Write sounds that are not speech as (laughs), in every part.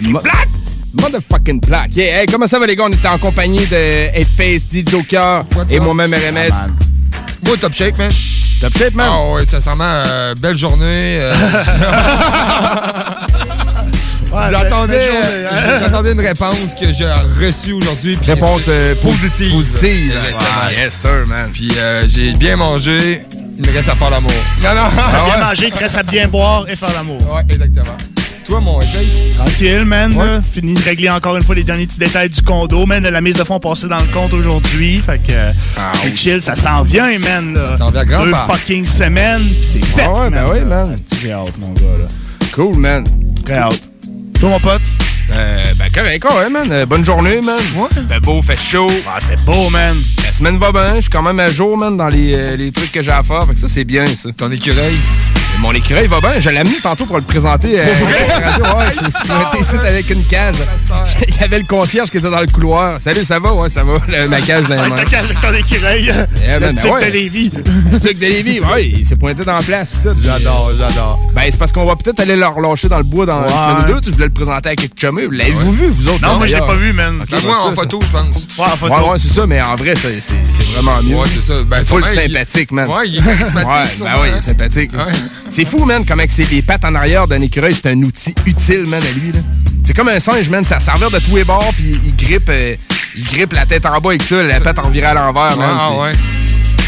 pas. Mo- Motherfucking black. Yeah, hey, comment ça va les gars? On était en compagnie de Headface, D Joker What's et moi-même RMS. Moi, top shape, man. Top shape, man? Ah ouais, sincèrement, euh, belle journée. euh, (laughs) J'attendais euh, j'attendais une réponse que j'ai reçue aujourd'hui. Réponse euh, positive. Positive. Ouais, yes, sir, man. Puis euh, j'ai bien mangé. Il me reste à faire l'amour. Non, non. Bien manger, il te reste à bien boire et faire l'amour. Ouais, exactement. Toi, mon Face. Tranquille, man. là. Fini de régler encore une fois les derniers petits détails du condo, man. La mise de fonds passée dans le compte aujourd'hui. Fait que, euh, Ah, c'est chill, ça s'en vient, man. Là. Ça s'en vient grand Deux part. fucking semaines, pis c'est fait, Ah ouais, man. ben oui, man. Ah, J'ai hâte, mon gars, là. Cool, man. Très hâte. Toi, mon pote? Euh, ben correct, ouais, man. Euh, bonne journée, man. Ouais. Fait beau, fait chaud. Ah, c'est beau, man. La semaine va bien. Je suis quand même à jour, man, dans les, euh, les trucs que j'ai à faire. Fait que ça, c'est bien, ça. Ton écureuil. Mon écureuil va bien. Je l'ai amené tantôt pour le présenter. euh, à la radio. Ouais, je me suis pointé ici avec une cage. Il y avait le concierge qui était dans le couloir. Salut, ça va? Ouais, ça va. Le- ma cage dans Ouais, mains. ta cage avec ton écureuil. Yeah, man, le ben ouais. de Lévis. Le truc de Lévis, ouais, il s'est pointé dans la place. J'adore, j'adore. Ben, c'est parce qu'on va peut-être aller le relâcher dans le bois dans une Ouais. semaine ou deux. Tu voulais le présenter avec quelques L'avez-vous vu, vous autres? Non, moi, je l'ai pas vu, man. Ok, Ben, bah, moi, en photo, je pense. Ouais, en photo. Ouais, ouais, c'est ça, mais en vrai, c'est vraiment mieux. Ouais, c'est ça. Ben, Full sympathique, man. Ouais, il est charismatique. Ouais, sûrement, ben oui, il hein. est sympathique. Ouais. C'est fou, man, comment que c'est les pattes en arrière d'un écureuil, c'est un outil utile, man, à lui, là. C'est comme un singe, man, ça servait de tous les bords, puis il grippe, euh, il grippe la tête en bas avec ça, la tête en virée à l'envers, man. Ah, ouais.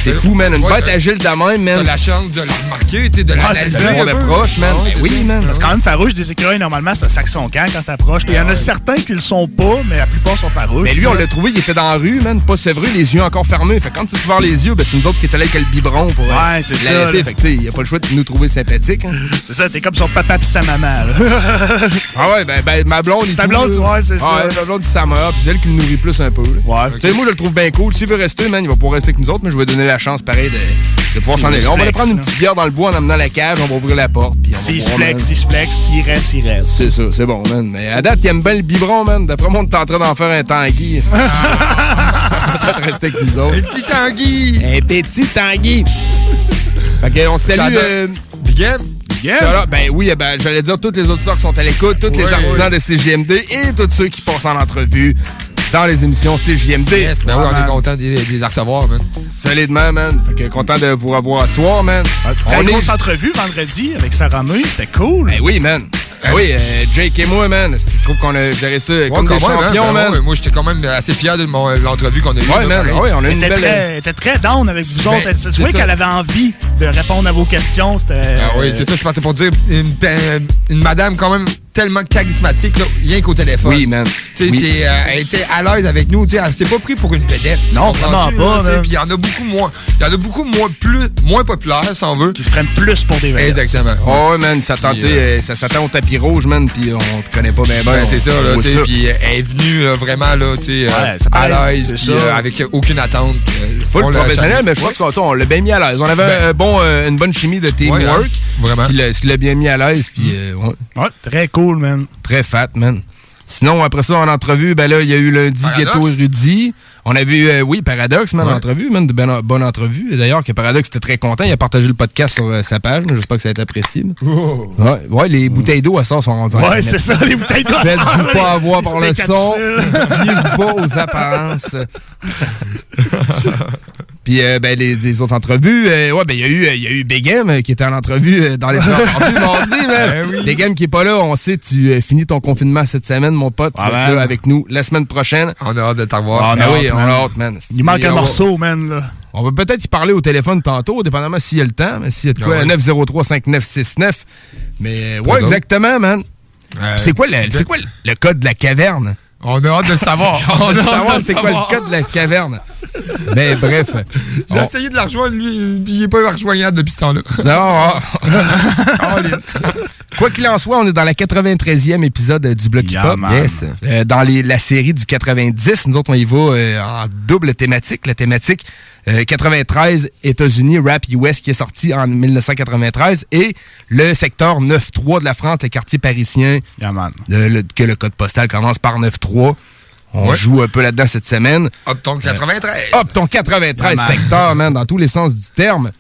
C'est fou, man, une t'as- agile de même, man. T'as la chance de le remarquer, tu sais, de Ah, l'analyser. on approche, man. Ah, oui, man. C'est quand même farouche, des écureuils, normalement, ça sac son camp quand t'approches. Il y en a certains qui le sont pas, mais la plupart sont farouches. Mais lui, on l'a trouvé, il était dans la rue, man, pas sevré, les yeux encore fermés. Fait que quand tu voir les yeux, ben, c'est nous autres qui étaient là avec le biberon pour euh, Ouais, c'est ça. Fait que, tu sais, il a pas le choix de nous trouver sympathiques. hein. (laughs) C'est ça, t'es comme son papa pis sa maman, là. (laughs) Ah ouais, ben, ben ma blonde, il Ta blonde, ouais, c'est ça. Ma blonde, c'est sa mère, puis c'est elle qui le nourrit plus un peu. Ouais. Tu sais, moi, je le trouve bien cool. S'il veut rester, man, il va pouvoir rester avec nous autres, mais je vais donner la chance, pareil, de, de pouvoir s'en aller. On va aller prendre une petite bière dans le bois en amenant la cage, on va ouvrir la porte, puis on va S'il se flex, s'il se flex, s'il reste, il reste. C'est ça, c'est bon, man. Mais à date, il aime bien le biberon, man. D'après moi, on est en train d'en faire un tanguy. (laughs) Peut-être rester avec nous autres. Un petit tanguy. Un petit tanguy. Fait que on se salue. Euh, Big M. Shout-out. Ben oui, ben, j'allais dire tous les auditeurs qui sont à l'écoute, tous les Ouais, artisans de CJMD et tous ceux qui passent en entrevue dans les émissions CJMD. Yes, ben oui, on man. est content de les de les recevoir, man. Solidement, man. Fait que content de vous revoir ce soir, man. Très on est... grosse entrevue vendredi avec Sarah May, c'était cool. Ben oui, man. Ben oui, euh, Jake et moi, man. Je trouve qu'on a géré ça comme des même, champions, hein, ben man. ouais, Moi, j'étais quand même assez fier de l'entrevue qu'on a eue. Ouais, man. Ouais, on a Elle une était belle. très, elle était très down avec vous Ben, autres. Tu c'est vois qu'elle avait envie de répondre à vos questions. C'était. Ah oui, euh, c'est ça, je partais pour dire une, euh, une madame quand même tellement charismatique, là, rien qu'au téléphone. Oui, man. Tu sais, Oui. euh, elle était à l'aise avec nous, tu sais, elle s'est pas pris pour une vedette. Non, vraiment pas. Puis il y en a beaucoup moins, il y en a beaucoup moins plus, moins populaires, si on veut. Qui se prennent plus pour des vedettes. Exactement. Oh, ouais, man, ça, tentait, Puis, euh, euh, ça s'attend au tapis rouge, man, puis on te connaît pas bien, Ben, ben. c'est ça, là, voit tu sais, puis elle est venue là, vraiment, là, tu sais, Ouais, à l'aise, euh, avec aucune attente. euh, Full professionnel, mais je pense qu'on on l'a bien mis à l'aise. On avait Ben- un bon, une bonne chimie de teamwork. Ouais, hein, vraiment. Ce qui l'a- bien mis à l'aise, puis Ouais, très cool, man. très fat, man. Sinon, après ça, en entrevue, ben là, il y a eu lundi Paradoxe. Ghetto Érudit. On avait eu, euh, oui, Paradoxe, man, Ouais. entrevue, man, de bonne, bonne entrevue. D'ailleurs, que Paradoxe était très content. Il a partagé le podcast sur euh, sa page. J'espère que ça a été apprécié. Ouais, ouais, les bouteilles d'eau à ça sont rendues en Ouais, c'est ça, les bouteilles d'eau. Faites-vous pas avoir par le son. Fiez-vous pas aux apparences. (laughs) Puis euh, ben, les, les autres entrevues, ouais, ben il y a eu, il y a eu Big M euh, qui était en entrevue dans les mardi, (laughs) mardi, man. M qui est pas là, on sait, tu finis ton confinement cette semaine, mon pote. Tu Ah, vas être là avec nous la semaine prochaine. On a hâte de t'avoir. Ah, Ben a oui, on hâte, man. Il manque un morceau, man, là. On va peut-être y parler au téléphone tantôt, dépendamment s'il y a le temps, mais s'il y a de quoi, Ah ouais. 903-5969. Mais euh, Pas ouais, exactement, man. Euh, c'est quoi, le, c'est quoi le- le code de la caverne? On a hâte de le savoir. (laughs) On a hâte savoir de c'est quoi savoir. le code de la caverne? Mais bref. J'ai on- essayé de la rejoindre, lui, puis il est pas rejoignable depuis ce temps-là. Non. oh. (laughs) Quoi qu'il en soit, on est dans la 93e épisode euh, du Bloc Yeah, Hip-Hop. man. Yes. Euh, dans les- la série du 90, nous autres, on y va euh, en double thématique. La thématique euh, 93, États-Unis, rap US qui est sorti en 1993 et le secteur 9-3 de la France, le quartier parisien, Yeah, man. le- le- que le code postal commence par 9-3. On Ouais. joue un peu là-dedans cette semaine. Hop, ton 93. Hop, ton 93 Yeah, man. secteur, man, dans tous les sens du terme.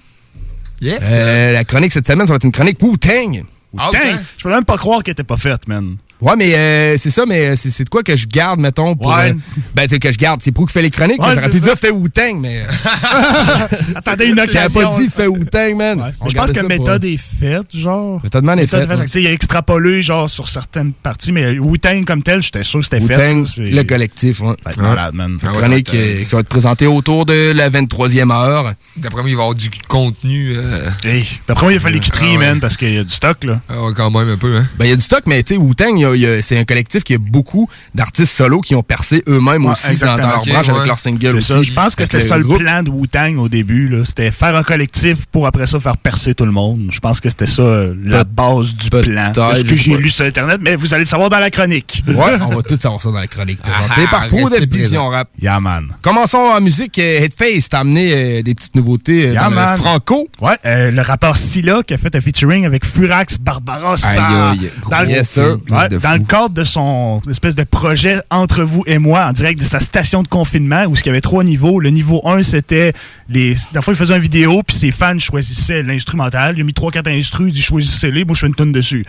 Yes. Euh, la chronique cette semaine, ça va être une chronique Wu-Tang. Ah, Putain, ok. je peux même pas croire qu'elle était pas faite, man. Ouais, mais euh, c'est ça, mais c'est c'est de quoi que je garde, mettons, pour... Ouais. euh, ben, c'est que je garde. C'est pour qui fait les chroniques. Ouais, J'aurais pu ça. dire fait Wu-Tang, mais... (laughs) Attendez une J'avais occasion. pas dit fait Wu-Tang, man. Ouais. Je pense que méthode pour- est faite, genre. Méthode Man est faite, sais, Il a extrapolé, genre, sur certaines parties, mais Wu-Tang comme tel, j'étais sûr que c'était fait. Le collectif, ouais. Malade, man. Ah ouais, chronique ça va être, euh, qui va être présentée autour de la 23e heure. D'après moi, il va y avoir du contenu. Euh, Hey, Après moi, il a fallu qu'il trie, man, parce qu'il y a du stock, là. ah ouais, quand même un peu, hein. Ben, il y a du stock, mais tu sais, Wu-Tang, il y a- il y a- c'est un collectif qui a beaucoup d'artistes solos qui ont percé eux-mêmes Ouais, aussi dans, leur branche avec leur single aussi. Je pense que c'était ça le plan de Wu-Tang au début. C'était faire un collectif pour après ça faire percer tout le monde. Je pense que c'était ça, euh, la base du plan. Je que j'ai lu sur Internet, mais vous allez le savoir dans la chronique. Ouais, on va (laughs) tout savoir ça dans la chronique présentée Ah, par Pro Vision. Rap. Yeah, man. Commençons en musique. Euh, Headface t'a amené euh, des petites nouveautés Yeah, dans le man. franco. Ouais, euh, le rappeur Scylla qui a fait un featuring avec Furax Barbarossa. Aïe, aïe, le, Yes, sir. Ouais, dans le cadre de son espèce de projet entre vous et moi, en direct de sa station de confinement, où il y avait trois niveaux. Le niveau 1, c'était les. La fois, il faisait une vidéo, puis ses fans choisissaient l'instrumental. Il a mis trois, quatre instrus, il dit choisissez-les, moi je fais une tonne dessus.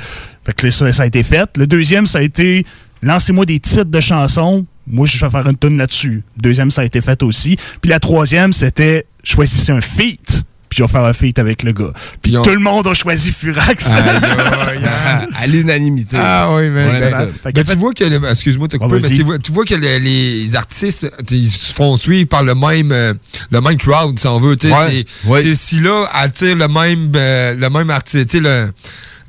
Fait que ça, ça a été fait. Le deuxième, ça a été lancez-moi des titres de chansons. Moi, je vais faire une tonne là-dessus. Deuxième, ça a été fait aussi. Puis la troisième, c'était choisissez un feat. Puis je vais faire un feat avec le gars. Puis tout le monde a choisi Furax. (laughs) à l'unanimité. Ah oui, mais ben, ça. Fait tu vois que, le- excuse-moi, t'as Ouais, coupé, mais vas-y. tu vois, tu vois que le- les artistes, tu- ils se font suivre par le même, euh, le même crowd, si on veut. Tu sais, Ouais, c'est- ouais. tu sais, si là attire le même, euh, le même artiste, tu sais, le,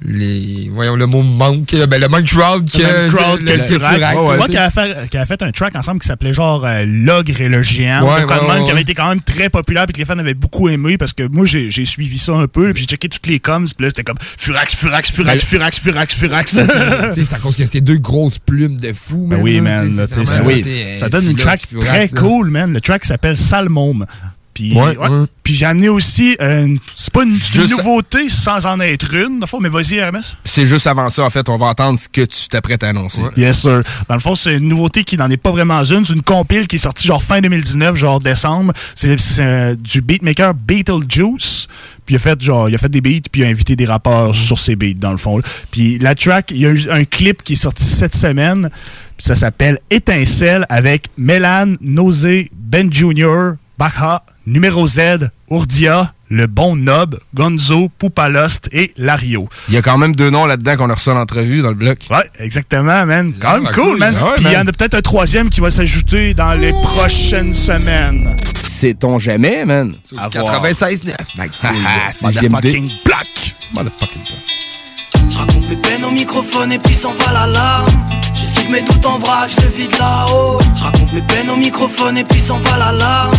les, voyons le mot manque, ben, le même crowd que, Le même crowd que le Furax. Furax, Tu ouais, vois tu qu'il sais. a, fait, qu'il a fait un track ensemble qui s'appelait genre euh, L'ogre et le géant. Ouais, ouais, qui avait été quand même très populaire et que les fans avaient beaucoup aimé parce que moi j'ai j'ai suivi ça un peu puis j'ai checké toutes les coms puis là c'était comme Furax, Furax, Furax, Furax, Furax, Furax. Tu sais, (laughs) c'est à cause que c'est deux grosses plumes de fou, Ben man, oui, man. ça, oui. sais, ça donne une track Furax, très cool, man. Le track s'appelle Salmôme. Puis, Ouais, ouais. ouais. Puis j'ai amené aussi, euh, c'est pas une, une nouveauté sans en être une, dans le fond, mais vas-y, RMS. C'est juste avant ça, en fait, on va entendre ce que tu t'apprêtes à annoncer. Yes, sir. Dans le fond, c'est une nouveauté qui n'en est pas vraiment une. C'est une compile qui est sortie genre fin 2019, genre décembre. C'est euh, du beatmaker Beetlejuice. Puis il a fait genre, il a fait des beats, puis il a invité des rappeurs sur ses beats, dans le fond. Puis la track, il y a eu un clip qui est sorti cette semaine. Puis ça s'appelle Étincelle avec Mélan, Nosé, Ben Jr., Baha, Numéro Z, Ourdia, Le Bon Nob, Gonzo, Poupalost et Lario. Il y a quand même deux noms là-dedans qu'on a reçu en entrevue dans le bloc. Ouais, exactement, man. Quand même bah, cool, cool. man. Ah ouais, Puis il y en a peut-être un troisième qui va s'ajouter dans les prochaines semaines. Sait-on jamais, man? À voir. 96.9. Ben, cool, Ah, c'est Motherfucking JMD. black. Motherfucking Je raconte mes peines au microphone et puis s'en va la larme. J'esquive mes doutes en vrac, je le vide là-haut. Je raconte mes peines au microphone et puis s'en va la larme.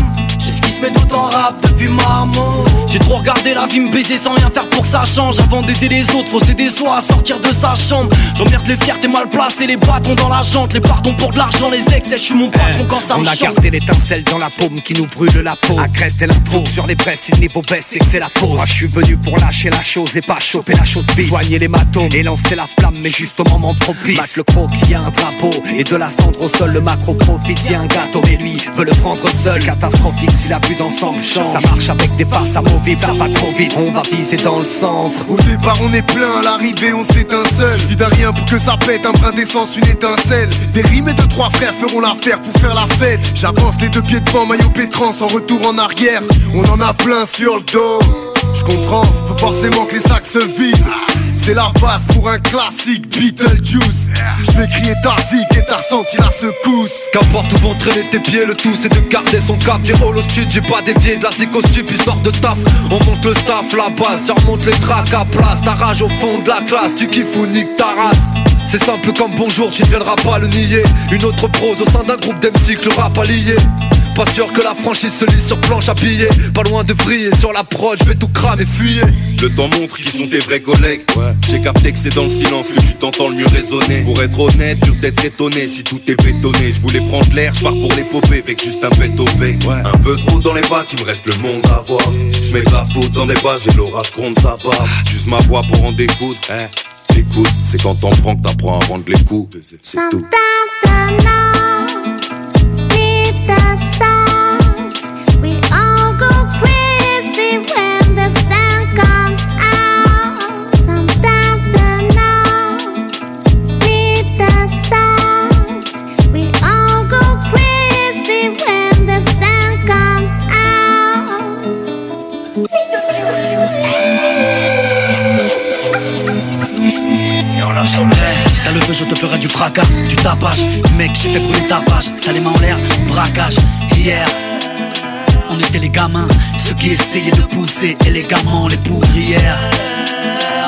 En rap depuis marmot. J'ai trop regardé la vie me baiser sans rien faire pour que ça change. Avant d'aider les autres, faut s'aider soi à sortir de sa chambre. J'emmerde les fiertés mal placées, les bâtons dans la jante. Les pardons pour de l'argent, les excès, je suis mon patron quand ça On me a chante. gardé l'étincelle dans la paume qui nous brûle la peau. Crest et l'intro, sur les presses, si le niveau baisse, c'est que c'est la pause. Moi, je suis venu pour lâcher la chose et pas choper la chaude bise. Soigner les matomes et lancer la flamme, mais juste au moment propice. Mac le croc, y a un drapeau et de la cendre au sol. Le macro profite, y a un gâteau, mais lui veut le prendre seul. Catastrophique s'il a pu d'habitude ensemble change Ça marche avec des faces amovibles, ça va trop vite, on va viser dans le centre. Au départ on est plein, à l'arrivée on s'éteint seul Dis d'un rien pour que ça pète, un brin d'essence, une étincelle. Des rimes et deux trois frères feront l'affaire pour faire la fête. J'avance les deux pieds devant, maillot pétran sans retour en arrière. On en a plein sur le dos. Je comprends, faut forcément que les sacs se vident c'est la base pour un classique Beetlejuice. Je vais crier ta et t'as ressenti la secousse. Qu'importe où vont traîner tes pieds, le tout c'est de garder son cap. J'ai holo j'ai pas dévié de la costume histoire de taf. On monte le staff, la base, remonte les tracks à place. Ta rage au fond de la classe, tu kiffes ou nique ta race. C'est simple comme bonjour, tu ne viendras pas le nier. Une autre prose au sein d'un groupe d'MC que le rap allié pas sûr que la franchise se lit sur planche à billets Pas loin de briller sur la prod, je vais tout cramer, fuyer. Le temps montre qui sont tes vrais collègues. J'ai capté que c'est dans le silence que tu t'entends le mieux résonner Pour être honnête, dur d'être étonné si tout est bétonné. Je voulais prendre l'air, je pars pour l'épopée avec juste un pet au Un peu trop dans les battes, il me reste le monde à voir. Je mets la faute dans des bas, j'ai l'orage gronde sa barbe Juste ma voix pour en découdre. Écoute, c'est quand t'en prends que t'apprends à rendre les coups. C'est tout Si du tapage. Mec, j'ai fait brûler ta page. T'as les mains en l'air, braquage. Hier, on était les gamins, ceux qui essayaient de pousser élégamment les poudrières.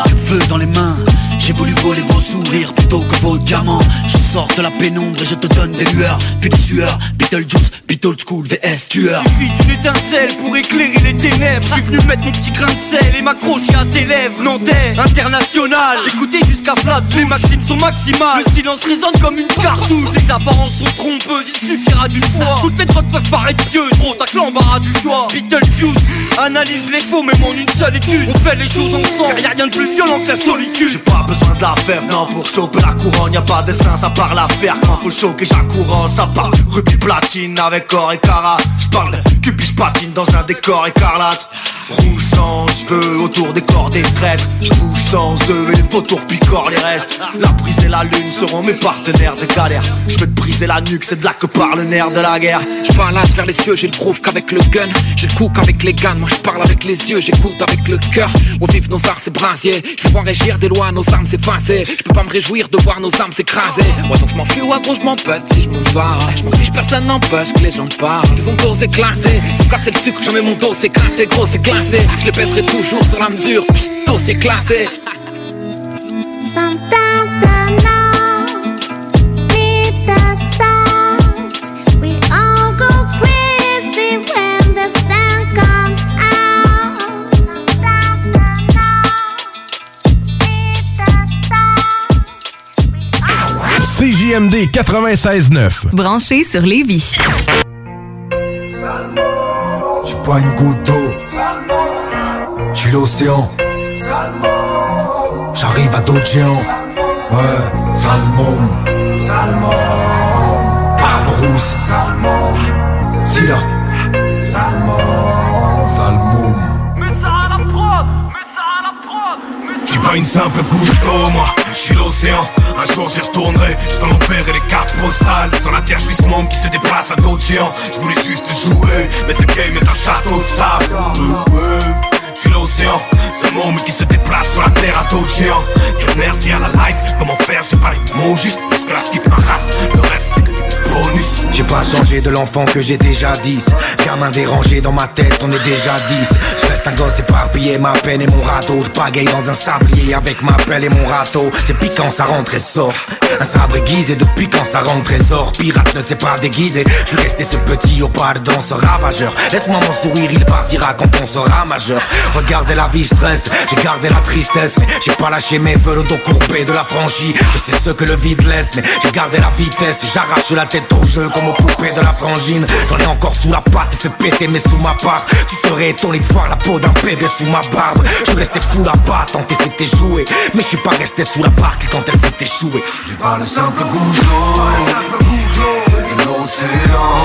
Du feu dans les mains, j'ai voulu voler vos sourires plutôt que vos diamants. Je sors de la pénombre et je te donne des lueurs, puis des sueurs. Beetlejuice, Beetle School, VS tueur. Suffit d'une étincelle pour éclairer les ténèbres. Je suis venu mettre mon petit grain de sel et m'accrocher à tes lèvres. Nantais, international. Écoutez jusqu'à flat, les maximes sont maximales. Le silence résonne comme une cartouche. Les apparences sont trompeuses, il suffira d'une fois. Toutes les drogues peuvent paraître pieuses, trop t'as l'embarras du choix. Beetlejuice, analyse les faux, même en une seule étude. On fait les choses ensemble, y'a rien de plus violent que la solitude. J'ai pas besoin de la fève, non, pour choper la couronne. Y'a pas d'essence à part la faire quand faut choquer courant. Ça part rubis platine avec or et cara. J'parle de cupis patine dans un décor écarlate. Rouge sans cheveux autour des corps des traîtres. Je bouge sans eux et les vautours picorent les restes. La brise et la lune seront mes partenaires de galère. Je veux te briser la nuque, c'est de là que parle le nerf de la guerre. Je parle vers les cieux, j'ai le proof qu'avec le gun le cook avec les guns, moi je parle avec les yeux J'écoute avec le cœur, on vive nos arts c'est brasier. Je vois régir des lois, nos armes s'effacer Je peux pas me réjouir de voir nos armes s'écraser. Moi donc je m'en fuis ou à gros je m'en si je me barre Je m'en fiche personne n'empêche que les gens parlent. Ils ont dosé classé, c'est le sucre, je mets mon dos c'est cassé. Gros c'est je le pèserai toujours sur la mesure, Psst, dossier classé CJMD 96.9. Branché sur Lévis. J'ai pas une goutte d'eau suis l'océan. J'arrive à d'autres géants. Ouais, Salmon. Salmon. Barbarousse. Salmon. Silla. Pas une simple goutte d'eau, moi. J'suis l'océan. Un jour j'y retournerai. J'suis dans l'enfer et les cartes postales. Sur la terre, j'suis ce monde qui se déplace à d'autres géants. J'voulais juste jouer. Mais ce game est un château de sable. Je suis l'océan, c'est un monde qui se déplace sur la terre à d'autres géants. Dieu merci à la life, comment faire, j'ai pas les mots juste, parce que la skip ma race, le reste c'est que J'ai pas changé de l'enfant que j'ai déjà 10 Gamin dérangé dans ma tête, on est déjà 10 Je reste un gosse éparpillé, ma peine et mon râteau. Je bagaille dans un sablier avec ma pelle et mon râteau. C'est piquant, ça rentre et sort. Un sabre aiguisé depuis quand ça rentre et sort. Pirate ne s'est pas déguisé. Je suis resté ce petit au pas dans ce ravageur. Laisse-moi mon sourire, il partira quand on sera majeur. Regardez la vie stress, j'ai gardé la tristesse Mais j'ai pas lâché mes feux, le dos courbé de la franchie Je sais ce que le vide laisse, mais j'ai gardé la vitesse. J'arrache la tête au jeu comme au poupée de la frangine. J'en ai encore sous la patte et fait péter mes sous ma part. Tu serais étonné de voir la peau d'un bébé sous ma barbe. Je suis resté fou là-bas, tenter c'était joué. Mais je suis pas resté sous la barque quand elle s'est échouée. J'ai pas le simple goût c'est de l'océan.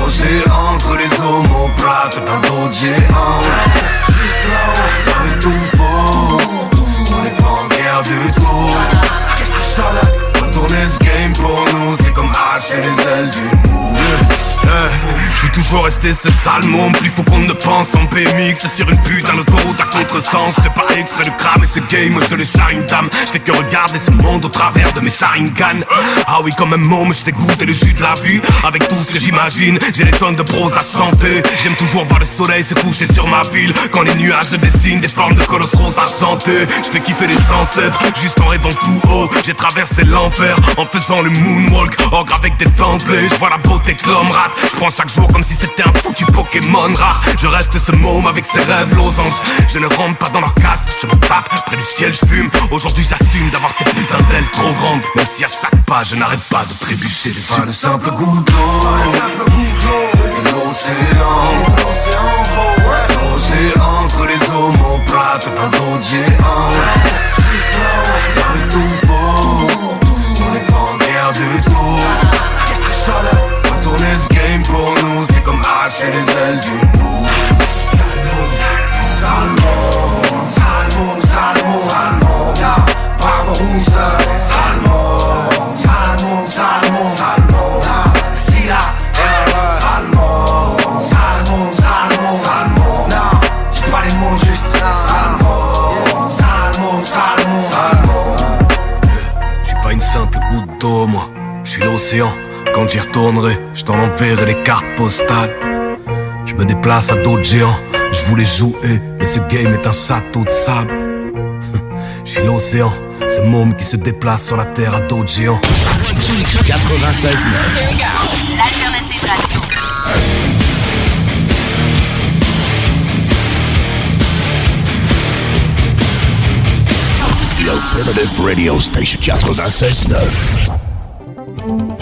L'océan entre plate d'un d'autres géants Juste là, ça veut tout faux. On est pas en guerre du tout. Qu'est-ce que ça comme arracher les toujours resté ce sale môme. Plus faut qu'on ne pense en BMX sur une putain d'autoroute à contre-sens C'est pas exprès de cramer ce game, je le charine dame. Je fais que regarder ce monde au travers de mes sharingan Ah oui comme un môme, je sais goûter le jus de la vie Avec tout ce que j'imagine, j'ai des tonnes de pros à santé J'aime toujours voir le soleil se coucher sur ma ville. Quand les nuages dessinent des formes de colosses roses chanter. Je fais kiffer les ancêtres, juste en rêvant tout haut. J'ai traversé l'enfer en faisant le moonwalk Ogre avec des dentelés, je vois la beauté que l'homme rate. Je prends chaque jour comme si c'était un foutu Pokémon rare. Je reste ce môme avec ses rêves losanges Je ne rentre pas dans leur casse, je me tape Près du ciel je fume. Aujourd'hui j'assume d'avoir ces putains d'ailes trop grandes. Même si à chaque pas je n'arrête pas de trébucher des Pas le simple goût d'eau C'est l'océan. L'océan entre les omoplates D'un d'autres géants arracher les ailes du Salmon, Salmon, Salmon, Salmon Salmon, Salmon, Salmon, pas les mots juste Salmon, Salmon, pas une simple goutte d'eau moi. Je suis l'océan. Quand j'y retournerai, je t'en enverrai les cartes postales. Je me déplace à d'autres géants, je voulais jouer, mais ce game est un château de sable. (laughs) Je suis l'océan, ce môme qui se déplace sur la terre à d'autres géants. 96.9 L'alternative radio. The Alternative Radio Station. 96.9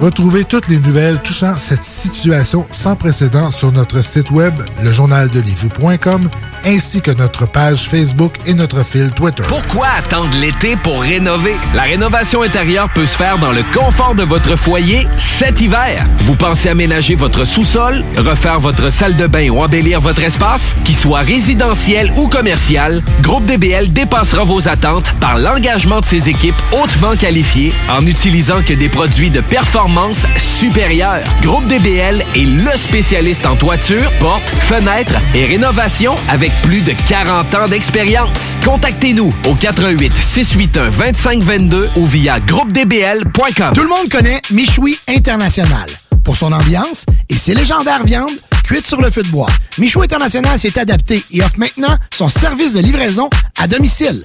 Retrouvez toutes les nouvelles touchant cette situation sans précédent sur notre site web, lejournaldelivy.com, ainsi que notre page Facebook et notre fil Twitter. Pourquoi attendre l'été pour rénover? La rénovation intérieure peut se faire dans le confort de votre foyer cet hiver. Vous pensez aménager votre sous-sol, refaire votre salle de bain ou embellir votre espace? Qu'il soit résidentiel ou commercial, Groupe DBL dépassera vos attentes par l'engagement de ses équipes hautement qualifiées en n'utilisant que des produits de performance supérieure. Groupe DBL est le spécialiste en toiture, portes, fenêtres et rénovation avec plus de 40 ans d'expérience. Contactez-nous au 88 681 2522 ou via groupedbl.com. Tout le monde connaît Michoui International pour son ambiance et ses légendaires viandes cuites sur le feu de bois. Michoui International s'est adapté et offre maintenant son service de livraison à domicile.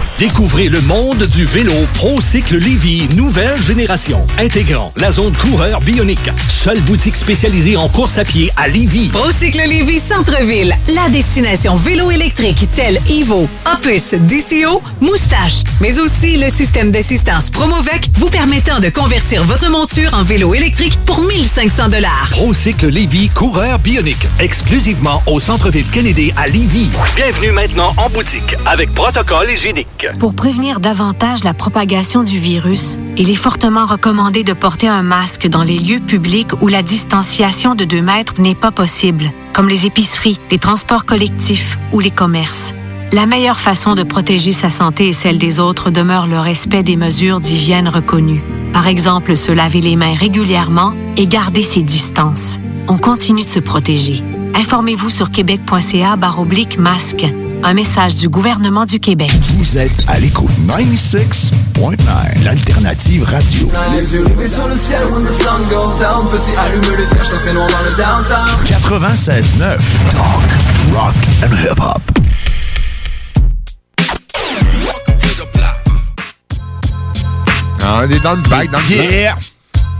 Découvrez le monde du vélo ProCycle Lévy, nouvelle génération, intégrant la zone coureur bionique. Seule boutique spécialisée en course à pied à Lévy. Procycle Lévy Centre-Ville, la destination vélo électrique telle Evo, Opus, DCO, Moustache, mais aussi le système d'assistance Promovec vous permettant de convertir votre monture en vélo électrique pour 1500 dollars. ProCycle Lévy, coureur bionique, exclusivement au centre-ville Kennedy à Lévy. Bienvenue maintenant en boutique avec protocole hygiénique. Pour prévenir davantage la propagation du virus, il est fortement recommandé de porter un masque dans les lieux publics où la distanciation de 2 mètres n'est pas possible, comme les épiceries, les transports collectifs ou les commerces. La meilleure façon de protéger sa santé et celle des autres demeure le respect des mesures d'hygiène reconnues. Par exemple, se laver les mains régulièrement et garder ses distances. On continue de se protéger. Informez-vous sur québec.ca masque. Un message du gouvernement du Québec. Vous êtes à l'écoute 96.9, l'alternative radio. Les yeux rivés sur le ciel when the sun goes down Petit allume le cierge quand c'est noir dans le downtown 96.9, talk, rock and hip-hop. Ah, on est dans le dans le Yeah!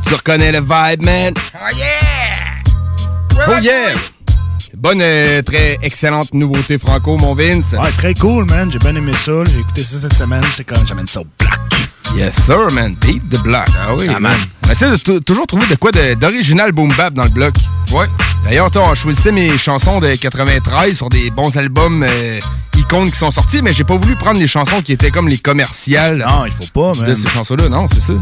Tu reconnais le vibe, man? Oh yeah! Oh yeah! Bonne, euh, très excellente nouveauté franco, mon Vince. Ouais, très cool, man. J'ai bien aimé ça. J'ai écouté ça cette semaine. C'est comme, j'amène ça au black. Yes, sir, man. Beat the block. Ah oui, man. man. On essaie de tou- toujours trouver de quoi de- d'original boom bap dans le bloc. Ouais. D'ailleurs, toi, on choisissait mes chansons de 93 sur des bons albums euh, icônes qui sont sortis, mais j'ai pas voulu prendre les chansons qui étaient comme les commerciales. Non, il faut pas, De man. ces chansons-là, non, c'est ça.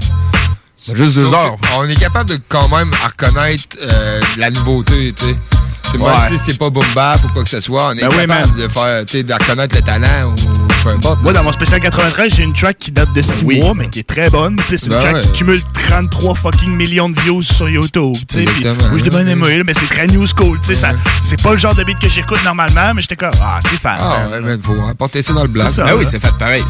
C'est juste deux heures. On est capable de quand même reconnaître euh, la nouveauté, tu sais. C'est Ouais. Même si c'est pas boom bap ou quoi que ce soit, on est Ben oui, capable de faire, tu sais, de reconnaître le talent ou peu importe. Moi, dans mon spécial 93, j'ai une track qui date de 6 Oui. mois, mais qui est très bonne. Tu sais, C'est une Ben track ouais. qui cumule 33 fucking millions de views sur YouTube. tu sais, puis. Moi, je l'ai bien aimé, mais c'est très new school. tu sais, C'est pas le genre de beat que j'écoute normalement, mais j'étais comme, ah, c'est fan. Ah, man. ouais, faut apporter ça dans le. C'est ça, Ben oui, c'est fait pareil.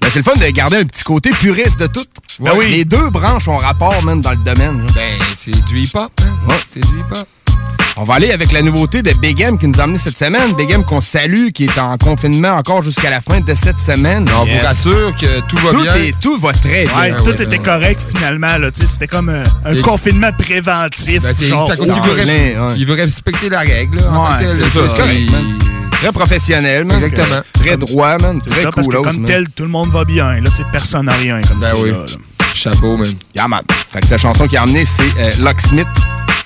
Ben, c'est le fun de garder un petit côté puriste de tout. Ben oui. Les deux branches ont rapport, même, dans le domaine. là. Ben, c'est du hip-hop, man. Ouais. C'est du hip-hop. On va aller avec la nouveauté de Big M qui nous a amené cette semaine. Big M qu'on salue, qui est en confinement encore jusqu'à la fin de cette semaine. On vous rassure que tout va tout bien. est- tout va très bien. Ouais, tout était correct finalement. C'était comme un, un Et- confinement préventif. Ben, c'est genre, il, veut plein, il veut respecter la règle. c'est ça. Très professionnel, man. Exactement. Très droit, man. C'est Très ça, cool. parce que comme tel, tout le monde va bien. Là, tu sais, personne n'a rien comme Ben ça. oui. là, là. Chapeau, man. Yeah, man. Fait que sa chanson qui a amené, c'est euh, Locksmith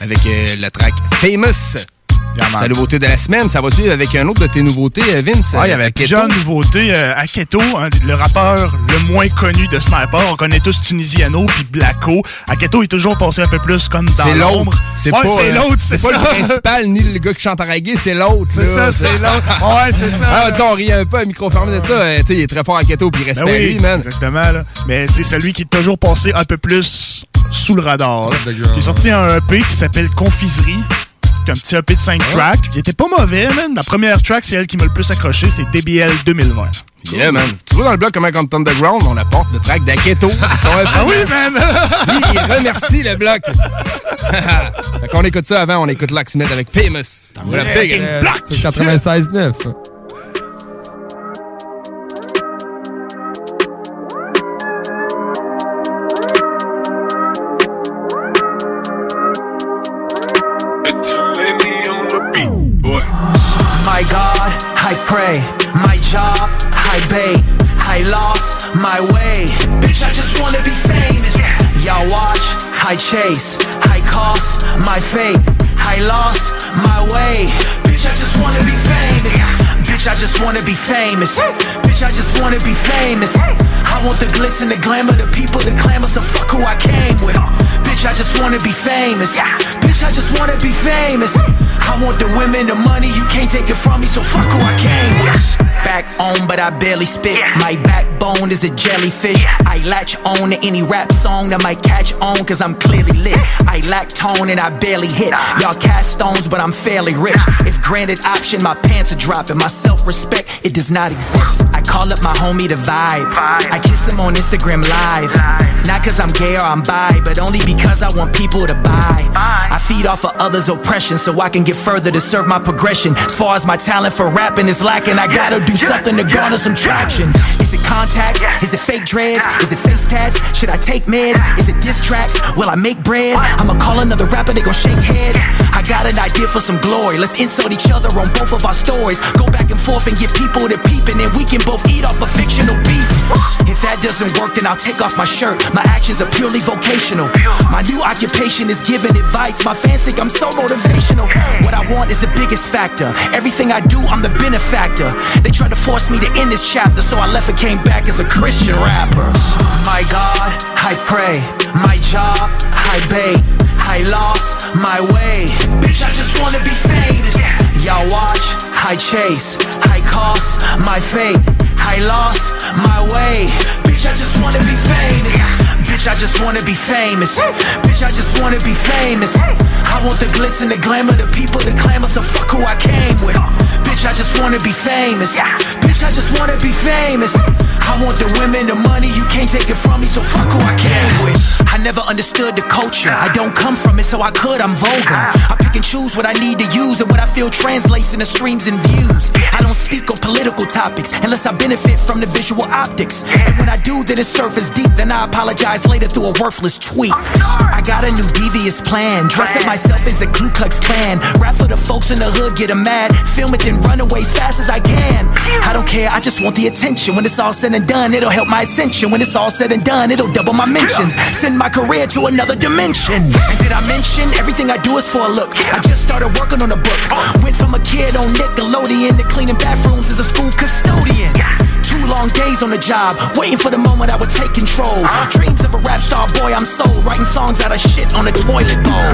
avec euh, le track Famous. Man. Sa nouveauté de la semaine, ça va suivre avec un autre de tes nouveautés, euh, Vince. Ouais, il y euh, avait Keto. plusieurs nouveautés. Euh, Aketo, hein, le rappeur le moins connu de Sniper. On connaît tous Tunisiano puis Blacko. Aketo est toujours passé un peu plus comme dans C'est l'ombre. l'autre. C'est Ouais, pas, c'est euh, l'autre, c'est pas ça. le principal ni le gars qui chante en reggae, c'est l'autre. C'est là. ça, c'est l'autre. (laughs) Ouais, c'est ça. Ah, tu sais, on rit un peu à micro fermé de ça. euh, tu sais, il est très fort à keto, puis Ben respect à oui, lui, man. exactement. Là. Mais c'est celui qui est toujours passé un peu plus sous le radar. Qui est sorti un EP qui s'appelle Confiserie. Un petit EP de 5 tracks. Il était pas mauvais, man. La première track, c'est elle qui m'a le plus accroché. C'est DBL 2020. Yeah, man. Tu vois dans le bloc comment quand Underground, on apporte le track d'Aketo. (laughs) Ils sont un peu- Ah oui, man! Lui, il remercie le bloc. (laughs) fait qu'on écoute ça avant, on écoute Locksmith avec Famous. Big. Euh, C'est 96.9. I bait. I lost my way. Bitch, I just wanna be famous. Y'all watch, I chase. I cost my fate. I lost my way. Bitch, I just wanna be famous. Bitch, I just wanna be famous. Bitch, I just wanna be famous. I want the glitz and the glamour, the people, the clamor, so fuck who I came with. Bitch, I just wanna be famous. Bitch, I just wanna be famous. I want the women, the money, you can't take it from me, so fuck who I came with. Back on, but I barely spit. My backbone is a jellyfish. I latch on to any rap song that might catch on, cause I'm clearly lit. I lack tone and I barely hit. Y'all cast stones, but I'm fairly rich. If granted option, my pants are dropping. My self respect, it does not exist. I call up my homie to vibe. I kiss him on Instagram live. Not cause I'm gay or I'm bi, but only because I want people to buy. I feed off of others' oppression so I can get further to serve my progression. As far as my talent for rapping is lacking, I gotta do something to garner some traction. Is it contacts? Is it fake dreads? Is it face tats? Should I take meds? Is it diss tracks? Will I make bread? I'ma call another rapper, they gon' shake heads. I got an idea for some glory. Let's insult each other on both of our stories. Go back and forth and get people to peeping, and then we can both eat off a fictional beef. If that doesn't work, then I'll take off my shirt. My actions are purely vocational. My new occupation is giving advice. My fans think I'm so motivational. What I want is the biggest factor. Everything I do, I'm the benefactor. They tried to force me to end this chapter, so I left and came back as a Christian rapper. My God, I pray. My job, I bait. I lost my way. Bitch, I just wanna be famous. Y'all watch, I chase. I cost my fate. I lost my way. Bitch, I just wanna be famous. Bitch, I just wanna be famous. Bitch, I just wanna be famous. I want the glitz and the glamour, the people, the clamor, so fuck who I came with. Bitch, I just wanna be famous. Bitch, I just wanna be famous. I want the women, the money, you can't take it from me, so fuck who I came with. I never understood the culture. I don't come from it, so I could, I'm vulgar. I pick and choose what I need to use, and what I feel translates into streams and views. I don't speak on political topics unless I benefit from the visual optics. And when I do, then it surface deep, then I apologize later through a worthless tweet. I got a new devious plan, dressing myself as the Ku Klux Klan. Rap for the folks in the hood, get 'em mad. Film it, then run away as fast as I can. I don't care, I just want the attention. When it's all said and done, it'll help my ascension. When it's all said and done, it'll double my mentions. Send my career to another dimension. And did I mention everything I do is for a look? I just started working on a book. Went from a kid on Nickelodeon to cleaning bathrooms as a school custodian. Two long days on the job, waiting for the moment I would take control. Dreams of a rap star boy, I'm sold. Writing songs out of shit on a toilet bowl.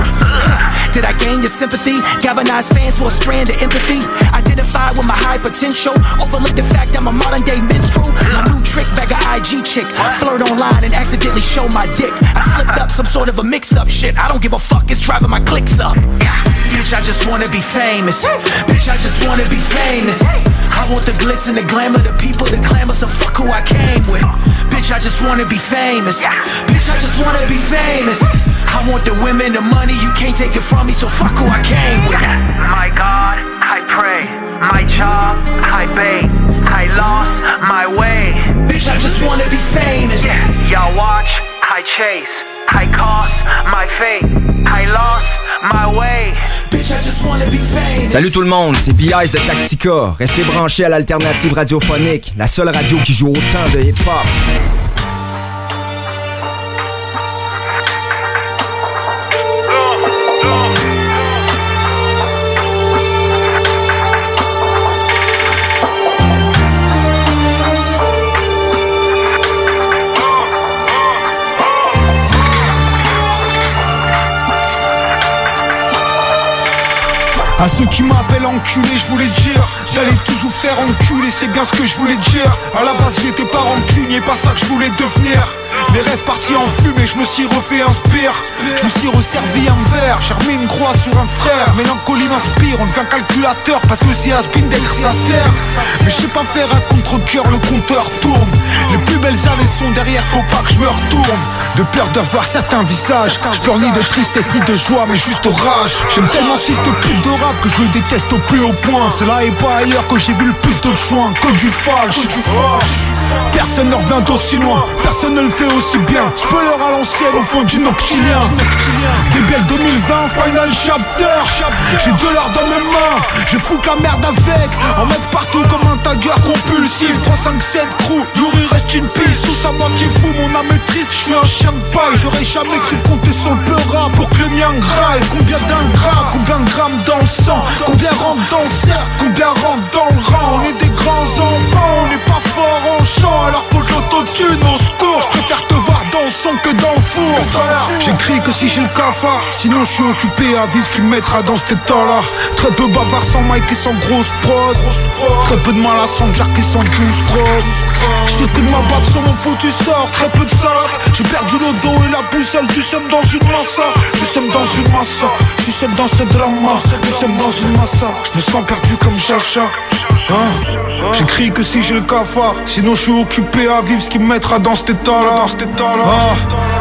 Did I gain your sympathy? Galvanize fans for a strand of empathy? Identify with my high potential. Overlook the fact I'm a modern day minstrel. My new trick, bag a IG chick. Flirt online and accidentally show my dick. I slipped up some sort of a mix up shit. I don't give a fuck, it's driving my clicks up. Bitch, I just wanna be famous. Bitch, I just wanna be famous. I want the glitz and the glamour, the people, the clamor, so fuck who I came with. Bitch, I just wanna be famous. Bitch, I just wanna be famous. I want the women, the money, you can't take it from me, so fuck who I came with. My God, I pray. My job, I bait. I lost my way. Bitch, I just wanna be famous. Y'all watch, I chase. I cost my fate. I lost my way. Bitch, I just wanna be famous. Salut tout le monde, c'est B.I.S. de Tactica. Restez branchés à l'alternative radiophonique, la seule radio qui joue autant de hip-hop. À ceux qui m'appellent enculé, je voulais dire allez tous vous faire enculer, c'est bien ce que je voulais dire. À la base j'étais pas rancunier, pas ça que je voulais devenir mes rêves partis en fumée, je me suis refait un spire Je me suis resservi un verre, j'ai remis une croix sur un frère. Mélancolie m'inspire, on devient calculateur Parce que c'est Aspin d'être sincère Mais je sais pas faire un contre-coeur, le compteur tourne. Les plus belles années sont derrière, faut pas que je me retourne. De peur d'avoir certains visages Je pleure ni de tristesse ni de joie, mais juste rage. J'aime tellement ce fils de de rap que je le déteste au plus haut point. C'est là et pas ailleurs que j'ai vu le plus de choix Que du falche, du falche Personne ne revient d'aussi loin, personne ne le fait aussi bien. Spoiler à l'ancienne au fond du noctilien Débile 2020, final chapter. J'ai de l'or dans mes mains, je fous que la merde avec. En mettre partout comme un tagger compulsif. 3, 5, 7, crew, Yuri reste une piste. Tout ça moitié fou, mon âme est triste. Je suis un chien de paille, j'aurais jamais cru compter sur le peurat Pour que le mien graille, combien d'ingrats Combien de grammes dans le sang, combien rentre dans le Combien rentre dans le rang, on est des grands enfants. On n'est pas fort alors faut de l'autotune au secours Je préfère te voir dans son que dans le four. J'écris que si j'ai le cafard Sinon je suis occupé à vivre ce qui me mettra dans cet état là Très peu bavard sans mic et sans grosse prod. Très peu de mal à sans jack et sans douce prod. Je que de ma batte sur mon foutu sort. Très peu de salade. J'ai perdu le dos et la boussole Du seum dans une massa. Du seum dans une massa. Du seum dans ce drama Du seum dans une massa. Je me sens perdu comme Chacha Hein J'écris que si j'ai le cafard Sinon je suis occupé à vivre ce qui me mettra dans cet état là ah.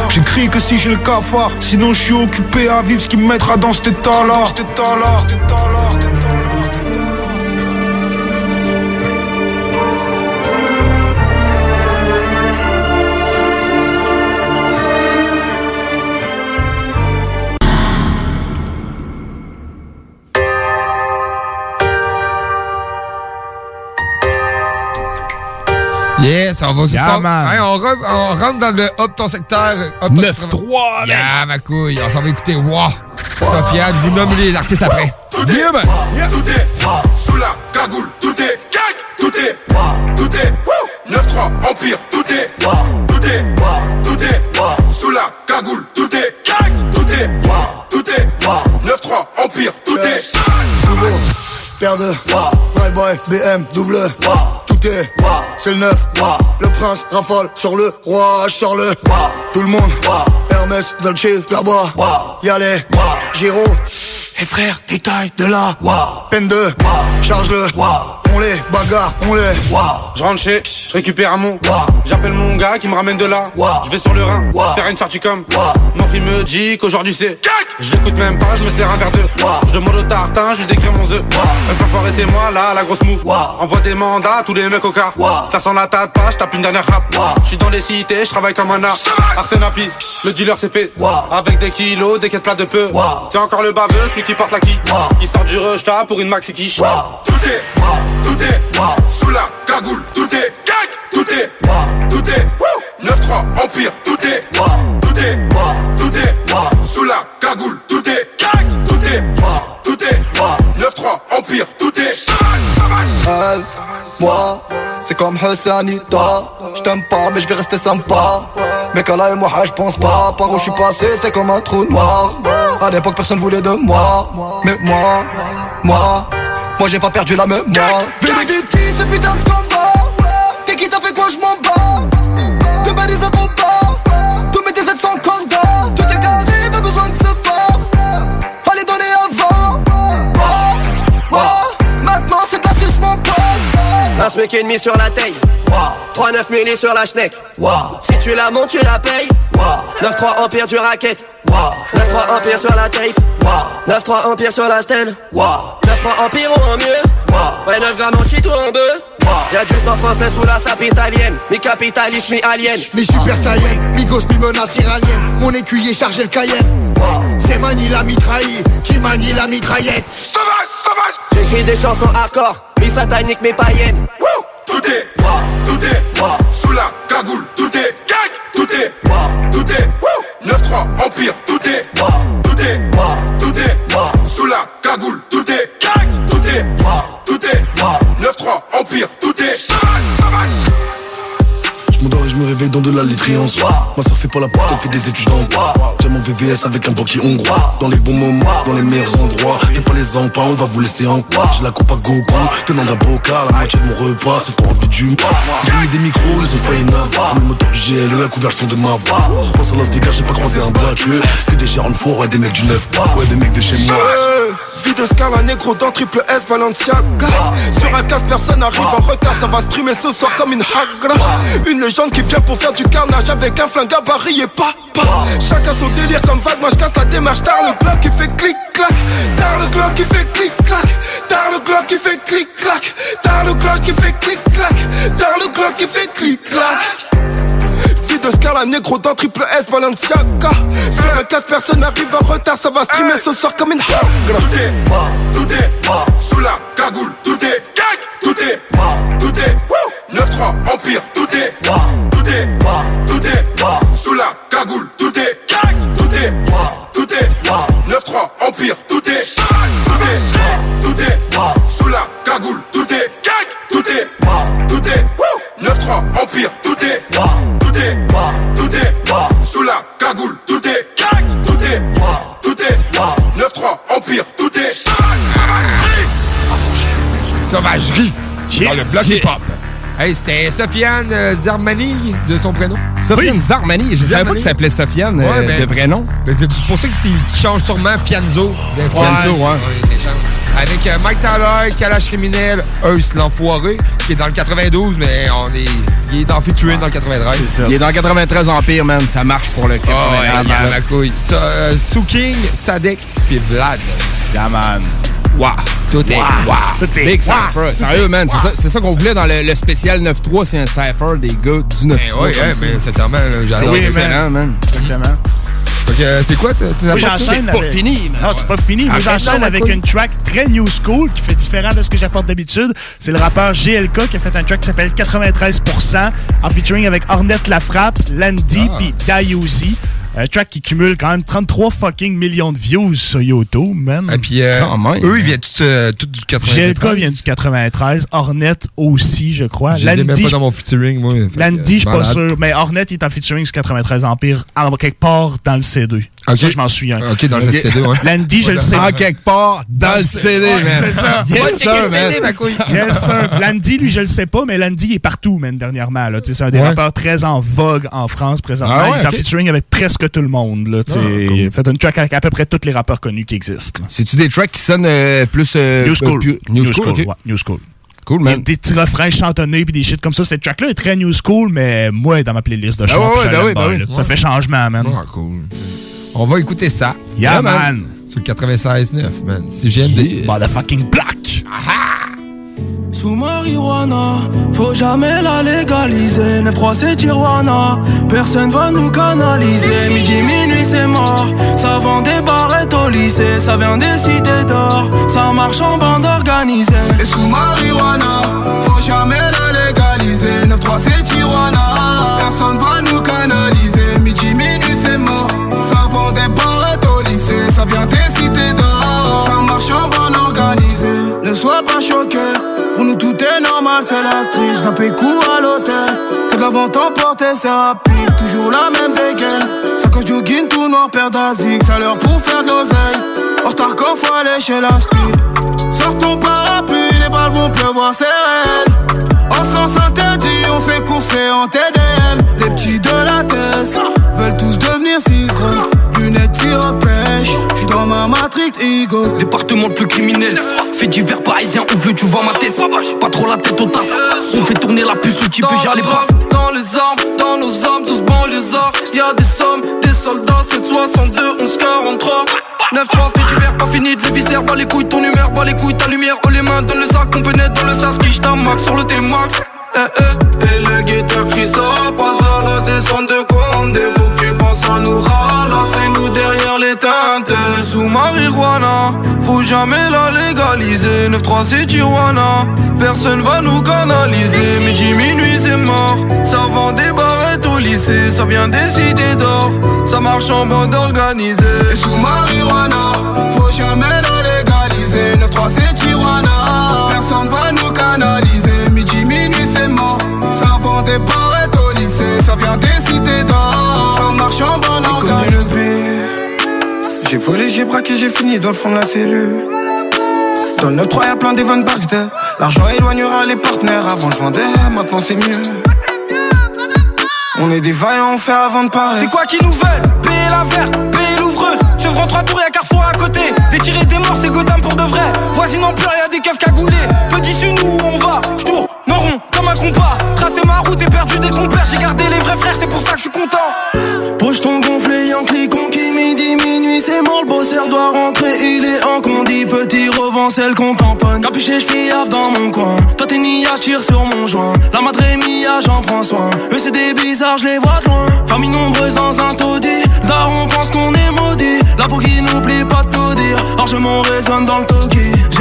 J'écris que si j'ai le cafard Sinon je suis occupé à vivre ce qui me mettra dans cet état Yes, on va se Yeah. Hey, on, re- on rentre dans le Hop ton secteur. Hop ton 9-3, Yeah, ma couille. On s'en va écouter Wow. Sofiane, je vous nomme les artistes après. Yeah, man. Tout est. Sous la cagoule, tout est. Tout est. Tout est. 9-3 Empire, tout est. Tout est. Tout est. Sous la cagoule, tout est. Tout est. Tout est. 9-3 Empire, tout est. Nouveau, paire de. Drive-by, BM, double C'est le neuf Le prince rafale sur le roi Je sors le, tout le monde Hermès, Dolce, Gabba Y'a Giro Et frère, détail de la Peine de, charge le on les, bagarre, on les. Je rentre chez, je récupère un mon. J'appelle mon gars qui me ramène de là. Je vais sur le Rhin, faire une sortie comme. Mon fils me dit qu'aujourd'hui c'est. Je l'écoute même pas, je me sers un verre de. Je demande au tartin, juste d'écrire mon œuf. Enfoiré, c'est moi là, la grosse mou. Envoie des mandats, tous les mecs au car. Ça sent la tête pas, je tape une dernière rap. Je suis dans les cités, je travaille comme un art. Artenapi, le dealer c'est fait. Avec des kilos, des quêtes plats de peu. C'est encore le baveux, celui qui porte la qui. Qui sort du rush pour une maxi quiche. Est, tout est, sous la cagoule, tout est, tout est, tout est, 9-3, Empire, tout est, tout est, tout est, sous la cagoule, tout est, tout est, tout est, 9-3, Empire, tout est, Elle, moi, c'est comme Hussanita. Je t'aime pas, mais je vais rester sympa. Mais quand là et moi, je pense pas. Par où je suis passé, c'est comme un trou noir. À l'époque, personne voulait de moi. Mais moi, moi, moi j'ai pas perdu la mémoire. Vénéditi, ce putain de combat. T'es qui t'as fait quoi, je m'en bats. De balises de combat. Un smic et demi sur la taille. 3-9 milli sur la schneck. Si tu la montes tu la payes. 9-3 empire du racket. 9-3 empire sur la tape 9-3 empire sur la stand 9-3 empire ou en mieux. Ouais 9 grammes en shit ou en deux. Y'a du sang français sous la sape italienne Mi capitaliste mi alien. Mi super saiyan, mi gosse, mi menace iranienne. Mon écuyer chargé le Cayenne. C'est Mani la mitraille qui manie la mitraillette J'écris des chansons hardcore Mi satanique mi païenne tout est, tout est, sous la cagoule, tout est, tout est, tout est, 9-3, Empire, tout est, tout est, tout est, sous la cagoule, tout est, tout est, tout est, 9-3, Empire, tout est, m'endors et je me réveille dans de la litriance Moi ça fait pas la porte, elle fait des étudiants J'ai mon VVS avec un banquier hongrois. Dans les bons moments, dans les meilleurs endroits. Fais pas les empas, on va vous laisser en quoi. J'ai la coupe à gogo, tenant d'un bocal La moitié de mon repas, c'est pour envie du J'ai mis des micros, ils ont failli neuf Le moteur du GLE, la couverture de ma voix. Pense à l'Astéga, j'ai pas croisé un black Que des Sharon Four, ouais des mecs du neuf. Ouais des mecs de chez moi. Vie de Scala négro dans triple S Balenciaga Sur un casse personne arrive en retard Ça va streamer ce soir comme une hagra. Une légende qui vient pour faire du carnage Avec un flingue gabarit et pas pas. Chacun son délire comme vague Moi je casse la démarche. Tard le bloc qui fait clic clac. Tard le glock qui fait clic clac. Tard le glock qui fait clic clac. Tard le glock qui fait clic clac. Tard le glock qui fait clic clac. Vie de Scala négro dans triple S Balenciaga. Sur un casse personne arrive en retard Ça va streamer ce soir comme une tout est, tout est, sous la cagoule, tout est, tout est, tout est, 9-3, Empire, tout est, tout est, tout est, sous la cagoule, tout est, tout est, tout est, 9-3, Empire, tout est, tout est, tout est, sous la cagoule, tout est, tout est, tout est, 9-3, Empire, tout est, tout est, tout est, sous la cagoule, tout est, tout est, tout est, 9-3, Empire, tout est, Sauvagerie dans le bloc hip-hop. Hey, c'était Sofiane euh, Zarmani de son prénom. Sofiane Zarmani. Je savais pas qu'il s'appelait Sofiane, euh, ben, de vrai nom. ben, c'est pour ça qu'il change sûrement Fianzo. de- Fianzo, ouais. Avec euh, Mike Tyler, Kalash Criminel, Eus l'enfoiré, qui est dans le 92, mais on est, il est dans featuring dans le 93. Il est dans 93 Empire, man. Ça marche pour le Oh, ouais, 93. il a ma couille. Ça, euh, Sadek, puis Vlad. Yeah, man. Wow. Tout est. Wow. Tout est. Big Wow. Cypher. Sérieux, man. C'est ça, c'est ça qu'on voulait dans le, le spécial 9-3. C'est un Cypher des gars du 9-3. Ben ça. ben, sincèrement, j'adore. Oui, man. Exactement. Fait que, euh, c'est quoi, ça? Moi, j'enchaîne avec- Non, c'est pas fini. Moi, j'enchaîne avec une track très new school qui fait différent de ce que j'apporte d'habitude. C'est le rappeur GLK qui a fait un track qui s'appelle 93% en featuring avec Ornette Lafrappe, Landy Ah. puis Dayuzi. Un track qui cumule quand même 33 fucking millions de views sur YouTube, man. Et puis, euh, eux, ils viennent tous euh, tous du 93. GLK vient du 93, Ornette aussi, je crois. Je ai même Landy, pas dans mon featuring, moi. Landy, je suis pas sûr, mais il est en featuring sur 93 Empire, en quelque part dans le C2. Ça, je m'en souviens. Ok, dans le CD, ouais. (laughs) Landy, je le sais. En quelque part, dans le CD, Ouais, man. C'est ça. Yes, sir, checker le man. CD, ma couille. Yes, sir. Landy, lui, je le sais pas, mais Landy est partout, man, dernièrement. là. C'est un des Ouais. rappeurs très en vogue en France présentement. Ah ouais, il est en featuring avec presque tout le monde. Là. Ah, cool. Il fait une track avec à peu près tous les rappeurs connus qui existent. là. C'est-tu des tracks qui sonnent euh, plus. euh, New school. plus- New, New school. school, ok. ouais, New school. Cool, man. Des petits refrains chantonnés puis des shit comme ça. Cette track-là est très new school, mais moi, dans ma playlist de Ah chant, ouais, ouais, là. Ça fait changement, man. Ah, cool. On va écouter ça. Yeah, man. Sur le 96.9, man. C'est GMD. Motherfucking black. Sous marijuana, faut jamais la légaliser. 9-3 c'est Tijuana, personne va nous canaliser. Midi, minuit c'est mort, ça vend des barrettes au lycée. Ça vient des cités d'or, ça marche en bande organisée. Et sous marijuana, faut jamais la légaliser. 9-3 c'est Tijuana, Pour nous tout est normal, c'est la street. Je coup à l'hôtel, que de la vente emportée c'est rapide. Toujours la même dégaine, tout noir, paire d'asique Ça l'heure pour faire de l'oseille, en retard quand faut aller chez la street Sors ton parapluie, les balles vont pleuvoir, c'est réel En sens interdit, on fait courser en TDM Les petits de la tête veulent tous devenir cisgres Lunettes tir à pêche, j'suis dans ma matrix ego. Département le plus criminel. Fait divers parisien, où veux tu vois ma tête. Pas trop la tête au taf On fait tourner la puce, le type les passes Dans les armes, dans nos armes, tous banlieusards Y'a des sommes, des soldats, 762, 11, 43 9-3, fait divers, pas fini de viscères Bas les couilles, ton humeur, bas les couilles, ta lumière. Oh les mains, donne le sac, on pénètre dans le sas Qui max sur le T-Max. Eh, eh. Et le guetteur crie ça Passe à la descente de Condé Marijuana. Faut jamais la légaliser. 9-3 c'est Tijuana. Personne va nous canaliser. Midi minuit c'est mort. Ça vend des barrettes au lycée. Ça vient des cités d'or. Ça marche en bande organisée Et sous marijuana, faut jamais la légaliser. 9-3 c'est Tijuana, personne va nous canaliser. Midi, minuit c'est mort, ça vend des barrettes J'ai volé, j'ai braqué, j'ai fini dans le fond de la cellule. Dans le 9-3, y'a plein d'Evan Bagdad. L'argent éloignera les partenaires. Avant, je vendais, maintenant c'est mieux. On est des vaillants, on fait avant de parler. C'est quoi qui nous veulent? Payer la verte, payer l'ouvreuse Sevran trois tours, y'a Carrefour à côté Des tirés des morts, c'est Gotham pour de vrai Voisine en pleurs, y'a des keufs cagoulés Petit su nous où on va J'tourne, me rond, comme un compas Tracer ma route et perdu des compères J'ai gardé les vrais frères, c'est pour ça que je suis content Pocheton gonflé, Yankee conquis Midi, minuit, c'est mort, le bosseur doit rentrer. Il est en condi, petit revend, c'est le qu'on tamponne Capuché, haf dans mon coin. Toi t'es niage, tire sur mon joint. La madre mia, j'en prends soin. Eux c'est des bizarres, je les vois de loin. Famille nombreuse dans un taudis. Daron pense qu'on est maudit. La qui n'oublie pas de tout dire. Largement résonne dans le toki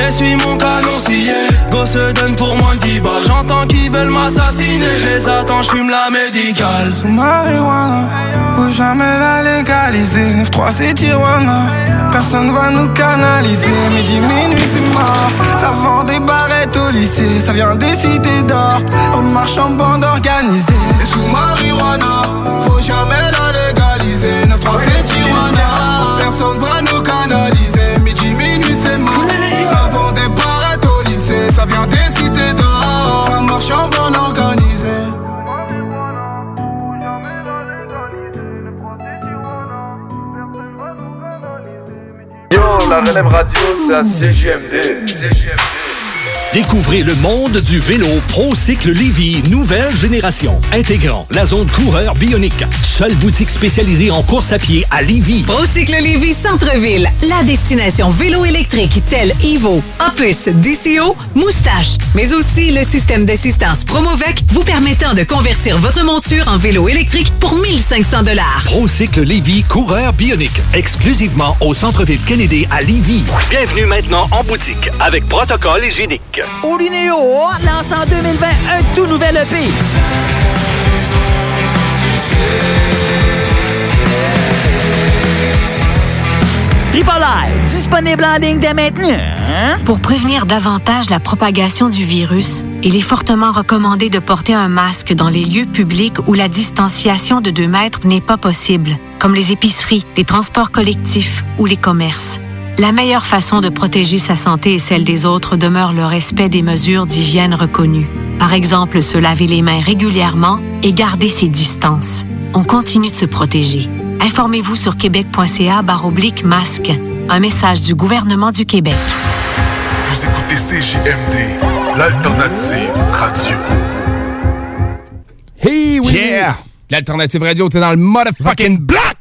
J'essuie mon canon scié Go se donne pour moins de 10 balles J'entends qu'ils veulent m'assassiner Je les attends, j'fume la médicale Sous marijuana, faut jamais la légaliser. 9-3 c'est Tijuana, personne va nous canaliser. Midi, minuit c'est mort, ça vend des barrettes au lycée. Ça vient des cités d'or, on marche en bande organisée. Et sous marijuana, relève radio, c'est à CGMD. Découvrez le monde du vélo ProCycle Lévy, nouvelle génération, intégrant la zone coureur bionique. Seule boutique spécialisée en course à pied à Lévy. Procycle Lévy Centre-Ville, la destination vélo électrique telle Evo, Opus, DCO, Moustache, mais aussi le système d'assistance Promovec vous permettant de convertir votre monture en vélo électrique pour 1500 dollars. ProCycle Lévy, coureur bionique, exclusivement au centre-ville Kennedy à Lévy. Bienvenue maintenant en boutique avec protocole hygiénique. Olinéo lance en 2020 un tout nouvel EP. Tripolaire, disponible en ligne dès maintenant. Pour prévenir davantage la propagation du virus, il est fortement recommandé de porter un masque dans les lieux publics où la distanciation de 2 mètres n'est pas possible, comme les épiceries, les transports collectifs ou les commerces. La meilleure façon de protéger sa santé et celle des autres demeure le respect des mesures d'hygiène reconnues. Par exemple, se laver les mains régulièrement et garder ses distances. On continue de se protéger. Informez-vous sur québec.ca oblique masque. Un message du gouvernement du Québec. Vous écoutez CJMD L'alternative radio. Hey, oui! Yeah! L'alternative radio, t'es dans le motherfucking block!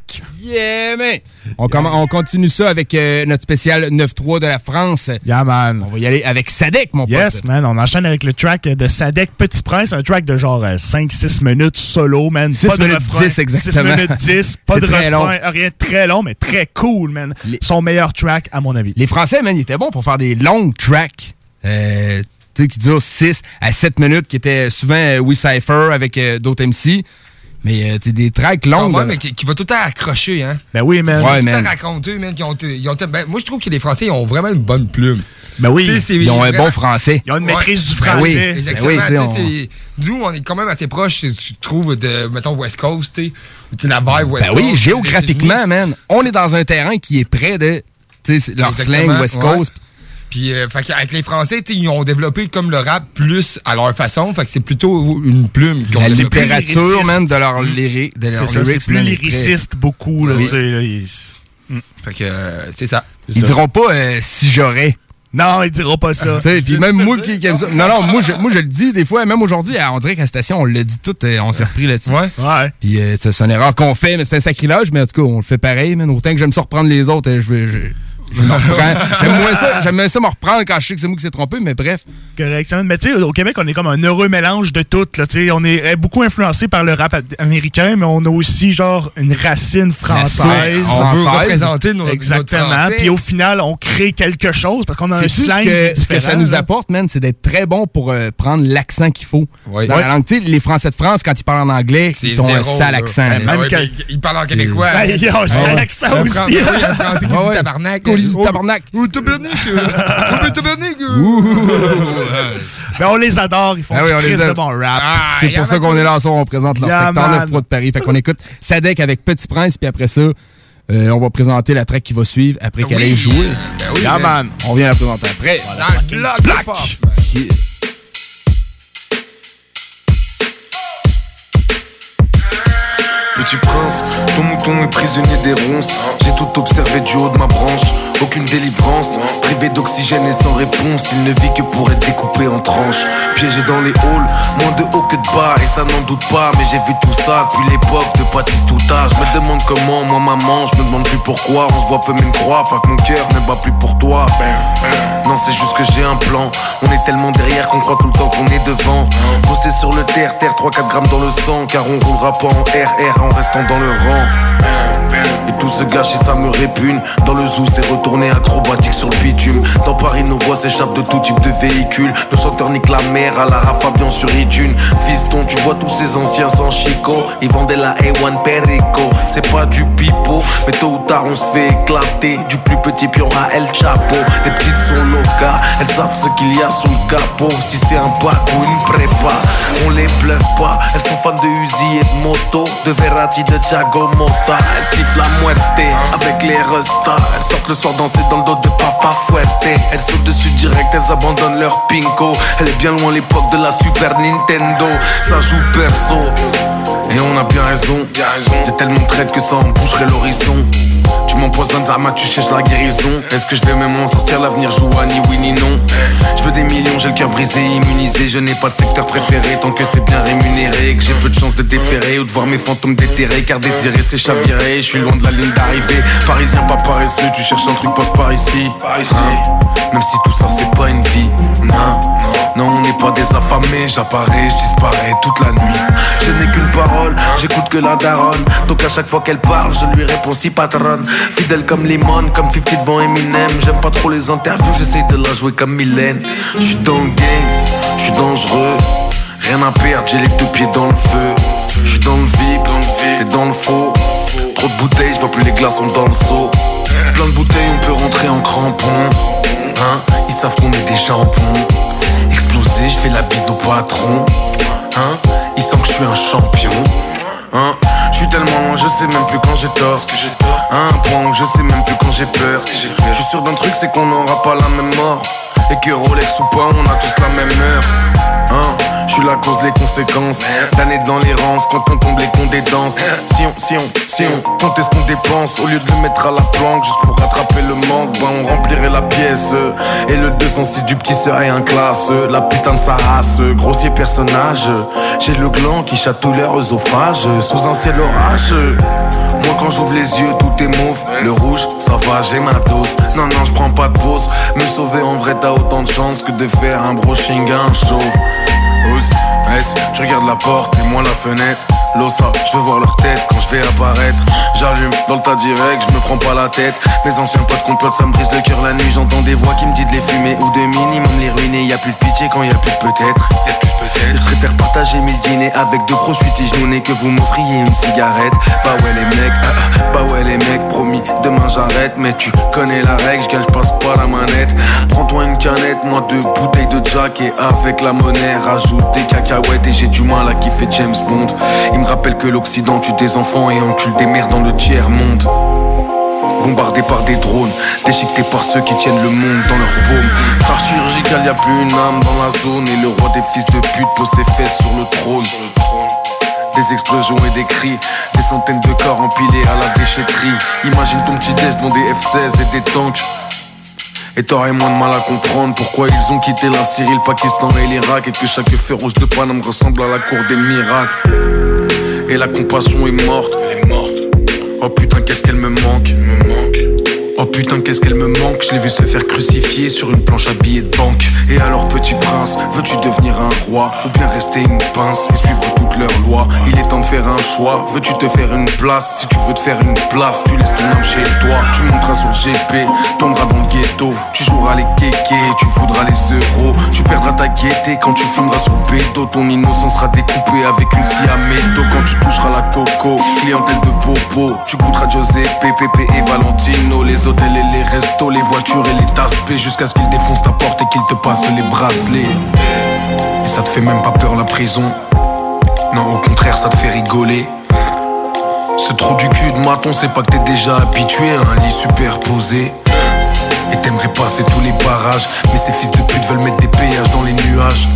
Yeah, man! On, continue ça avec euh, notre spécial 9-3 de la France. Yeah, man. On va y aller avec Sadek, mon Yes, pote. man. On enchaîne avec le track de Sadek Petit Prince, un track de genre 5-6 minutes solo, man. 6 Pas de minutes refrain. 10 exactement. 6 minutes 10, (laughs) pas de très refrain, long. rien de très long, mais très cool, man. Son meilleur track, à mon avis. Les Français, man, ils étaient bons pour faire des longues tracks. Euh, tu sais, qui durent 6 à 7 minutes, qui étaient souvent euh, We Cypher avec euh, d'autres MC. Mais euh, tu sais, des tracks Ah, longues. ouais, mais qui, qui va tout le temps accrocher, hein. Ben oui, man. Ouais, tout man. raconter, man. qui ont, ils ont- ben, moi, je trouve que les Français, ils ont vraiment une bonne plume. Ben oui. Tu sais, c'est Ils ont un vraiment- bon français. Ils ont une maîtrise du Ben français. oui. Exactement. Ben oui, on- c'est- Nous, on est quand même assez proches, tu trouves, de, mettons, West Coast, tu sais. La vibe West Ben Coast. oui, les géographiquement, man, on est dans un terrain qui est près de tu sais, leur Exactement, slang West ouais. Coast. Puis, euh, fait avec les Français, ils ont développé comme le rap plus à leur façon. Fait que c'est plutôt une plume. La littérature, man, de leur lyri- de C'est plus lyriciste beaucoup, là, Oui. tu sais, là, ils- Fait que, euh, c'est ça. Ils diront pas euh, si j'aurais. Non, ils diront pas ça. (laughs) Puis même moi qui, (laughs) qui aime ça. Non, non, moi je, moi je le dis des fois, même aujourd'hui, on dirait qu'à la station, on le dit tout, euh, on s'est repris là-dessus. Ouais. Ouais. Puis euh, c'est une erreur qu'on fait, mais c'est un sacrilège, mais en tout cas, on le fait pareil, man. Autant que j'aime ça reprendre les autres, je vais. (laughs) J'aime moins ça, j'aime ça me reprendre quand je sais que c'est moi qui s'est trompé, mais bref. Correct. Mais tu sais, au Québec, on est comme un heureux mélange de tout. Là, tu sais. on est beaucoup influencé par le rap américain, mais on a aussi genre une racine française. On veut Française. représenter nos, Exactement. Puis au final, on crée quelque chose parce qu'on a un C'est plus slang ce que, ce que ça nous apporte, man, c'est d'être très bon pour euh, prendre l'accent qu'il faut. Dans la langue, tu sais, les Français de France, quand ils parlent en anglais, ils ont un sale accent. Ouais, ouais, quand- Ils parlent en québécois. Ben, ils ont un sale Ouais. accent aussi. Ah tabarnak. Dit Oh, tabarnak. Oh, tabarnak. euh, (laughs) Oh, tabarnak. euh. Ben, (laughs) on les adore, ils font Ah oui, du de bon rap. C'est pour ça qu'on est là, on présente leur Yeah, secteur man. 9 3 de Paris. Fait qu'on écoute Sadek avec Petit Prince, puis après ça, euh, on va présenter la track qui va suivre après qu'elle ait joué. Ben oui, Yeah, mais- man. On vient la présenter après. Petit prince, ton mouton est prisonnier des ronces. J'ai tout observé du haut de ma branche. Aucune délivrance, privé d'oxygène et sans réponse. Il ne vit que pour être découpé en tranches. Piégé dans les halls, moins de haut que de bas. Et ça n'en doute pas, mais j'ai vu tout ça depuis l'époque de Baptiste Touta. Je me demande comment, moi maman, je me demande plus pourquoi. On se voit peu ne croit pas que mon cœur ne bat plus pour toi. Non, c'est juste que j'ai un plan. On est tellement derrière qu'on croit tout le temps qu'on est devant. Posté sur le terre, terre, 3-4 grammes dans le sang. Car on roulera pas en RR en restant dans le rang. Et tout se gâche et ça me répugne. Dans le zoo, c'est retourné acrobatique sur le bitume. Dans Paris, nos voix s'échappent de tout type de véhicule. Le chanteur nique la mer à la Fabian sur Idune. Fiston, tu vois tous ces anciens sans chico. Ils vendaient la A1 Perico. C'est pas du pipeau, mais tôt ou tard, on se fait éclater. Du plus petit pion à El Chapo. Les petites sont locales, elles savent ce qu'il y a sous le capot. Si c'est un bac ou une prépa, on les bluffe pas. Elles sont fans de Uzi et de moto, de Verratti, de Thiago Motta. La muerte avec les restas. Elles sortent le soir danser dans le dos de Papa Fuerte. Elles sautent dessus direct, elles abandonnent leur pinko. Elle est bien loin l'époque de la Super Nintendo. Ça joue perso. Et on a bien raison, T'es tellement traite que ça en boucherait l'horizon. Tu m'empoisonnes, Zama, tu cherches la guérison. Est-ce que je vais même m'en sortir L'avenir joue à ni oui ni non? Je veux des millions, j'ai le cœur brisé, immunisé. Je n'ai pas de secteur préféré tant que c'est bien rémunéré. Que j'ai peu de chance de déférer ou de voir mes fantômes déterrés. Car désirer c'est chavirer. Je suis loin de la ligne d'arrivée. Parisien, pas paresseux, tu cherches un truc, passe par ici. Hein? Même si tout ça c'est pas une vie. Non, non, on n'est pas des affamés. J'apparais, je disparais toute la nuit. Je n'ai qu'une parole, j'écoute que la daronne. Donc à chaque fois qu'elle parle, je lui réponds si patronne. Fidèle comme Limon, comme 50 devant Eminem. J'aime pas trop les interviews, j'essaie de la jouer comme Mylène. Je suis dans le game, je suis dangereux. Rien à perdre, j'ai les deux pieds dans le feu. Je suis dans le vide, t'es dans le faux. Trop de bouteilles, je vois plus les glaçons dans le seau. Plein de bouteilles, on peut rentrer en crampon. Hein, ils savent qu'on est des jambons. Explosé, je fais la bise au patron. Hein, ils sentent que je suis un champion. Hein, je suis tellement loin, je sais même plus quand j'ai tort. Un point où je sais même plus quand j'ai peur. Je suis sûr d'un truc, c'est qu'on n'aura pas la même mort. Et que Rolex ou pas, on a tous la même heure. Hein, tu la causes les conséquences. D'années dans l'errance, quand on tombe les cons des. Si on, si on, si on comptait ce qu'on dépense, au lieu de le mettre à la planque, juste pour rattraper le manque, ben on remplirait la pièce. Et le 206 du petit serait un classe. La putain de sa race, grossier personnage. J'ai le gland qui chatouille leur œsophage, sous un ciel orage. Moi quand j'ouvre les yeux, tout est mauve. Le rouge, ça va, j'ai ma dose. Non, non, je prends pas de pause. Me sauver en vrai, t'as autant de chance que de faire un brushing un chauve. Tu regardes la porte et moi la fenêtre. L'ossa, je veux voir leur tête quand je vais apparaître. J'allume dans le tas direct, je me prends pas la tête. Mes anciens potes complotent, ça me brise le cœur la nuit. J'entends des voix qui me disent de les fumer ou de minimum les ruiner. Y a plus de pitié quand y a plus de peut-être. Je préfère partager mes dîners avec deux gros suites genounés que vous m'offriez une cigarette. Bah ouais les mecs, ah, ah, bah ouais les mecs, promis, demain j'arrête. Mais tu connais la règle, je je passe pas la manette. Prends-toi une canette, moi deux bouteilles de Jack et avec la monnaie rajoute des cacahuètes et j'ai du mal à kiffer James Bond. Rappelle que l'Occident tue des enfants et encule des mères dans le tiers monde. Bombardé par des drones, déchiqueté par ceux qui tiennent le monde dans leur paume. Par chirurgical, y a plus une âme dans la zone et le roi des fils de pute pose ses fesses sur le trône. Des explosions et des cris, des centaines de corps empilés à la déchetterie. Imagine ton petit déj devant des F-16 et des tanks. Et t'aurais moins de mal à comprendre pourquoi ils ont quitté la Syrie, le Pakistan et l'Irak Et que chaque feu rouge de Paname ressemble à la cour des miracles Et la compassion est morte. Oh putain qu'est-ce qu'elle me manque Oh putain qu'est-ce qu'elle me manque. Je l'ai vu se faire crucifier sur une planche à billets de banque. Et alors petit prince, veux-tu devenir un roi Ou bien rester une pince et suivre toutes leurs lois? Il est temps de faire un choix, veux-tu te faire une place? Si tu veux te faire une place, tu laisses ton âme chez toi. Tu monteras sur GP, tomberas dans le ghetto. Tu joueras les kékés, tu voudras les euros. Tu perdras ta gaieté quand tu fumeras sur le bédo. Ton innocence sera découpée avec une scie à métaux. Quand tu toucheras la coco, clientèle de bobo Tu goûteras Giuseppe, Pepe et Valentino. Les hôtels et les restos, les voitures et les tasses Jusqu'à ce qu'ils défoncent ta porte et qu'ils te passent les bracelets. Et ça te fait même pas peur la prison. Non au contraire ça te fait rigoler. Ce trou du cul de maton c'est pas que t'es déjà habitué à un lit superposé. Et t'aimerais passer tous les barrages Mais ces fils de pute veulent mettre des péages dans les nuages.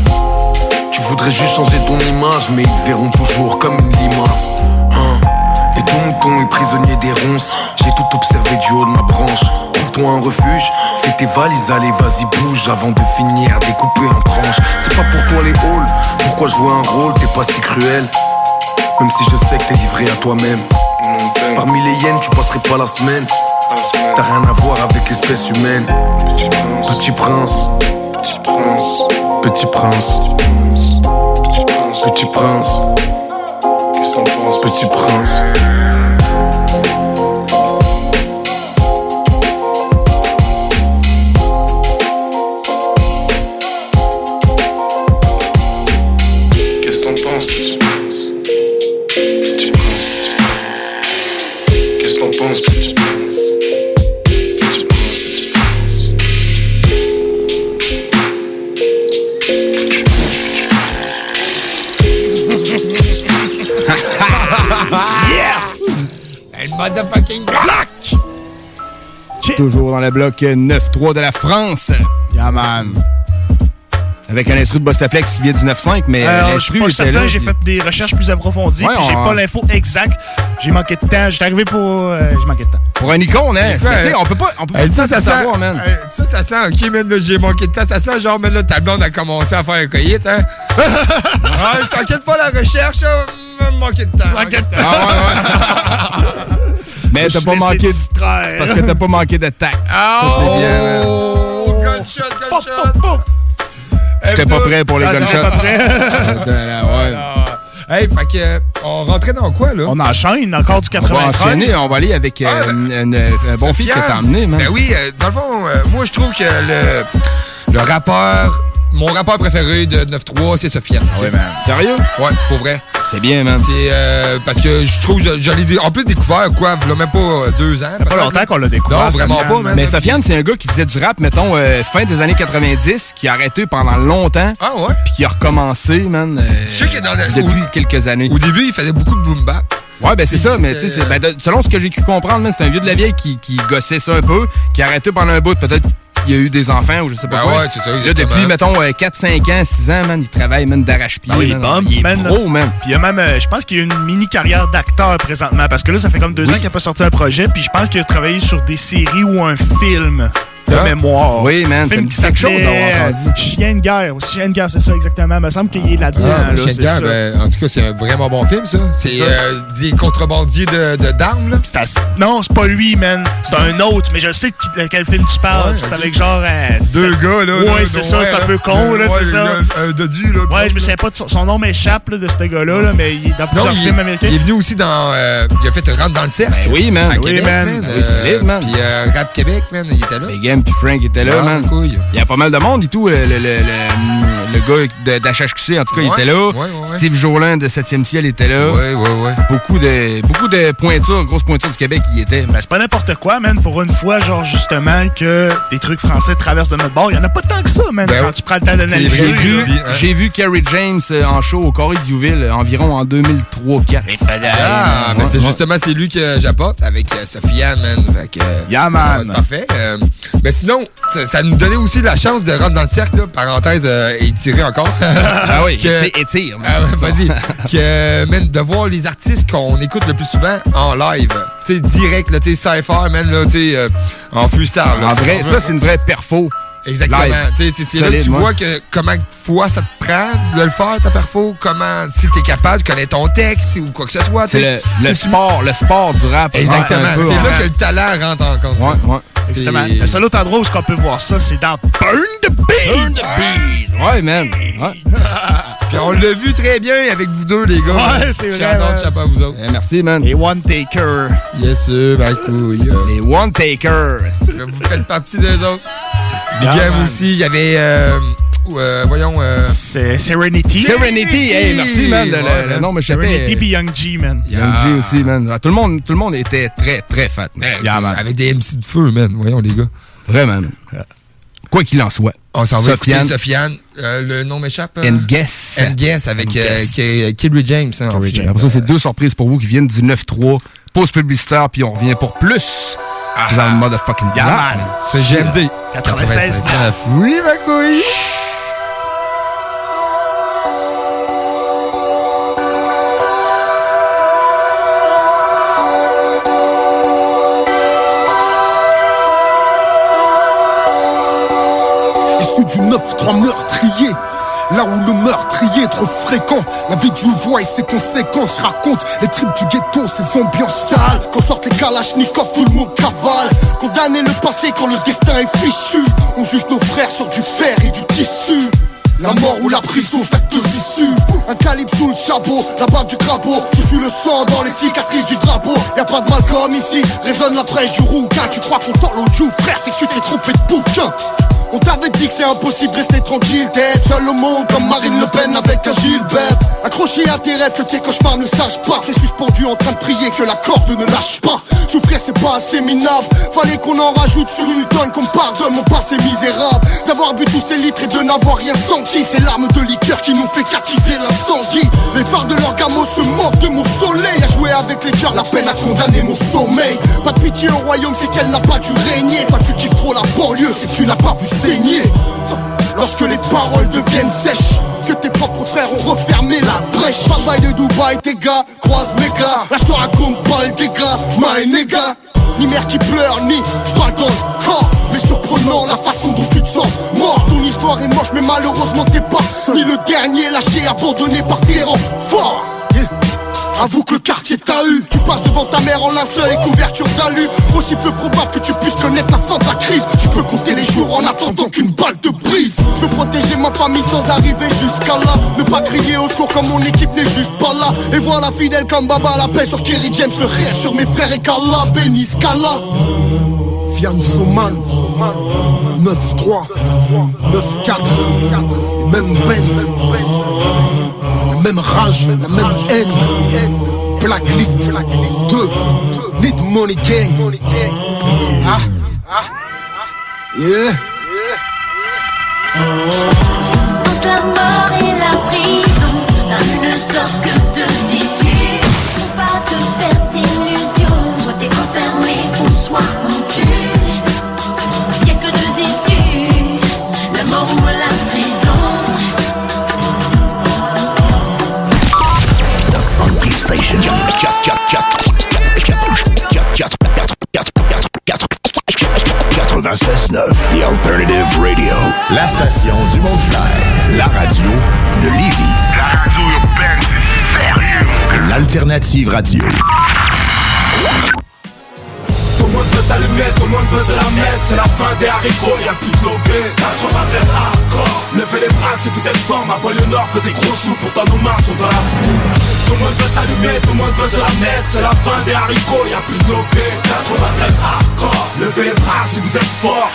Tu voudrais juste changer ton image Mais ils te verront toujours comme une limace Hein et ton mouton est prisonnier des ronces. J'ai tout observé du haut de ma branche. Trouve-toi un refuge, fais tes valises, allez vas-y bouge Avant de finir découpé en tranches. C'est pas pour toi les halls, pourquoi jouer un rôle? T'es pas si cruel, même si je sais que t'es livré à toi-même. Parmi les hyènes tu passerais pas la semaine. T'as rien à voir avec l'espèce humaine. Petit prince. Petit prince. Petit prince Petit prince Toujours dans le bloc 9-3 de la France. Yeah, man. Avec un instru de Bostaflex qui vient du 9-5, mais Euh, je suis pas certain, là. j'ai fait des recherches plus approfondies, Ouais, j'ai on- pas l'info exacte. J'ai manqué de temps, j'étais arrivé pour... euh, j'ai manqué de temps. Pour un icône, hein? On peut pas, on peut pas ça, ça, savoir, sent, man. ça, ça sent, ok, man, j'ai manqué de temps. Ça sent, genre, man, là, ta blonde a commencé à faire un coït, hein. (laughs) ah, je t'inquiète pas, la recherche, euh, manqué de temps. Manqué de temps. (laughs) Mais t'as pas manqué de... distraire. c'est Parce que t'as pas manqué de tact. Ah, Ça, c'est bien. Oh, gunshot, gunshot. J'étais pas prêt pour les Ah, gunshots. pas prêt? (laughs) Là, ouais. Hey, fait que, euh, on rentrait dans quoi, là? On enchaîne encore du On va 93. enchaîner, on va aller avec euh, une- une- un bon fil que t'as emmené, man. Ben oui, euh, dans le fond, euh, moi, je trouve que le, le rappeur, mon rappeur préféré de 9-3, c'est Sofiane. Ah ouais, man. Sérieux? Ouais, pour vrai. C'est bien, man. C'est euh, parce que je trouve, l'ai dé- en plus découvert, quoi, il même pas euh, deux ans. pas longtemps qu'on l'a découvert, Non, vraiment Sofiane. pas, man. Mais Sofiane, c'est un gars qui faisait du rap, mettons, euh, fin des années 90, qui a arrêté pendant longtemps. Ah ouais? Puis qui a recommencé, man. euh, Je sais que dans le- Depuis quelques années. Au début, il faisait beaucoup de boom bap. Ouais, ben c'est ça, mais tu sais, ben, selon ce que j'ai cru comprendre, c'est un vieux de la vieille qui, qui gossait ça un peu, qui a arrêté pendant un bout, peut-être il a eu des enfants ou je sais pas Ben quoi. ouais, c'est ça, Là, depuis, mettons, euh, 4, 5 ans, 6 ans, man, il travaille, man, d'arrache-pied. Ah oui, man. bump, il est pro, man. Puis il y a même, euh, je pense qu'il y a une mini carrière d'acteur présentement, parce que là, ça fait comme deux ans qu'il n'a pas sorti un projet, puis je pense qu'il a travaillé sur des séries ou un film de Ah. mémoire. Oui, man, Un ça film me qui dit quelque chose d'avoir euh, entendu. Chien de guerre. Chien de guerre, c'est ça exactement. Il me semble qu'il est là-dedans. Ah, là, Chien de c'est guerre, ben, en tout cas, c'est un vraiment bon film, ça. C'est C'est euh, des contrebandiers de, de d'armes, là. C'est Non, c'est pas lui, man. C'est un autre, mais je sais de quel film tu parles. Ouais, c'est avec genre. euh, Deux gars, là. Ouais, c'est ça, c'est un peu con, là, c'est ça. Un, dodu, là. Ouais, je me souviens pas de son, nom m'échappe de ce gars-là, là, mais il est dans plusieurs il, films américains. il est venu aussi dans. euh, il a fait Rentre dans le cercle. Ben oui, man. Oui, man. Ben oui, solide, man. Puis Rap Québec, man, il était là. Puis Frank étaient là, man. Il y a pas mal de monde et tout. Le, le- le gars de- d'HHQC, en tout cas, il était là. ouais, ouais, ouais. Steve Jolin de 7e ciel était là. Ouais, ouais, ouais. Beaucoup de, beaucoup de pointures, grosses pointures du Québec, il y était. Ben, c'est pas n'importe quoi, man, pour une fois, genre, justement, que des trucs français traversent de notre bord. Il y en a pas tant que ça, man, Ben quand tu prends le temps d'analyser. J'ai vu, j'ai vu Kerry James euh, en show au Corée d'Youville euh, environ en 2003-4. Ah, ben c'est justement c'est lui que j'apporte avec euh, Sofiane, man. Fait que, euh, Yeah, man. Parfait. Euh, ben sinon, ça, ça nous donnait aussi la chance de rentrer dans le cercle, là, parenthèse euh, encore. (laughs) Ah oui, Que- étire. Ah vas-y. (laughs) que, man, de voir les artistes qu'on écoute le plus souvent en live. Tu sais, direct, tu sais, Cypher, man, là, tu sais, euh, en freestyle. là, En vrai, ça, c'est une vraie perfo. Exactement. C'est là que tu moi. vois que comment de fois ça te prend de le faire, ta perfo, comment, si t'es capable, tu connais ton texte ou quoi que ce soit. tu C'est le, le sport, le sport du rap. Exactement. C'est là que le talent rentre en compte. Ouais, ouais. Exactement. C'est- Le seul autre endroit où on peut voir ça, c'est dans Burn the Beat! Burn the Beat! Ouais, man. Ouais. (laughs) Puis on l'a vu très bien avec vous deux, les gars. Ouais, c'est vrai, chapeau à vous autres. Eh, merci, man. Et One Taker. Yes, sir, ben couille. Les One Takers. Vous faites partie des autres. Big Yeah, Game man. aussi, il y avait, euh, euh, voyons, euh, C'est Serenity. Serenity, hey, merci, man. Le, le- le nom m'échappait. Serenity puis Young G, man. Young G aussi, man. Ah, Tout le monde, tout le monde était très, très fat. man. Yeah, man. avec des MC de feu, man. Voyons, les gars. Vraiment, man. Quoi qu'il en soit. On s'en va écouter Sofiane Sofiane. Euh, le nom m'échappe. euh? and Guess. And Guess avec euh, Guess. Ki- Kid James. hein, fait. Après ça, c'est deux surprises pour vous qui viennent du 9-3. Pause publicitaire, puis on revient pour plus dans le motherfucking Yeah, block. man. C'est GMD. 96 Oui, ma couille. Là où le meurtrier est trop fréquent La vie du voit et ses conséquences Je raconte les tripes du ghetto, ces ambiances sales. Quand sortent les kalachnikovs, tout le monde cavale. Condamner le passé quand le destin est fichu. On juge nos frères sur du fer et du tissu. La mort ou la prison, t'as deux issues Un calibre sous le chapeau, la barbe du crapaud. Je suis le sang dans les cicatrices du drapeau. Y'a pas de Malcolm ici, résonne la prêche du rouquin. Tu crois qu'on tord joue, frère, c'est que tu t'es trompé de bouquin on t'avait dit que c'est impossible de rester tranquille D'être seul au monde comme Marine Le Pen avec un Gilbert. Accroché à tes rêves que tes cauchemars ne sachent pas. T'es suspendu en train de prier que la corde ne lâche pas. Souffrir c'est pas assez minable. Fallait qu'on en rajoute sur une tonne Qu'on pardonne mon passé misérable. D'avoir bu tous ces litres et de n'avoir rien senti Ces larmes de liqueur qui nous fait catchiser l'incendie. Les phares de leur gamin se moquent de mon soleil. À jouer avec les cœurs, la peine à condamner mon sommeil. Pas de pitié au royaume, c'est qu'elle n'a pas dû régner. Toi tu kiffes trop la banlieue, c'est que tu n'as pas vu Lorsque les paroles deviennent sèches que tes propres frères ont refermé la brèche. Bye de Dubaï, tes gars, croise mes gars. Là je te raconte pas le dégât, my nigga Ni mère qui pleure, ni balle dans corps. Mais surprenant la façon dont tu te sens mort. Ton histoire est moche mais malheureusement t'es pas Ni le dernier lâché, abandonné par tes forts Yeah. Avoue que le quartier t'a eu. Tu passes devant ta mère en linceul et couverture d'alu. Aussi peu probable que tu puisses connaître la fin de la crise. Tu peux compter les jours en attendant qu'une balle te brise. Je veux protéger ma famille sans arriver jusqu'à là. Ne pas crier au secours comme mon équipe n'est juste pas là. Et voilà fidèle comme Baba la paix sur Kerry James. Le réel sur mes frères et Kala bénisse Kala Fian Soman 9-3 9-4 Même Ben même rage, la même haine. Blacklist 2, Need Money Gang. Ah, yeah. Entre la mort et la prison, La station du monde clair. La radio de Lévis. La radio urbaine, c'est sérieux. L'Alternative Radio. Tout le monde veut s'allumer, tout le monde veut la mettre. C'est la fin des haricots, y'a plus de lobé 93 hardcore Levez les bras si vous êtes fort Ma banlieue nord veut des gros sous Pourtant nos mains sont dans la boue. Tout le monde veut s'allumer, tout le monde veut se la mettre. C'est la fin des haricots, y'a plus de lobé 93 hardcore Levez les bras si vous êtes fort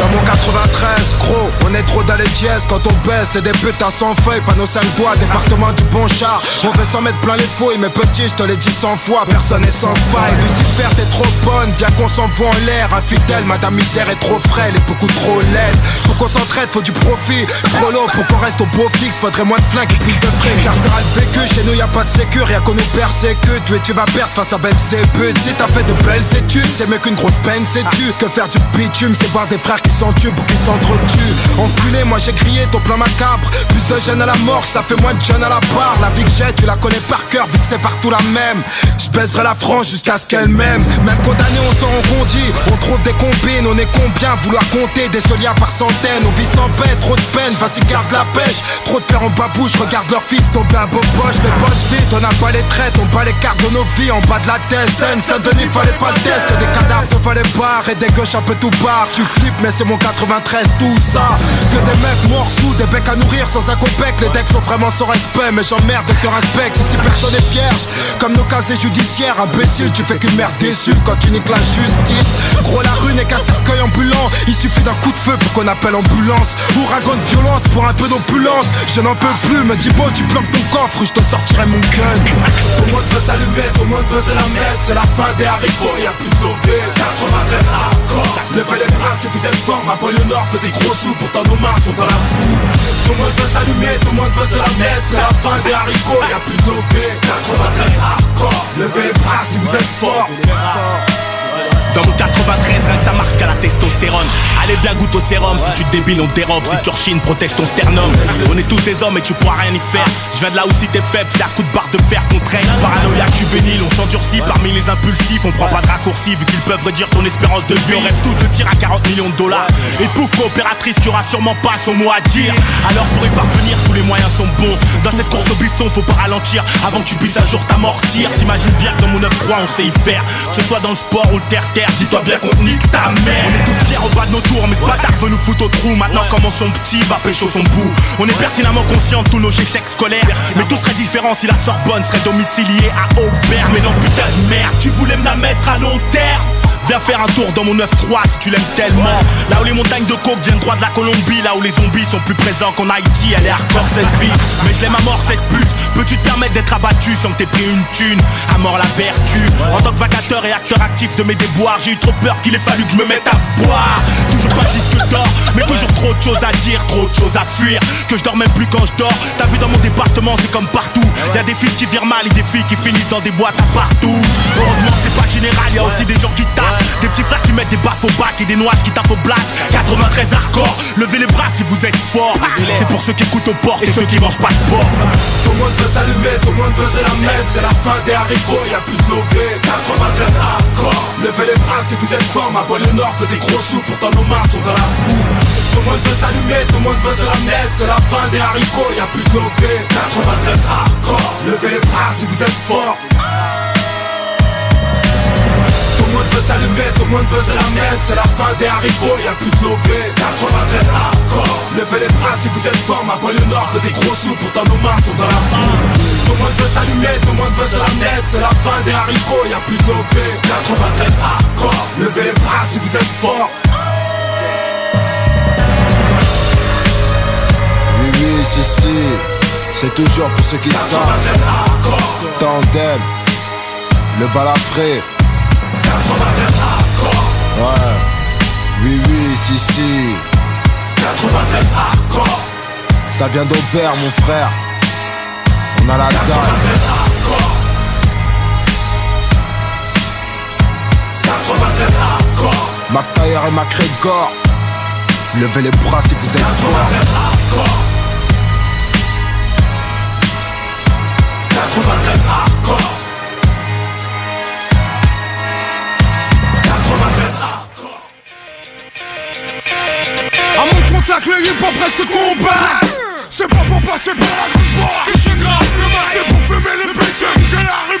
dans mon 93, gros, on est trop dans les dièses. Quand on baisse, c'est des putains sans feuilles. Panneau 5 bois, département du bon char. On veut s'en mettre plein les fouilles Mais petit, je te l'ai dit 100 fois Personne n'est sans faille. Lucifer, t'es trop bonne Viens qu'on s'envoie en l'air. Infidèle, madame misère est trop frêle Et beaucoup trop laide. Pour qu'on s'entraide, faut du profit. Trop pour qu'on reste au beau fixe. Faudrait moins de flingues plus de fric. Car c'est le vécu, chez nous y a pas de sécure Rien qu'on nous persécute. Tu tu vas perdre face à Belzébuth Si t'as fait de belles études C'est mieux qu'une grosse peine, c'est tu Que faire du bitume, c'est voir des frères qui s'entubent ou qui s'entretuent Enculé, moi j'ai crié ton plan macabre. Plus de jeunes à la mort, ça fait moins de jeunes à la barre. La vie que j'ai, tu la connais par cœur vu que c'est partout la même. Je baiserai la France jusqu'à ce qu'elle m'aime. Même condamné, on s'en rebondit On trouve des combines, on est combien Vouloir compter des soliens par centaines? On vit sans paix, trop de peine, vas-y garde la pêche. Trop de pères en babouche, regarde leur fils tomber un beau poche. Les poches vides, on n'a pas les traites, on bat les cartes de nos vies En bas de la tête, Saint-Denis, fallait pas le test Que fallait pas Et des gauches un peu tout barre Tu flippes, mais c'est mon 93, tout ça. Que des mecs morts sous, des becs à nourrir sans un copec Les decks sont vraiment sans respect, mais j'emmerde de te respecte. Ici personne est vierge, comme nos casiers judiciaires Imbécile, tu fais qu'une merde déçue quand tu niques la justice. Gros la rue n'est qu'un cercueil ambulant. Il suffit d'un coup de feu pour qu'on appelle ambulance. Ouragan de violence pour un peu d'opulence. Je n'en peux plus, me dis beau tu planques ton coffre Je te sortirai mon gun. Le monde veut s'allumer, monde veut se la mettre C'est la fin des haricots, y'a plus de lobé 93 hardcore Levez les bras si vous êtes fort Ma banlieue nord fait des gros sous Pourtant nos mains sont dans la boue Tout le monde veut s'allumer, tout le monde veut se la mettre. C'est la fin des haricots, y'a plus de lobé 93 hardcore. Levez les bras si vous êtes fort Dans mon 93, rien que ça marche qu'à la testostérone. Allez bien goûte au sérum, si tu débiles on dérobe. Si tu rechines, protège ton sternum. On est tous des hommes et tu pourras rien y faire. Je viens de là où si t'es faible, c'est à coup de barre de fer qu'on traîne. Paranoïaque juvénile, on s'endurcit. Parmi les impulsifs On prend pas de raccourcis vu qu'ils peuvent réduire ton espérance de vie. On rêve tous de tir à 40 millions de dollars. Et pouf coopératrice qui aura sûrement pas son mot à dire. Alors pour y parvenir, tous les moyens sont bons. Dans cette course au bifton, faut pas ralentir Avant que tu puisses un jour t'amortir. T'imagines bien que dans mon 9-3 on sait y faire. Que ce soit dans le sport ou le dis-toi bien qu'on nique ta mère. On est tous fiers au bas de nos tours, mais ce bâtard veut nous foutre au trou. Maintenant comment son petit va pécho son bout? On est pertinemment conscient de tous nos échecs scolaires. Mais tout serait différent si la Sorbonne serait domiciliée à Aubert. Mais non putain de merde, tu voulais me la mettre à long terme Viens faire un tour dans mon 9-3 si tu l'aimes tellement. Là où les montagnes de coke viennent droit de la Colombie. Là où les zombies sont plus présents qu'en Haïti Elle est hardcore cette vie. Mais je l'aime à mort cette pute. Peux-tu te permettre d'être abattu sans que t'aies pris une thune? À mort la vertu. En tant que vacateur et acteur actif de mes déboires J'ai eu trop peur qu'il ait fallu que je me mette à boire. Toujours pas disque d'or Mais toujours trop de choses à dire Trop de choses à fuir. Que je dors même plus quand je dors. T'as vu dans mon département c'est comme partout. Y'a des fils qui virent mal et des filles qui finissent dans des boîtes à partout. Heureusement c'est pas général Y'a aussi des gens qui tapent des petits frères qui mettent des baffes au bac et des noises qui tapent au black. 93 hardcore, levez les bras si vous êtes fort. C'est pour ceux qui écoutent aux portes et ceux qui mangent pas de porc. Le monde veut s'allumer, tout le monde veut se la mettre C'est la fin des haricots, y'a plus de lobé 93 hardcore Levez les bras si vous êtes fort. Ma banlieue nord fait des gros sous Pourtant nos mains sont dans la boue. Le veut s'allumer, tout le monde veut se la mettre C'est la fin des haricots, y'a plus de lobé 93 hardcore Levez les bras si vous êtes fort le monde veut s'allumer, tout le monde veut se la mettre C'est la fin des haricots, y'a plus de lobé 93 hardcore. Levez les bras si vous êtes fort Ma banlieue nord des gros sous Pourtant nos mains sont dans la boue Tout le monde veut s'allumer, tout le monde veut se la mettre C'est la fin des haricots, y'a plus de lobé 93 hardcore. Levez les bras si vous êtes fort. Oui, oui, si, si. C'est toujours pour ceux qui savent. Tandem. Le balafré Ouais. Oui, oui, si, si. Ça vient d'Aubert, mon frère. On a la dalle. McTayer et McGregor Levez les bras si vous êtes forts 93 hardcore sac le hip hop reste combat. C'est pas pour passer pour la grande boire que je grave le mal C'est pour fumer les bitches que la rue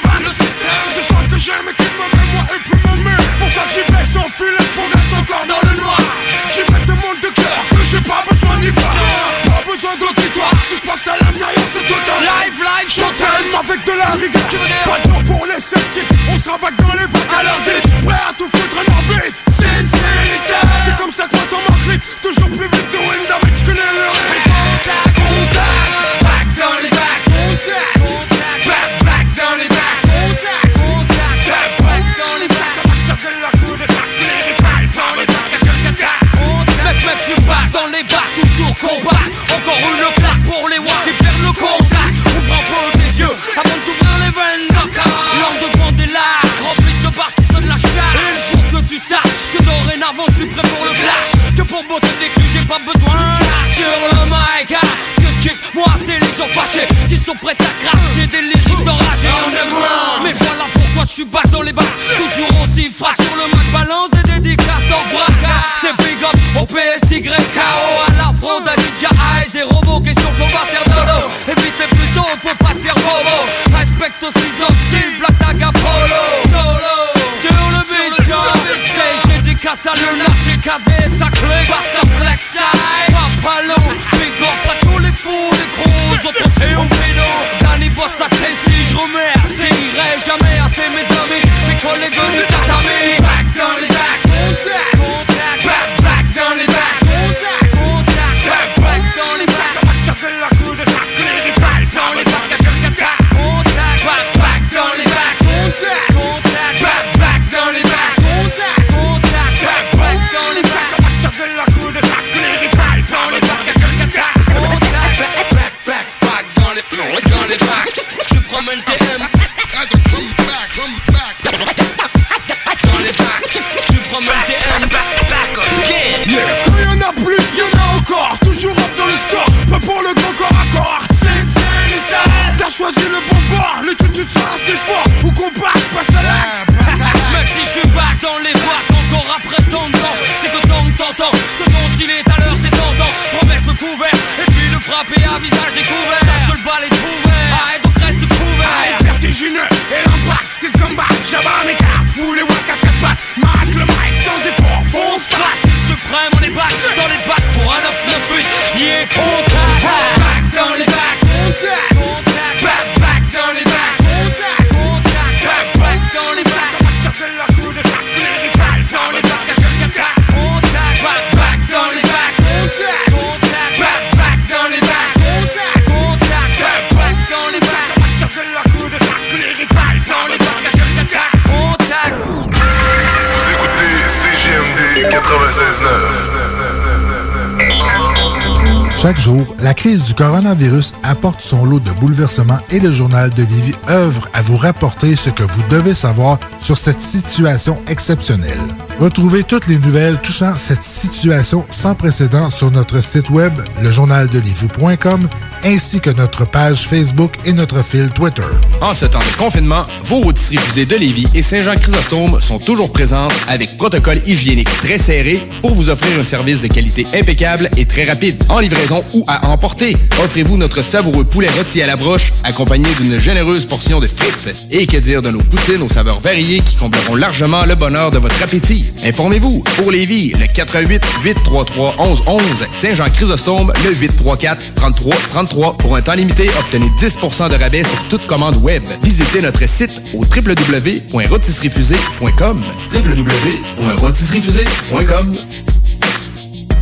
et le journal de Livy œuvre à vous rapporter ce que vous devez savoir sur cette situation exceptionnelle. Retrouvez toutes les nouvelles touchant cette situation sans précédent sur notre site web, lejournaldelivy.com, ainsi que notre page Facebook et notre fil Twitter. En ce temps de confinement, vos rôtisseries fusées de Lévis et Saint-Jean-Chrysostome sont toujours présentes avec protocole hygiénique très serré pour vous offrir un service de qualité impeccable et très rapide. En livraison ou à emporter, offrez-vous notre savoureux poulet rôti à la broche accompagné d'une généreuse portion de frites. Et que dire de nos poutines aux saveurs variées qui combleront largement le bonheur de votre appétit? Informez-vous, pour Lévis, le 88 833 1111 Saint-Jean-Chrysostome, le 834 33 33 Pour un temps limité, obtenez 10% de rabais sur toute commande web. Visitez notre site au www.rotisseriefusée.com www.rotisseriefusée.com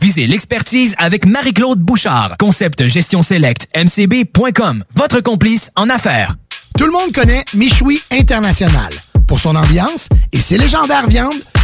Visez l'expertise avec Marie-Claude Bouchard. Concept Gestion Select, mcb.com. Votre complice en affaires. Tout le monde connaît Michoui International pour son ambiance et ses légendaires viandes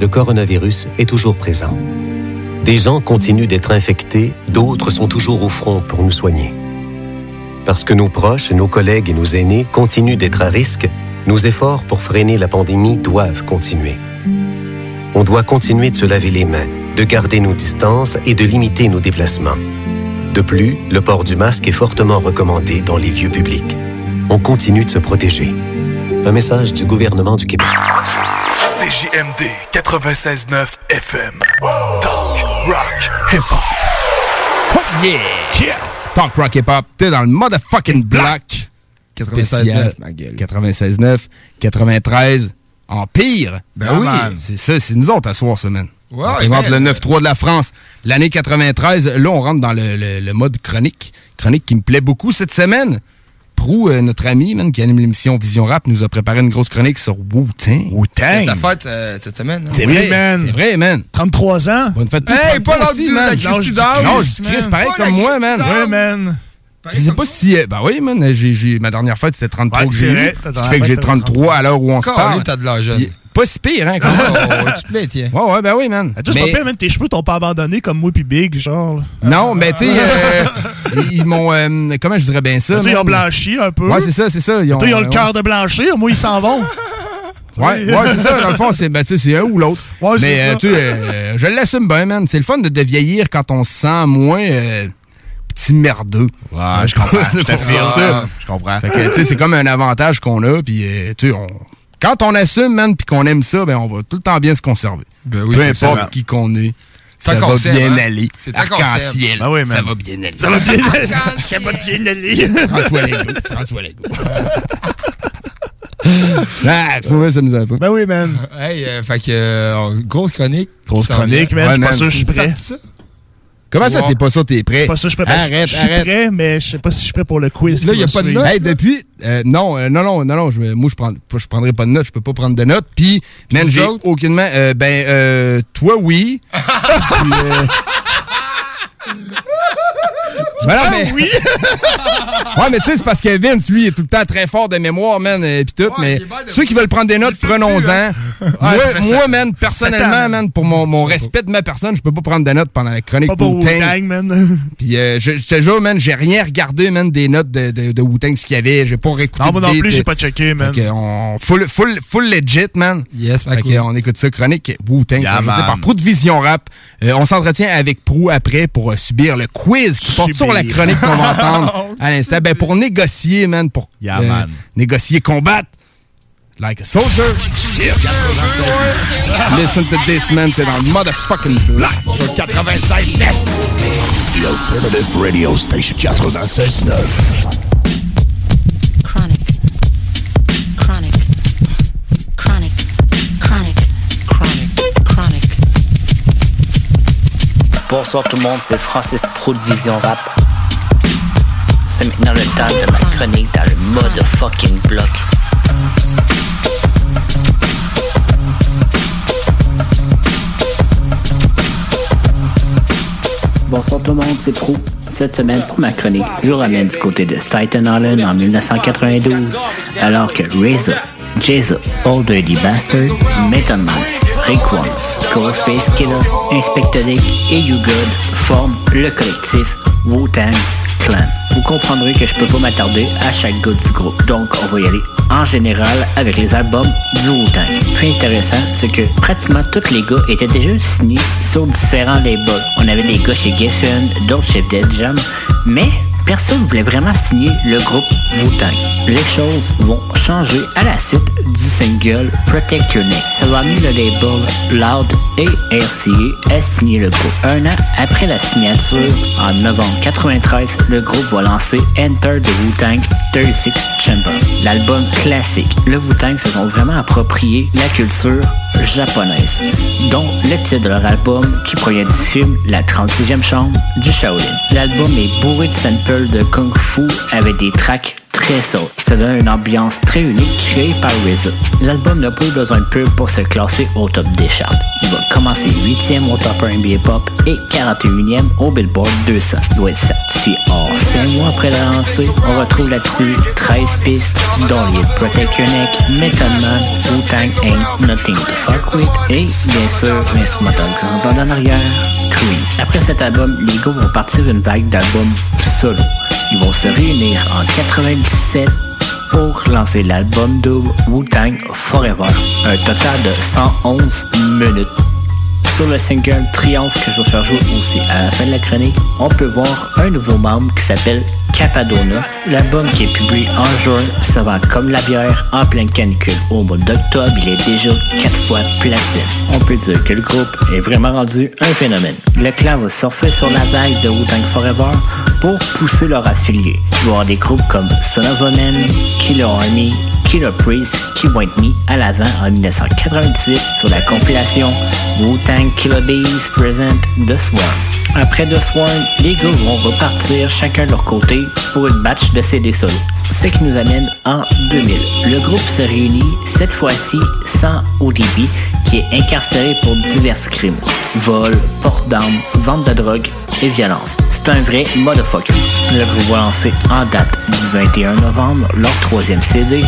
Le coronavirus est toujours présent. Des gens continuent d'être infectés, d'autres sont toujours au front pour nous soigner. Parce que nos proches, nos collègues et nos aînés continuent d'être à risque, nos efforts pour freiner la pandémie doivent continuer. On doit continuer de se laver les mains, de garder nos distances et de limiter nos déplacements. De plus, le port du masque est fortement recommandé dans les lieux publics. On continue de se protéger. Un message du gouvernement du Québec. CJMD 96.9 FM. Talk, rock, hip-hop. Oh yeah! Yeah! Talk rock hip hop, t'es dans le motherfucking block. 96.9, ma gueule. 96.9, 93, Empire. Ben Ah, oui. C'est ça, c'est nous autres à soir, semaine. Ouais, on présente ben, le 9-3 de la France. L'année 93, là, on rentre dans le, le- le mode chronique. Chronique qui me plaît beaucoup cette semaine. Prou, euh, notre ami, man, qui anime l'émission Vision Rap, nous a préparé une grosse chronique sur Wu-Tang. C'est sa fête euh, cette semaine. hein? C'est vrai, man. C'est vrai, man. 33 ans? Bonne fête. Hey, pas l'âge aussi, du- man. la Christie d'âge, Non, je Chris, man. pareil Pas comme moi, man. Ouais, man. Je sais pas si. euh, Ben oui, man. J'ai, j'ai- ma dernière fête, c'était 33 Ouais, que c'est j'ai vrai, eu. Ce qui fait que j'ai t'avais 33 à l'heure où on se parle. t'as de l'âge jeune. Pas si pire, hein, quand Oh, tu te plais, tiens. Ouais, ouais, ben oui, man. Ah, c'est Mais- pas pire, man. Tes cheveux t'ont pas abandonné comme moi puis Big, genre. là. Non, mais tu sais, euh, ils, m'ont. euh, comment je dirais bien ça? Toi, ils ont blanchi un peu. Ouais, c'est ça, c'est ça. Ils ont, Toi, ils ont le ouais. cœur de blanchir. Moi, ils s'en vont. (laughs) Ouais, ouais, c'est ça. Dans le fond, c'est ben, tu un ou l'autre. Ouais, c'est Mais ça. euh, tu sais, euh, je l'assume bien, man. C'est le fun de, de vieillir quand on se sent moins euh, petit merdeux. Ouais, je comprends. Je ça. Je comprends. Fait que, tu sais, c'est comme un avantage qu'on a. Puis, euh, tu sais, on- quand on assume, man, puis qu'on aime ça, ben, on va tout le temps bien se conserver. Ben oui, Peu importe ça. qui qu'on est. C'est Ça un va concept, bien hein? aller. C'est. Arc-en-ciel. Ben oui, ça va bien aller. Ça va bien (laughs) aller. Ça va bien aller. François Legault. François Legault. (laughs) ah, tu ça nous a pas. Ben oui, man. Hey, euh, fait que, euh, grosse chronique. Grosse chronique, man. Ouais, Je suis pas man. sûr que je suis prêt. Comment ça, t'es pas sûr, t'es prêt? Pas sûr que je suis prêt. Arrête, je suis prêt, mais je sais pas si je suis prêt pour le quiz. Là, qui y a pas de notes? Hey, depuis. euh, non, euh, non, non, non, non, je, me- moi, je, prends, je prendrai pas de notes, je peux pas prendre de notes. Puis, vous j'ai aucunement. euh, ben, euh, toi, oui. (laughs) Puis, euh, Ben non, mais... oui! (laughs) ouais, mais tu sais, c'est parce que Vince, lui, est tout le temps très fort de mémoire, man, et pis tout, mais ceux qui veulent prendre des notes, prenons-en. hein. (laughs) moi, moi, man, personnellement, man. pour mon, mon respect de ma personne, je peux pas prendre de notes pendant la chronique Pas pour Wu-Tang. Man. (laughs) Puis euh, je, je te jure, man, j'ai rien regardé, man, des notes de, de, de Wu-Tang, ce qu'il y avait. J'ai pas réécouté Non, moi non plus, euh, j'ai pas checké, man. fait on, full, full, full legit, man. Yes, ma Fait cool. on écoute ça, chronique Wu-Tang, Yeah, par Prou de Vision Rap. Euh, on s'entretient avec Prou après pour euh, subir le quiz qui porte sur la Subir. chronique qu'on va entendre (laughs) à l'instant. Ben, pour négocier, man, pour Yeah, euh, man. négocier, combattre. Like a soldier. Listen to this, man. T'es dans le motherfucking black. Sur 96 The Alternative Radio Station 96.9. Chronic. Chronic. Chronic. Chronic. Chronic. Chronic. Bonsoir tout le monde, c'est Francis Pro de Vision Rap. C'est maintenant le temps de ma chronique dans le mode fucking bloc. Bonsoir tout le monde, c'est Pro. Cette semaine, pour ma chronique, je vous ramène du côté de Staten Island en 1992, alors que RZA, Jazza, Old Dirty Bastard, Method Man, Rick One, Ghostface Killer, Inspector Dick et You Good forment le collectif Wu-Tang Clan. Vous comprendrez que je peux pas m'attarder à chaque gars du groupe. Donc, on va y aller en général avec les albums du Wu-Tang. Plus intéressant, c'est que pratiquement tous les gars étaient déjà signés sur différents labels. On avait des gars chez Geffen, d'autres chez Dead Jam, mais personne ne voulait vraiment signer le groupe Wu-Tang. Les choses vont changer à la suite du single Protect Your Neck. Ça va amener le label Loud et RCA à signer le groupe. Un an après la signature, en novembre 93, le groupe va lancer Enter the Wu-Tang 36 Chamber. L'album classique. Le Wu-Tang se sont vraiment approprié la culture japonaise, dont le titre de leur album qui provient du film La 36e chambre du Shaolin. L'album est bourré de samples de kung fu avec des tracks très soul. Ça donne une ambiance très unique créée par RZA. L'album n'a pas besoin de pub pour se classer au top des charts. Il va commencer 8e au top R&B Pop et 41e au Billboard 200. Il doit être certifié or 5 mois après la lancée. On retrouve là-dessus 13 pistes, dont les Protect Your Neck, Man, Wu-Tang Nothing to Fuck With et bien sûr l'instrumental grand en arrière, Creed. Après cet album, les gars vont partir d'une vague d'albums solo. Ils vont se réunir en 97 pour lancer l'album double Wu-Tang Forever, un total de 111 minutes. Sur le single Triomphe que je vais faire jouer aussi à la fin de la chronique, on peut voir un nouveau membre qui s'appelle Capadona. L'album qui est publié en juin se vend comme la bière en pleine canicule. Au mois d'octobre, il est déjà 4 fois platine. On peut dire que le groupe est vraiment rendu un phénomène. Le clan va surfer sur la vague de Wu-Tang Forever pour pousser leurs affiliés. Il des groupes comme Son of Killer Army, Killer Priest qui vont être mis à l'avant en 1998 sur la compilation Wu-Tang Killer Bees Present The Swarm. Après The Swarm, les gars vont repartir chacun de leur côté pour une batch de CD solo. Ce qui nous amène en 2000. Le groupe se réunit cette fois-ci sans ODB qui est incarcéré pour divers crimes. Vol, porte d'armes, vente de drogue et violence. C'est un vrai motherfucker. Va lancer en date du 21 novembre leur troisième CD,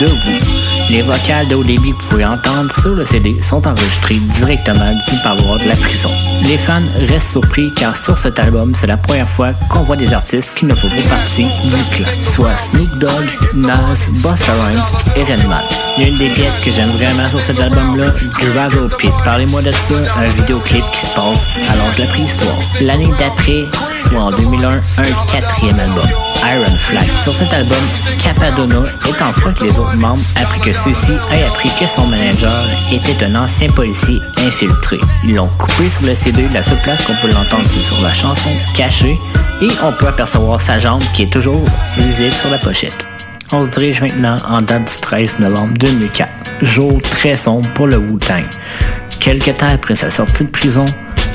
Debout. Les vocales d'ODB que vous pouvez entendre sur le CD sont enregistrés directement du parloir de la prison. Les fans restent surpris car sur cet album, c'est la première fois qu'on voit des artistes qui ne font pas partie du clan, soit Snoop Dogg, Nas, Busta Rhymes et Redman. Il y a une des pièces que j'aime vraiment sur cet album-là, Gravel Pit. Parlez-moi de ça, un vidéoclip qui se passe à l'âge de la préhistoire. L'année d'après, soit en 2001, un quatrième album, Iron Flag. Sur cet album, Capadonna est en que les autres membres après que ceux-ci aient appris que son manager était un ancien policier infiltré. Ils l'ont coupé sur le CD, la seule place qu'on peut l'entendre c'est sur la chanson Caché et on peut apercevoir sa jambe qui est toujours visible sur la pochette. On se dirige maintenant en date du 13 novembre 2004, jour très sombre pour le Wu-Tang. Quelques temps après sa sortie de prison,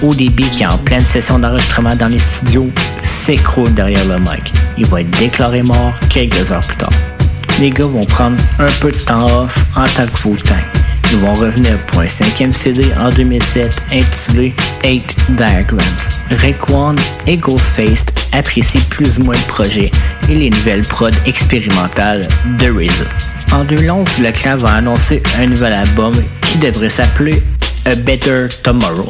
ODB, qui est en pleine session d'enregistrement dans les studios, s'écroule derrière le mic. Il va être déclaré mort quelques heures plus tard. Les gars vont prendre un peu de temps off en tant que Wu-Tang. Ils vont revenir pour un cinquième CD en 2007 intitulé 8 Diagrams. Raekwon et Ghostface apprécient plus ou moins le projet et les nouvelles prods expérimentales de RZA. En 2011, le clan va annoncer un nouvel album qui devrait s'appeler A Better Tomorrow.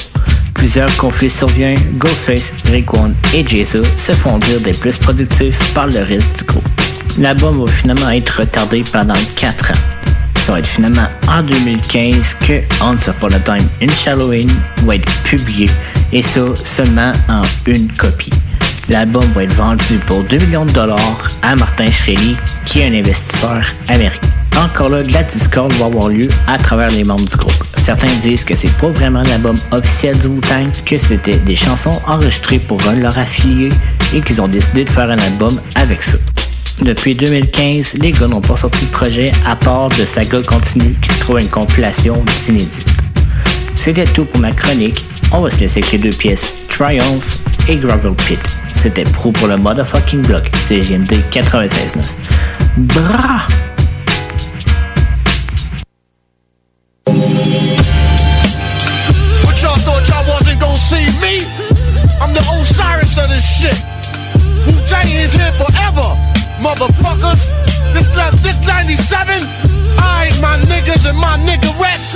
Plusieurs conflits surviennent, Ghostface, Raekwon et Jay-Z se font dire des plus productifs par le reste du groupe. L'album va finalement être retardé pendant 4 ans. Ça va être finalement en 2015 que Once Upon a Time in Halloween va être publié et ça seulement en une copie. L'album va être vendu pour 2 millions de dollars à Martin Shkreli qui est un investisseur américain. Encore là, de la discorde va avoir lieu à travers les membres du groupe. Certains disent que c'est pas vraiment l'album officiel du Wu-Tang, que c'était des chansons enregistrées pour un de leurs affiliés et qu'ils ont décidé de faire un album avec ça. Depuis 2015, les gars n'ont pas sorti de projet à part de Saga Continue qui se trouve une compilation d'inédites. C'était tout pour ma chronique. On va se laisser avec les deux pièces Triumph et Gravel Pit. C'était pro pour le motherfucking block, CGMD 96.9. Bra! What y'all thought y'all wasn't gonna see me? I'm the Osiris of this shit. Wu Tang is here forever, motherfuckers. This this 97. I my niggas and my niggerettes.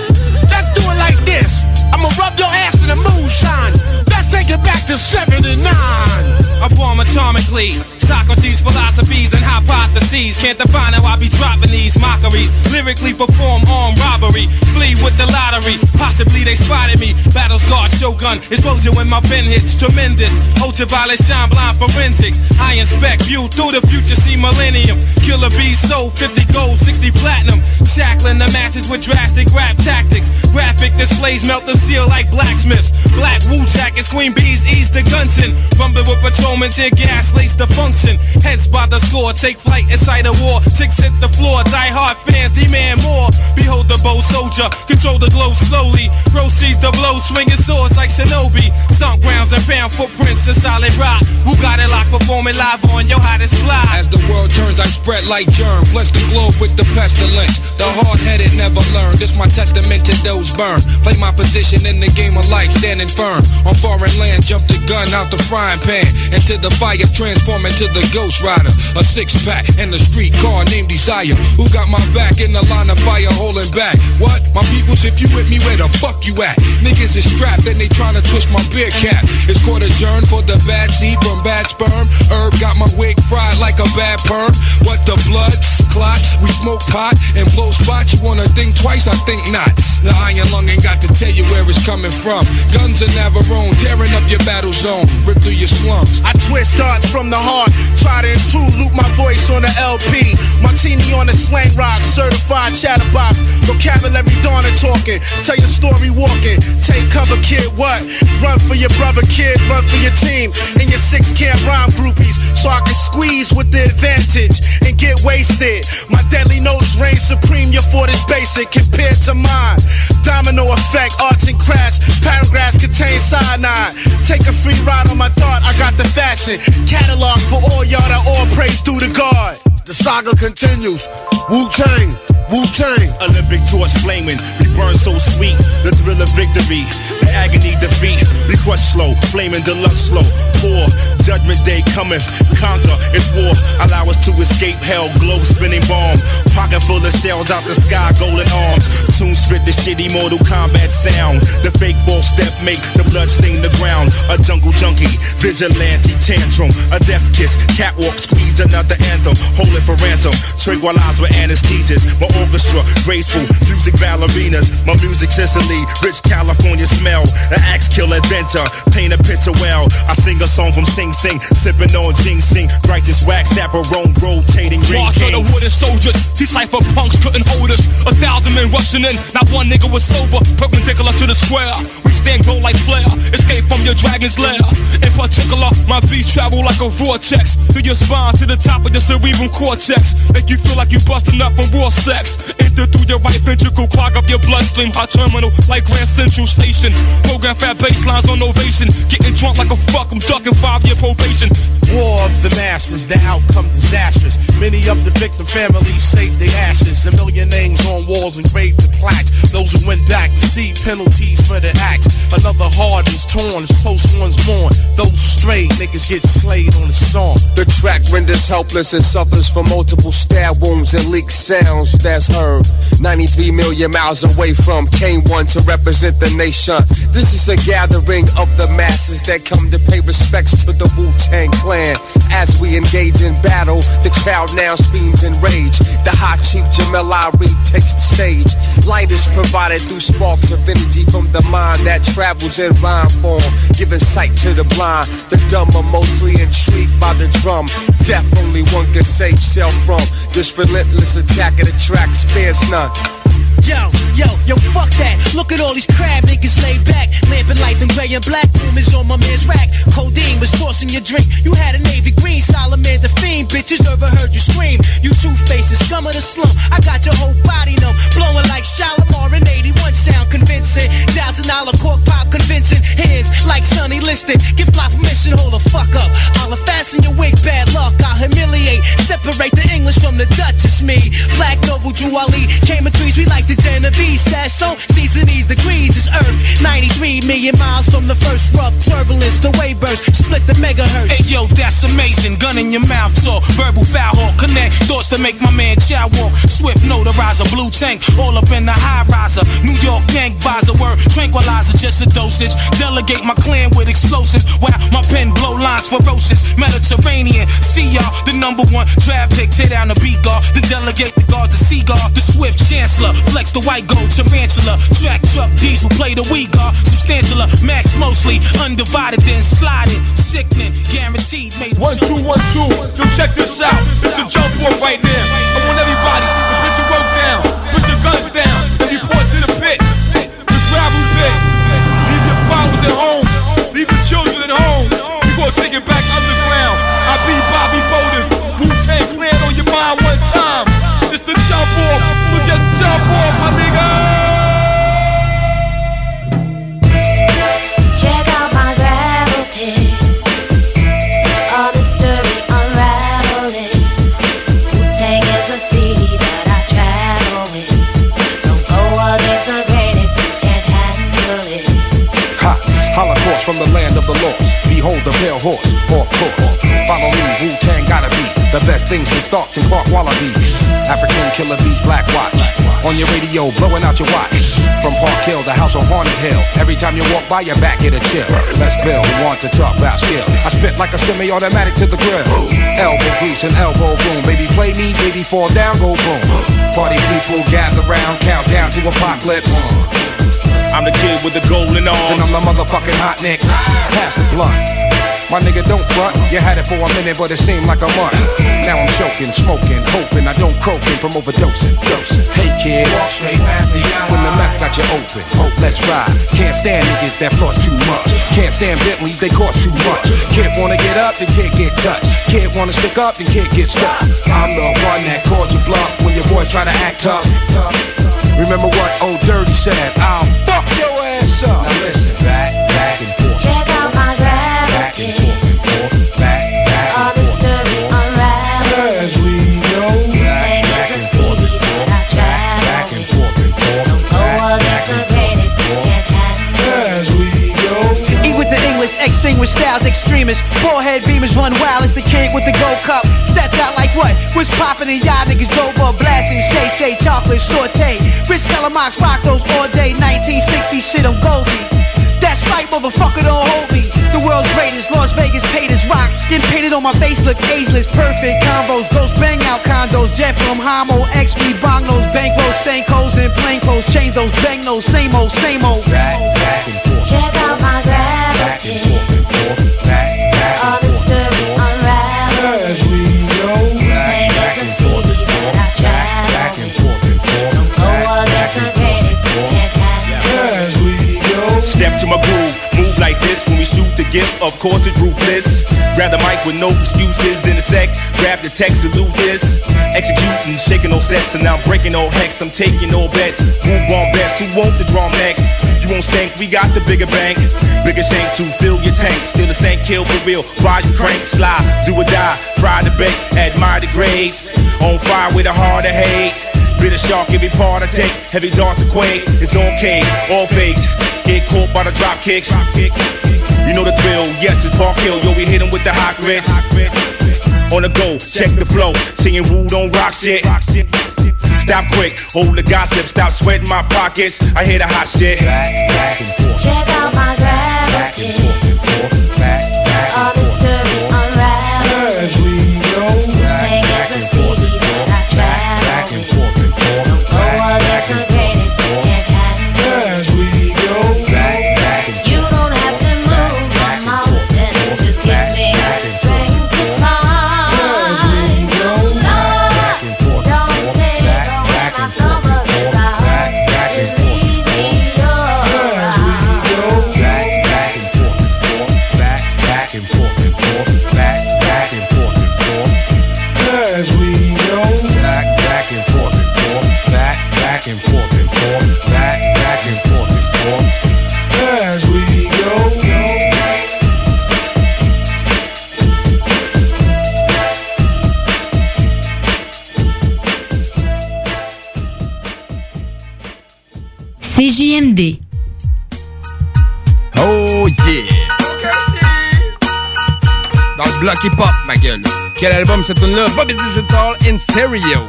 Let's do it like this. I'ma rub your ass in the moonshine. Let's take it back to 79. I bomb atomically, Socrates' philosophies and hypotheses. Can't define how I be dropping these mockeries. Lyrically perform armed robbery. Flee with the lottery. Possibly they spotted me. Battle scarred shogun. Explosion when my pen hits. Tremendous. Ultraviolet shine blind forensics. I inspect view through the future. See millennium. Killer bees sold 50 gold, 60 platinum. Shackling the matches with drastic rap tactics. Graphic displays melt the steel like blacksmiths. Black Wu jackets, queen bees ease the gunson. Rumbling with patrolmen, tear gas, lace the function. Heads by the score, take flight inside a war. Ticks hit the floor, die hard fans demand more. Behold the bow soldier, control the globe slowly. Proceeds the blow, swinging swords like shinobi. Stomp grounds and found footprints in solid rock. Who got it locked, performing live on your hottest fly? As the world turns, I spread like germ. Bless the globe with the pestilence. The hard-headed never learn. This my testament to those burned. Play my position in the game of life, standing firm. On foreign land, jump the gun out the frying pan. Into the fire, transform into the ghost rider. A six-pack and a street car named Desire. Who got my back in the line of fire holding back? What? My peoples, if you with me, where the fuck you at? Niggas is strapped and they tryna twist my beer cap. It's court adjourned for the bad seed from bad sperm. Herb got my wig fried like a bad perm. What the blood? Clots, we smoke pot and blow spots. You wanna think twice? I think not. The iron lung ain't got to tell you where it's coming from. Guns and Navarone, tearing up your battle zone, rip through your slums. I twist darts from the heart, try to intrude, loop my voice on the LP. Martini on the slang rock, certified chatterbox. Vocabulary and talking, tell your story walking. Take cover, kid, what? Run for your brother, kid, run for your team. And your six camp rhyme groupies, so I can squeeze with the advantage and get wasted. My deadly notes reign supreme, your fort is basic compared to mine. Domino effect, arts and crafts, paragraphs contain cyanide. Take a free ride on my thought, I got the fashion. Catalog for all y'all that all praise due to God. The saga continues. Wu Tang, Wu Tang. Olympic torch flaming, we burn so sweet. The thrill of victory, the agony defeat. We crush slow, flaming deluxe slow. Poor judgment day cometh, conquer. It's war. Allow us to escape hell. Globe spinning bomb, pocket full of shells out the sky, golden arms. Soon spit the shitty Mortal Kombat sound. The fake false step make the blood stain the ground. A jungle junkie, vigilante tantrum, a death kiss, catwalk squeeze another anthem. For ransom. Tranquilize with anesthesias. My orchestra, graceful music ballerinas. My music Sicily, rich California smell. An axe kill adventure, paint a picture well. I sing a song from Sing Sing, sipping on ginseng. Righteous wax, chaperone, rotating ring March of the wooden soldiers. See cypher punks couldn't hold us. A thousand men rushing in. Not one nigga was sober. Perpendicular to the square. We stand gold like flare. Escape from your dragon's lair. In particular, my beats travel like a vortex. Through your spine to the top of your cerebral cortex. Make you feel like you busting up from raw sex. Enter through your right ventricle, clog up your bloodstream. Hot terminal like Grand Central Station. Program fat baselines on ovation. Getting drunk like a fuck. I'm ducking five year probation. War of the masses, the outcome disastrous. Many of the victim families saved their ashes. A million names on walls engraved with plaques. Those who went back received penalties for their acts. Another heart is torn as close ones mourn. Those strayed niggas get slayed on the song. The track renders helpless and suffers from multiple stab wounds and leaked sounds that's heard. 93 million miles away from K1 to represent the nation. This is a gathering of the masses that come to pay respects to the Wu Tang Clan. As we engage in battle, the crowd now screams in rage. The hot chief Jamel Ari takes the stage. Light is provided through sparks of energy from the mind that travels in rhyme form, giving sight to the blind. The dumb are mostly intrigued by the drum. Death only one can save from. This relentless attack of the track spares none. Yo, yo, yo, fuck that. Look at all these crab niggas laid back. Lamping light in gray and black. Room is on my man's rack. Codeine was forcing your drink. You had a navy green, Solomon the fiend. Bitches never heard you scream. You two faces, scum of the slum. I got your whole body numb. Blowing like Shalimar in 81 sound convincing. Thousand dollar cork pop convincing. Hands like Sonny Liston. Give fly permission, hold the fuck up. I'll fasten your wig, bad luck. I'll humiliate. Separate the English from the Dutch. It's me. Black noble Buju Ali came in trees, we like the Genovese. Says so, season these degrees, this earth. 93 million miles from the first rough turbulence. The wave burst, split the megahertz. Hey yo, that's amazing. Gun in your mouth talk, verbal foul hawk. Connect thoughts to make my man chow walk. Swift notarizer, blue tank, all up in the high riser. New York gang visor, word tranquilizer, just a dosage. Delegate my clan with explosives. While my pen blow lines ferocious. Mediterranean, see y'all, the number one draft pick. Tear down the beat guard, the delegate the guard, the seagull, the swift chancellor. Flex the white gold tarantula. Track truck diesel, play the we guard. Substantial, max mostly. Undivided, then sliding. Sickening, guaranteed. Made One, two, one, two. Yo, check this out. It's the jump off right now. I want everybody to put your work down, put your guns down, and report to the pit. The gravel pit. Leave your problems at home. Leave your children Holocaust from the land of the lost. Behold the pale horse, off course. Follow me, Wu Tang gotta be the best things since Starks and Clark Wallabies. African killer bees, Black Watch. On your radio, blowing out your watch. From Park Hill, the house on Haunted Hill. Every time you walk by, your back get a chill. Let's build, who want to talk about skill. I spit like a semi-automatic to the grill. Elbow grease and elbow boom. Baby, play me, baby, fall down, go boom. Party people gather round, count down to apocalypse. I'm the kid with the golden arms. And I'm the motherfucking hot nicks. Pass the blunt. My nigga, don't front. You had it for a minute, but it seemed like a month. Now I'm choking, smoking, hoping I don't croaking from overdosing. Dosing. Hey kid, when the mouth got you open, hope let's ride. Can't stand niggas that floss too much. Can't stand Bentleys, they cost too much. Kid wanna get up, then kid get touched. Kid wanna stick up, then kid get stuck. I'm the one that calls you bluff when your boys try to act tough. Remember what old Dirty said? I'll fuck your ass up. Now listen, styles, extremists. Forehead beamers run wild as the kid with the gold cup. Stepped out like what? Was popping and y'all niggas dope up blasting. Shay Shay chocolate saute. Rich Calamox rock those all day. 1960 shit, I'm Goldie. That's right, motherfucker, don't hold me. The world's greatest, Las Vegas paid as rock. Skin painted on my face, look ageless. Perfect combos, ghost bang out condos. Jet from Homo, X, we bong those bankrolls, stank holes, and plain clothes. Change those bang those, same old, same old. Check out my gravel gift. Of course, it's ruthless. Grab the mic with no excuses in a sec. Grab the text, salute this. Executing, shaking no sets, and now I'm breaking no hex. I'm taking no bets. Move on best, who want the drum next? You won't stink, we got the bigger bank. Bigger shank to fill your tank. Still the same kill for real. Ride your crank, slide, do or die. Fry the bait, admire the grades. On fire with a heart of hate. Bitter shark, every part I take. Heavy darts to quake. It's okay, all fakes. Get caught by the drop kicks. You know the thrill, yes, it's Park Hill. Yo, we hit 'em with the hot grits. On the go, check the flow. Singing woo, don't rock shit. Stop quick, hold the gossip, stop sweating my pockets. I hear the hot shit. Check out my gravel bloc hip-hop, ma gueule. Quel album cette tune là Bobby Digital in Stereo.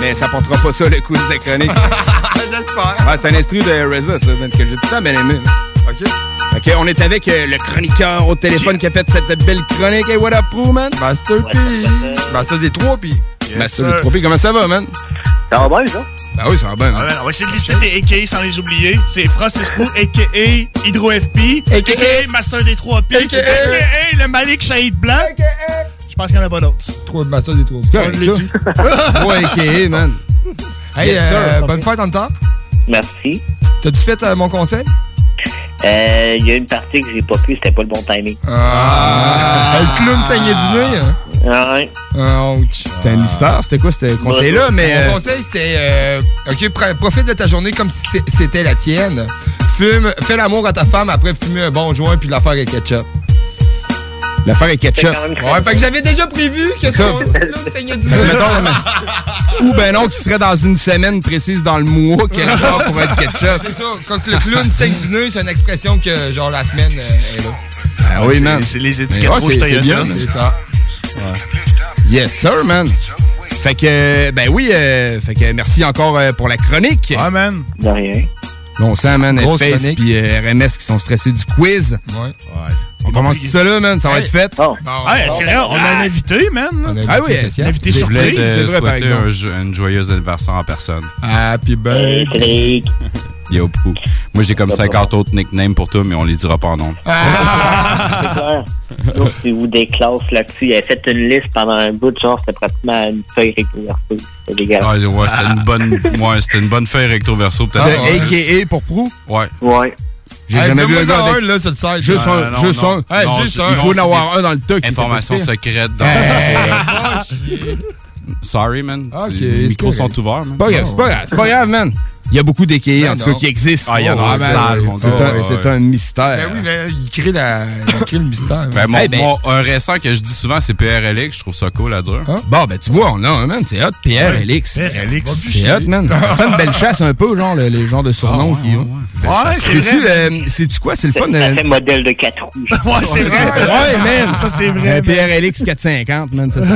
Mais ça portera pas ça, le quiz de chronique. (laughs) J'espère. Ouais, c'est un instru de RZA, ça, que j'ai tout temps bien aimé. OK. OK, on est avec euh, le chroniqueur au téléphone qui a fait cette belle chronique. Hey, what up, Pro, man? Master P. Master des trois P. Master des trois P, comment ça va, man? Ça va bien, ça? Ben oui, ça va bien. Ah, ben, on va essayer de lister tes AKA sans les oublier. C'est Francis Pro, a.k.a. Hydro FP, a.k.a. Master des 3P, a.k.a. le Malik Shahid Blanc. Je pense qu'il n'y en a pas d'autres. Trois Master des trois P. (laughs) Trois AKA, man. Hey, Yes, euh, bonne fête en temps. Merci. T'as-tu fait euh, mon conseil? Euh, Il y a une partie que j'ai pas pu, c'était pas le bon timing. Ah, le clown saignait du nez. hein? Ah ouais. C'était un mystère. C'était quoi ce conseil-là? Mais. Mon euh, conseil, c'était euh, OK, pr- profite de ta journée comme si c'était la tienne. Fume, fais l'amour à ta femme, après fumer un bon joint puis l'affaire avec ketchup. L'affaire avec ketchup. Ouais, fait que j'avais déjà prévu que C'est ça. clown saignait du nez. (laughs) Ou ben non, qui serait dans une semaine précise dans le mois quelque part pour être ketchup. C'est ça, quand le clown saigne du nez, c'est une expression que genre la semaine euh, est là. Ah oui, man. C'est les étiquettes ouais, rouges c'est- ça. Yes, sir, man. Fait que, ben oui, euh, fait que merci encore euh, pour la chronique. Ouais, man. De rien. On sent, man, Grosse Face puis euh, RMS qui sont stressés du quiz. Ouais. On commence ça là, man, ça va Hey. être fait. Bon. Ouais, c'est vrai, on a un invité, man. On a un Ah invité oui, spécial. Un invité Je voulais surprise. te c'est vrai, par souhaiter un, une joyeuse anniversaire en personne. Happy birthday. (laughs) Yo, Prou. Moi, j'ai comme 50 autres nicknames pour toi, mais on les dira pas en nom. C'est clair. Sauf si vous des classes là-dessus. Il avait fait une liste pendant un bout, genre, c'était pratiquement une feuille recto-verso. C'était dégueulasse. Ah, ouais, c'était une bonne, ouais, c'était une bonne feuille recto verso, peut-être. De Ah, ouais. AKA pour Prou. Ouais. Ouais. J'ai Hey, jamais vu un gars un, avec... là, sur le site. Juste Non, un, non, juste non. un. Hey, Non, juste un. Il non, faut en avoir des un dans le était Information secrète dans Ah, (laughs) shit. Sorry, man. Ok, Tu- les micros sont ouverts, man. C'est pas grave, c'est pas grave, man. Il y a beaucoup d'AKA, Ben en tout cas, qui existent. Ah, il y en a Oh, man. mon C'est gars. un- C'est ouais. un mystère. Ben oui, mais il crée, la... il crée le mystère. Ben, mon, Hey, ben- mon- un récent que je dis souvent, c'est PRLX. Je trouve ça cool à dire. Bon, ben tu vois, on a un, man. C'est hot. Pierre Elix. C'est hot, man. Ça fait une belle chasse un peu, genre, le- les genres de surnoms Ah, qu'ils ont. Ouais, c'est euh, sais-tu quoi? C'est le fun. Ça euh, fait modèle de 4 roues. Ouais, (laughs) c'est vrai. c'est vrai. Ouais, man. Ça, c'est Euh, vrai. man. PRLX 450, man. Ça, c'est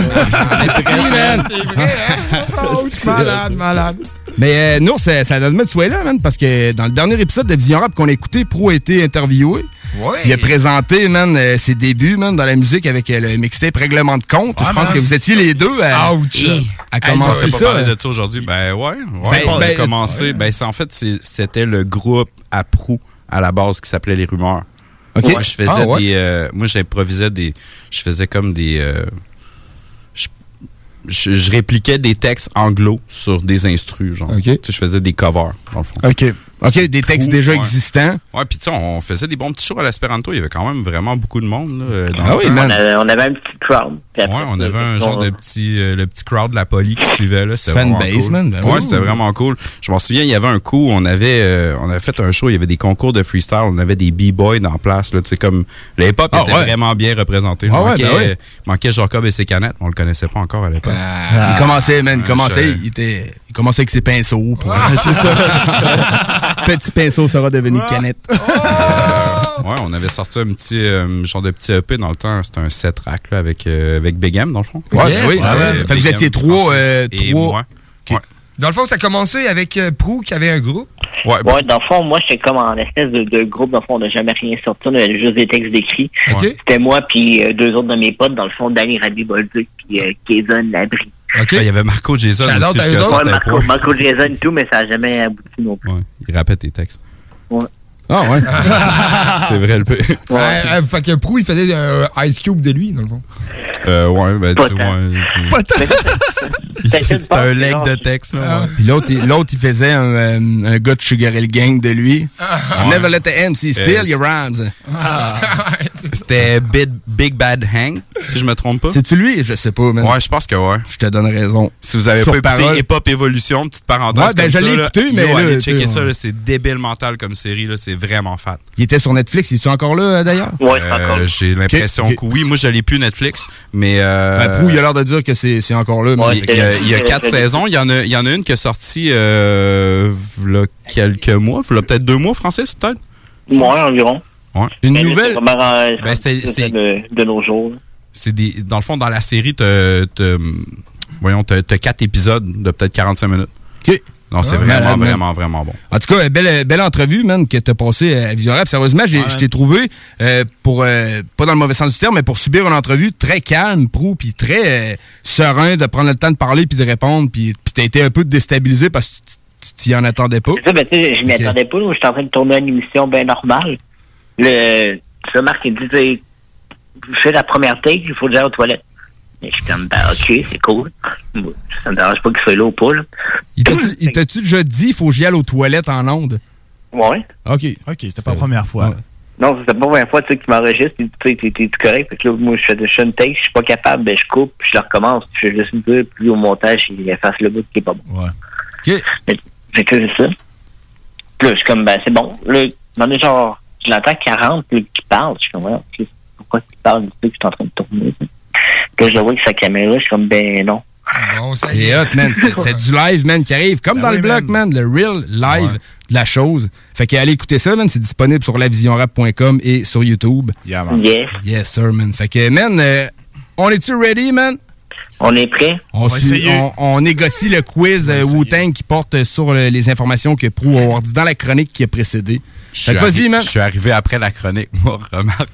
c'est man. C'est vrai, hein? (laughs) Oh, malade, malade. Mais euh, nous, ça, ça donne de soyez là, man, parce que dans le dernier épisode de Vision Rap qu'on a écouté, Pro a été interviewé. Ouais. Il a présenté, man, euh, ses débuts, man, dans la musique avec euh, le mixtape Règlement de compte. Je pense man. que vous étiez les deux à, Ouch. à On commencer va ça. parler de ça aujourd'hui. Ben ouais. ouais Ben, on a ben, commencé. Ben, c'est- en fait, c'est- c'était le groupe à Prou à la base qui s'appelait Les Rumeurs. OK. Moi, je faisais Ah, ouais. des. euh, moi, j'improvisais des. Je faisais comme des. Je, répliquais des textes anglo sur des instrus, genre. OK. Tu sais, je faisais des covers, dans le fond. OK. OK, des textes déjà ouais. existants. Ouais, puis tu sais, on faisait des bons petits shows à l'espéranto. Il y avait quand même vraiment beaucoup de monde, là, euh, dans Ah le oui. On avait, on avait un petit crowd. Après, Ouais, on avait un genre de petit, euh, le petit crowd de la poli qui suivait là. C'était Fan vraiment base, cool. man, ben ouais, oui. c'était vraiment cool. Je m'en souviens, il y avait un coup, où on avait, euh, on avait fait un show, il y avait des concours de freestyle, on avait des b-boys dans place là, tu sais comme le hip-hop Ah, était ouais. vraiment bien représenté. Il Ah, ouais, manquait, ben ouais. euh, manquait Jacob et ses canettes, on le connaissait pas encore à l'époque. Il commençait, man, il Ah, commençait, il, était, il commençait avec ses pinceaux. c'est ça. (laughs) Petit pinceau sera devenu canette. (laughs) ouais, on avait sorti un petit euh, genre de petit EP dans le temps, c'était un set track là avec euh, avec dans le fond. Ouais, Yes, oui. ouais, Fait que Big vous étiez trois, euh, et. Dans le fond, ça a commencé avec euh, Prou qui avait un groupe. Ouais, Ouais, dans le fond, moi, j'étais comme en espèce de, de groupe. Dans le fond, on n'a jamais rien sorti. On avait juste des textes d'écrits. C'était moi puis euh, deux autres de mes potes, dans le fond, Danny Rabi Bolduc puis euh, Kevin Labry. OK. Il y avait Marco Jason aussi. Ouais, Marco. Marco Jason et tout, mais ça n'a jamais abouti non plus. Ouais, il rappait tes textes. Ah ouais. (laughs) C'est vrai le peu. Ouais, euh, fait que Prou, il faisait un Ice Cube de lui, dans le fond. Euh, ouais, ben, tu tant. vois. c'est- Pas tant. C'était (laughs) C'est un leg de texte, là. Ah. ouais. Puis l'autre, il- l'autre, il faisait un, euh, un gars de Sugar Hill Gang de lui. Ouais. Never let the MC steal Euh, your rhymes. Ah. (laughs) C'était Big, Big Bad Hang, si je me trompe pas. C'est-tu lui? Je sais pas, man. Ouais, je pense que ouais. Je te donne raison. Si vous avez Sur pas écouté parole. Hip Hop Evolution, petite parenthèse. Ouais, ben, comme je ça, l'ai là, écouté, mais yo, là, allez checker ça, c'est débile mental comme série, là, c'est vraiment fat. Il était sur Netflix. Il est encore là, euh, d'ailleurs? Ouais, Euh, J'ai l'impression que oui, moi je l'ai plus Netflix, mais euh, Ben, Prou, il a l'air de dire que c'est c'est encore là. mais- il, il y a, il y a quatre saisons. Il y en a, il y en a une qui est sortie euh, quelques mois, v'là peut-être deux mois, Francis, peut-être? Ouais, environ. Ouais. Une Mais nouvelle. euh, Ben, c'est de, de nos jours. C'est des, dans le fond, dans la série, t'as, voyons, t'as, quatre épisodes de peut-être 45 minutes. OK. Non, c'est Ah, vraiment, man. vraiment, vraiment bon. En tout cas, belle, belle entrevue, man, que t'as passé à Vision Rap. Sérieusement, j'ai- je t'ai trouvé, euh, pour, euh, pas dans le mauvais sens du terme, mais pour subir une entrevue très calme, pro, puis très euh, serein de prendre le temps de parler puis de répondre, puis puis t'as été un peu déstabilisé parce que tu- t'y en attendais pas. Ça, ben, tu sais, je m'y attendais pas. J'étais en train de tourner une émission bien normale. Le, ça, Marc, il dit, tu sais, je fais la première take, il faut dire aux toilettes. Et je suis comme, ben, ok, c'est cool. Ça me dérange pas qu'il soit là ou pas, là. Il t'a-tu- Il déjà dit, faut que j'y aille aux toilettes en onde? Ouais. OK. OK, c'était pas la première fois. Non, c'était pas la première fois, tu sais, qu'il m'enregistre. Il dit, tu sais, t'es- correct. Fait que là, moi, je fais, je fais une take, je suis pas capable, ben, je coupe, puis je le recommence. Je fais juste dire, puis au montage, il efface le bout qui est pas bon. Ouais. OK. Mais, fait que c'est ça. Puis là, je suis comme, ben, c'est bon. Là, dans le genre, je l'entends 40, là, qui parle. Je suis comme, ouais, pourquoi il parle? Tu sais que je suis en train de tourner. ça. Puis là, je le vois avec sa caméra, je suis comme, ben, non. C'est hot, man. C'est- du live, man, qui arrive. Comme Ben dans oui, le blog, man. Le real live de la chose. Fait que allez écouter ça, man. C'est disponible sur lavisionrap.com et sur YouTube. Yeah, man. Yes. Yes, sir, man. Fait que, man, euh, on est-tu ready, man? On est prêt? On, On va su- essayer. on- on négocie le quiz euh, Wu-Tang qui porte sur euh, les informations que Prou a dit dans la chronique qui a précédé. Vas-y, man. Je suis arrivé après la chronique, (laughs) moi, remarque.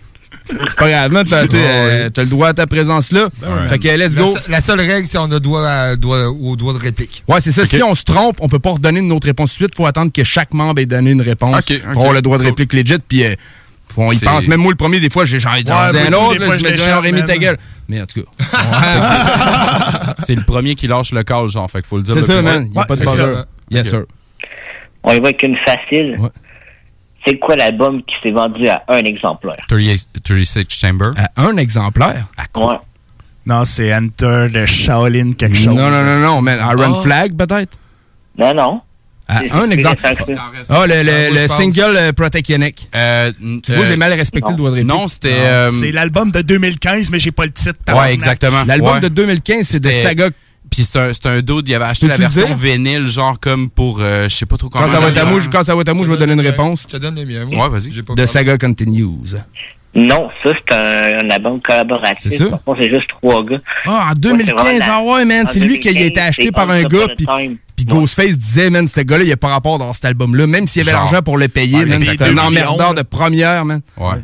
C'est Pas grave, man. T'as (laughs) t'as, euh, t'as le droit à ta présence là. fait que let's La go. se- La, seule règle, c'est on a droit, à- droit au droit de réplique. Ouais, c'est ça. Si on se trompe, on peut pas redonner une autre réponse suite. Faut attendre que chaque membre ait donné une réponse Ok, ok, pour avoir le droit de cool. réplique legit. Puis euh, on y pense. Même moi, le premier, des fois, j'ai j'en Ouais, un autre. des là, fois, je me dis, l'échappe, Rémi, ta gueule. Mais en tout cas. (laughs) c'est le premier qui lâche le call, genre, fait qu'il faut le dire. C'est ça, man. vite. Y a pas de bother. Yes, sir. On y va avec une facile. C'est quoi l'album qui s'est vendu à un exemplaire? 38 36 Chamber. À un exemplaire? Ouais. Non, c'est Enter de Shaolin quelque chose. Non, non, non, non, man. Iron Ah. Flag, peut-être? Non, non. À C'est- un exemple. Ah, le, le, Ah, le single euh, Protectionic. Euh, Tu vois, j'ai mal respecté le doigt de réplique. Non, c'était. euh, C'est l'album de 2015, mais j'ai pas le titre. Ouais, exactement. L'album Ouais. de 2015, c'est de Saga. Puis c'est un, c'est un dude, il avait acheté la version vinyle, genre comme pour, euh, je sais pas trop comment. Quand ça va être à je- quand ça va être à je vais donner une réponse. Je te donne le mien. Ouais, vas-y. De Saga Continues. Non, ça, c'est un, un album collaboratif. C'est ça? Par contre, c'est juste trois gars. Ah, en Ouais, c'est 2015, vraiment ah ouais, man, c'est lui qui a 2015, été acheté par un gars, puis puis Ghostface disait, man, ce gars-là, il a pas rapport dans cet album-là, même s'il y avait l'argent pour le payer, Ouais, man, c'était un emmerdeur millions, de première, man. Ouais.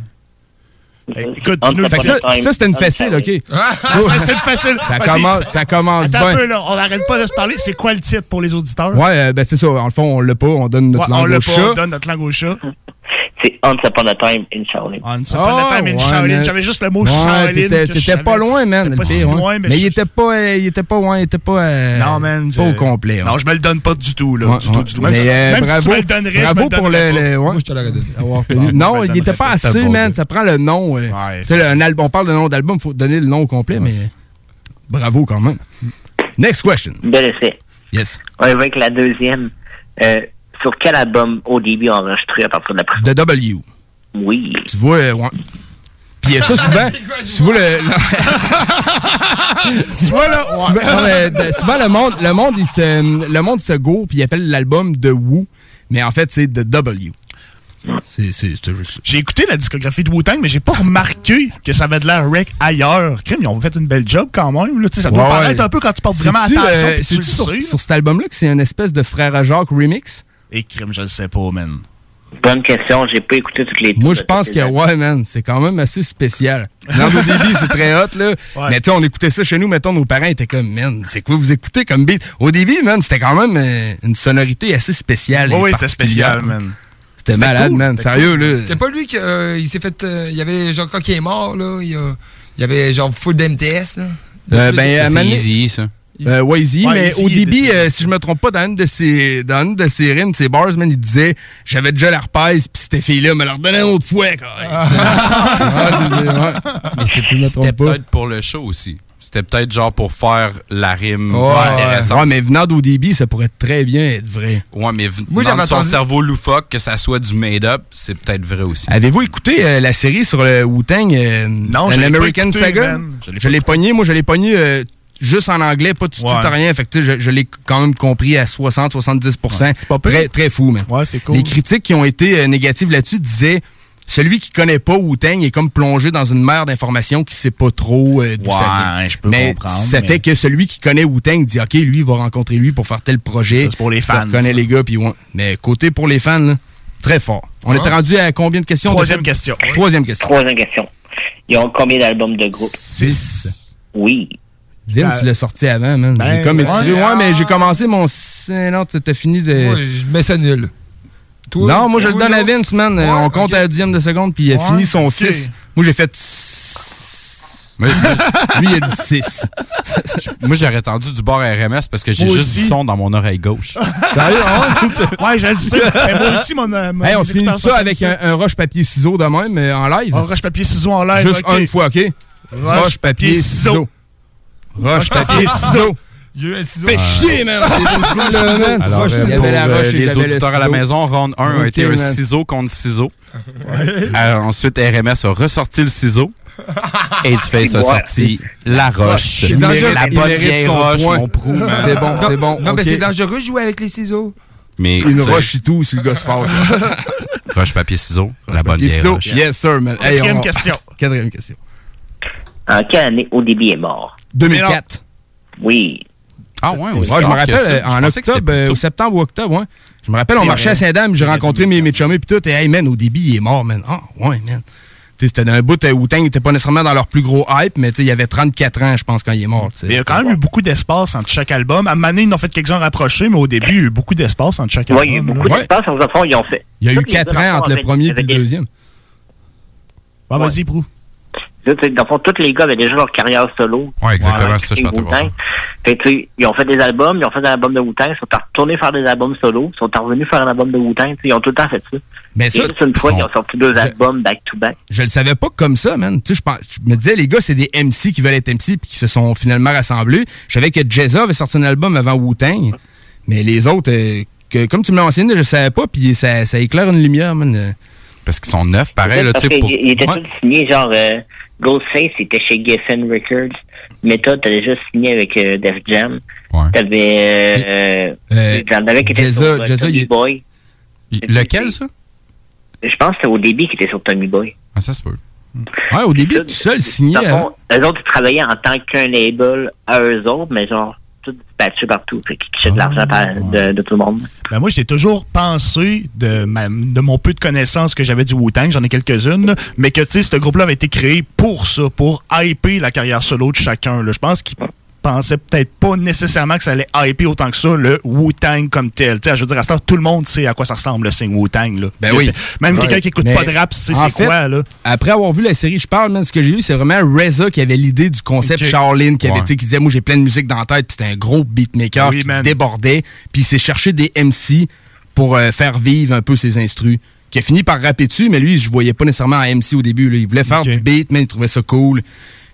Écoute, Once dis-nous le Upon titre. a Time. Ça, c'était une facile, OK? Ça, c'est une (laughs) facile. Ça commence, ça commence Attends un bien. peu, là. On n'arrête pas de se parler. C'est quoi le titre pour les auditeurs? Ouais, euh, ben c'est ça. En le fond, on l'a pas, on donne notre langue l'a au chat. on donne notre langue au chat. C'est Once Upon a Time in Shaolin. Once Upon a Time in ouais, Shaolin. J'avais juste le mot Ouais, Shaolin. T'étais pas loin, man. Pas si loin, mais, Mais il je- était pas, euh, il était pas, ouais, il était pas, euh, Non, man. pas au complet. ouais. Non, je me le donne pas du tout, là. Ouais, du tout, ouais. du tout. Même, Mais, si, euh, même si bravo, tu me le donnerais, je me bravo pour le, donnerais pas. le- ouais, Moi, je te l'aurais donné. avoir (laughs) tenu. Bon, non, il était pas c'est assez, man. Ça prend le nom. euh. Ouais, Tu sais, le- un album, on parle de nom d'album, faut donner le nom au complet, mais bravo quand même. Next question. Bel essai. Yes. On va avec la deuxième. Euh, sur quel album ODB a enregistré à partir de la première? The W. Oui. Tu vois, euh, ouais. Puis euh, ça, souvent, tu vois le. (laughs) tu vois, là, souvent, non, mais, de- souvent, le monde, le monde, il se, le monde se go, puis il appelle l'album The Who, mais en fait, c'est The W. C'est juste ça. J'ai écouté la discographie de Wu-Tang, mais j'ai pas remarqué que ça avait de l'air rec ailleurs. Crime, ils ont fait une belle job quand même. Là. Ça doit Ouais, paraître ouais. un peu quand tu portes vraiment attention. euh, tu le sur, sur cet album-là que c'est une espèce de Frère Jacques remix? Et crime, je le sais pas, man. Bonne question, j'ai pas écouté toutes les Moi, je pense que, ouais, man, c'est quand même assez spécial. (laughs) Dans nos débits, c'est très hot, là. Ouais. Mais tu sais, on écoutait ça chez nous, mettons, nos parents étaient comme, man, c'est quoi vous écoutez comme beat? Au début, man, c'était quand même euh, une sonorité assez spéciale. Ouais, c'était spécial, man. C'était malade, man. Sérieux, là. C'est pas lui qui euh, il s'est fait. euh, il y avait genre quand il est mort là, il y, avait genre full d'MTS là. Euh, ben, donné- Easy, ça. Euh, ouais, mais au début, euh, si je me trompe pas, dans une de ses, dans une de ses rimes, ses bars, man, il disait J'avais déjà l'herpès, puis cette fille-là me l'a redonné une autre fois, quoi. (laughs) Mais c'était trompe pas. peut-être pour le show aussi. C'était peut-être genre pour faire la rime Ouais, intéressante. ouais, mais venant d'ODB, ça pourrait très bien être vrai. Ouais, mais Moi, dans son entendu- cerveau loufoque, que ça soit du made-up, c'est peut-être vrai aussi. Avez-vous écouté euh, la série sur le Wu-Tang euh, Non, je l'ai pas l'American écouté, Saga? man. Je l'ai Je l'ai pogné, moi je l'ai pogné euh, juste en anglais, pas de sous-titres, Ouais. Fait que, je, je l'ai quand même compris à 60-70%. très, très fou. Ouais, c'est cool. Les critiques qui ont été euh, négatives là-dessus disaient celui qui connaît pas Wu-Tang est comme plongé dans une mer d'informations qui sait pas trop euh, d'où ça vient. Ouais, je peux mais comprendre, Ça mais- fait que celui qui connaît Wu-Tang dit OK, lui, il va rencontrer lui pour faire tel projet. Ça, c'est pour les Ça fans, connaît ça. les gars, puis ouais. Mais côté pour les fans, là, très fort. On Ah. était rendu à combien de questions? Troisième question. Troisième question. Troisième question. Ils ont combien d'albums de groupe? Six. Oui. Vince l'a sorti avant, man. Ben, j'ai comme étiré. ouais, Ouais, mais j'ai commencé mon. six- Non, t'as fini de. Moi, je mets ça nul. Toi, non, moi je le donne à Vince, man. Ouais, On compte à la dixième de seconde, puis il a Ouais, fini son ok. 6. Moi j'ai fait. (laughs) Lui, il a dit 6. (laughs) Moi, j'aurais tendu du bord RMS parce que j'ai juste aussi. du son dans mon oreille gauche. Sérieux, ouais? (laughs) ouais, je le sais. Mais moi aussi, mon. euh, mon Hey, on se finit ça avec un, un roche-papier-ciseaux de même, mais en live. Un roche-papier-ciseaux en live. Juste ok. une fois, OK? Roche-papier-ciseaux. Roche-papier-ciseaux. Il y a eu un ciseau. Fais chier, man! Alors, Roche, il y pour avait la roche et il y les auditeurs à la maison, round 1 a été un man. ciseau contre ciseau. Euh, ensuite, RMS a ressorti le ciseau. (laughs) Et tu fais ça Ouais. sorti la roche. C'est. La bonne vieille roche, point. mon prou. man. C'est bon, c'est bon. Non, mais c'est dangereux de jouer avec les ciseaux. Mais, Une roche et tout, si le gars se fâche. (laughs) Roche, papier, ciseaux. La bonne Papier, vieille ciseaux. roche. Yes, sir, man. Hey, Quatrième on- question. (laughs) Quatrième question. En quelle année ODB est mort? 2004. Oui. Ah ouais, Ouais, je me rappelle, euh, en octobre, euh, au septembre ou octobre, ouais. Je me rappelle, on marchait vrai. à Saint-Dame, j'ai rencontré mes, mes chummies pis tout, et hey man, au début, il est mort, man. Ah, ouais, man. Tu sais, c'était d'un bout, euh, Wu-Tang n'était pas nécessairement dans leur plus gros hype, mais tu sais, il y avait 34 ans, je pense, quand il est mort. tu sais. Mais il y a quand même eu beaucoup d'espace entre chaque album. À un moment donné, ils ont fait quelques-uns rapprochés, mais au début, il y a eu beaucoup d'espace entre chaque Oui, album. il y a eu beaucoup d'espace. En fond, ils ont fait. Il y a eu Toutes les 4 gars, dans ans entre le premier et le deuxième. Ah, vas-y, Prou. Dans le fond, tous les gars avaient déjà leur carrière solo. Ouais, exactement, c'est ça, je Et partais. Fait que, ils ont fait des albums, ils ont fait un album de Wu-Tang, ils sont retournés faire des albums solo, ils sont revenus faire un album de Wu-Tang, ils ont tout le temps fait ça. Mais Et ça, juste une fois, ils ils ont sorti deux albums back-to-back. Je le savais pas comme ça, man. Tu sais, je, pense- je me disais, les gars, c'est des MC qui veulent être MC puis qui se sont finalement rassemblés. Je savais que Jezza avait sorti un album avant Wu-Tang, mais les autres, euh, que, comme tu me l'as enseigné, je savais pas, puis ça, ça éclaire une lumière, man. Parce qu'ils sont neufs, pareil, là, tu sais. pour- qu'il il était Ouais. tout signé, genre, euh, Ghostface, était chez Geffen Records. Method, t'as déjà signé avec euh, Def Jam. T'avais, euh, Euh, t'en avais qui était sur euh, Tommy Boy. Lequel, ça? Je pense que c'était au début qui était sur Tommy Boy. Ah, ça se peut. Ouais, au début, tout seul signé. Hein. eux autres, ils travaillaient en tant qu'un label à eux autres, mais genre, tout dispatché partout. Fait de l'argent par- de, de tout le monde. Ben moi, j'ai toujours pensé de, ma- de mon peu de connaissances que j'avais du Wu-Tang, j'en ai quelques-unes, mais que, tu sais, ce groupe-là avait été créé pour ça, pour hyper la carrière solo de chacun. là. Je pense qu'ils pensaient peut-être pas nécessairement que ça allait hyper autant que ça, le Wu-Tang comme tel. Tu sais, je veux dire, à ce temps, tout le monde sait à quoi ça ressemble, le signe Wu-Tang. là. Ben oui. Même Ouais. quelqu'un qui écoute Mais pas de rap sait c'est fait, quoi, là? Après avoir vu la série Je parle, man, ce que j'ai eu, c'est vraiment Reza qui avait l'idée du concept Ok. Shaolin, qui avait, Ouais. qui disait, moi, j'ai plein de musique dans la tête, puis c'était un gros beatmaker Oui, qui man. débordait, puis il s'est cherché des MC pour euh, faire vivre un peu ses instrus. Qui a fini par rapper dessus, mais lui, je voyais pas nécessairement un MC au début. là. Il voulait faire du beat, mais il trouvait ça cool.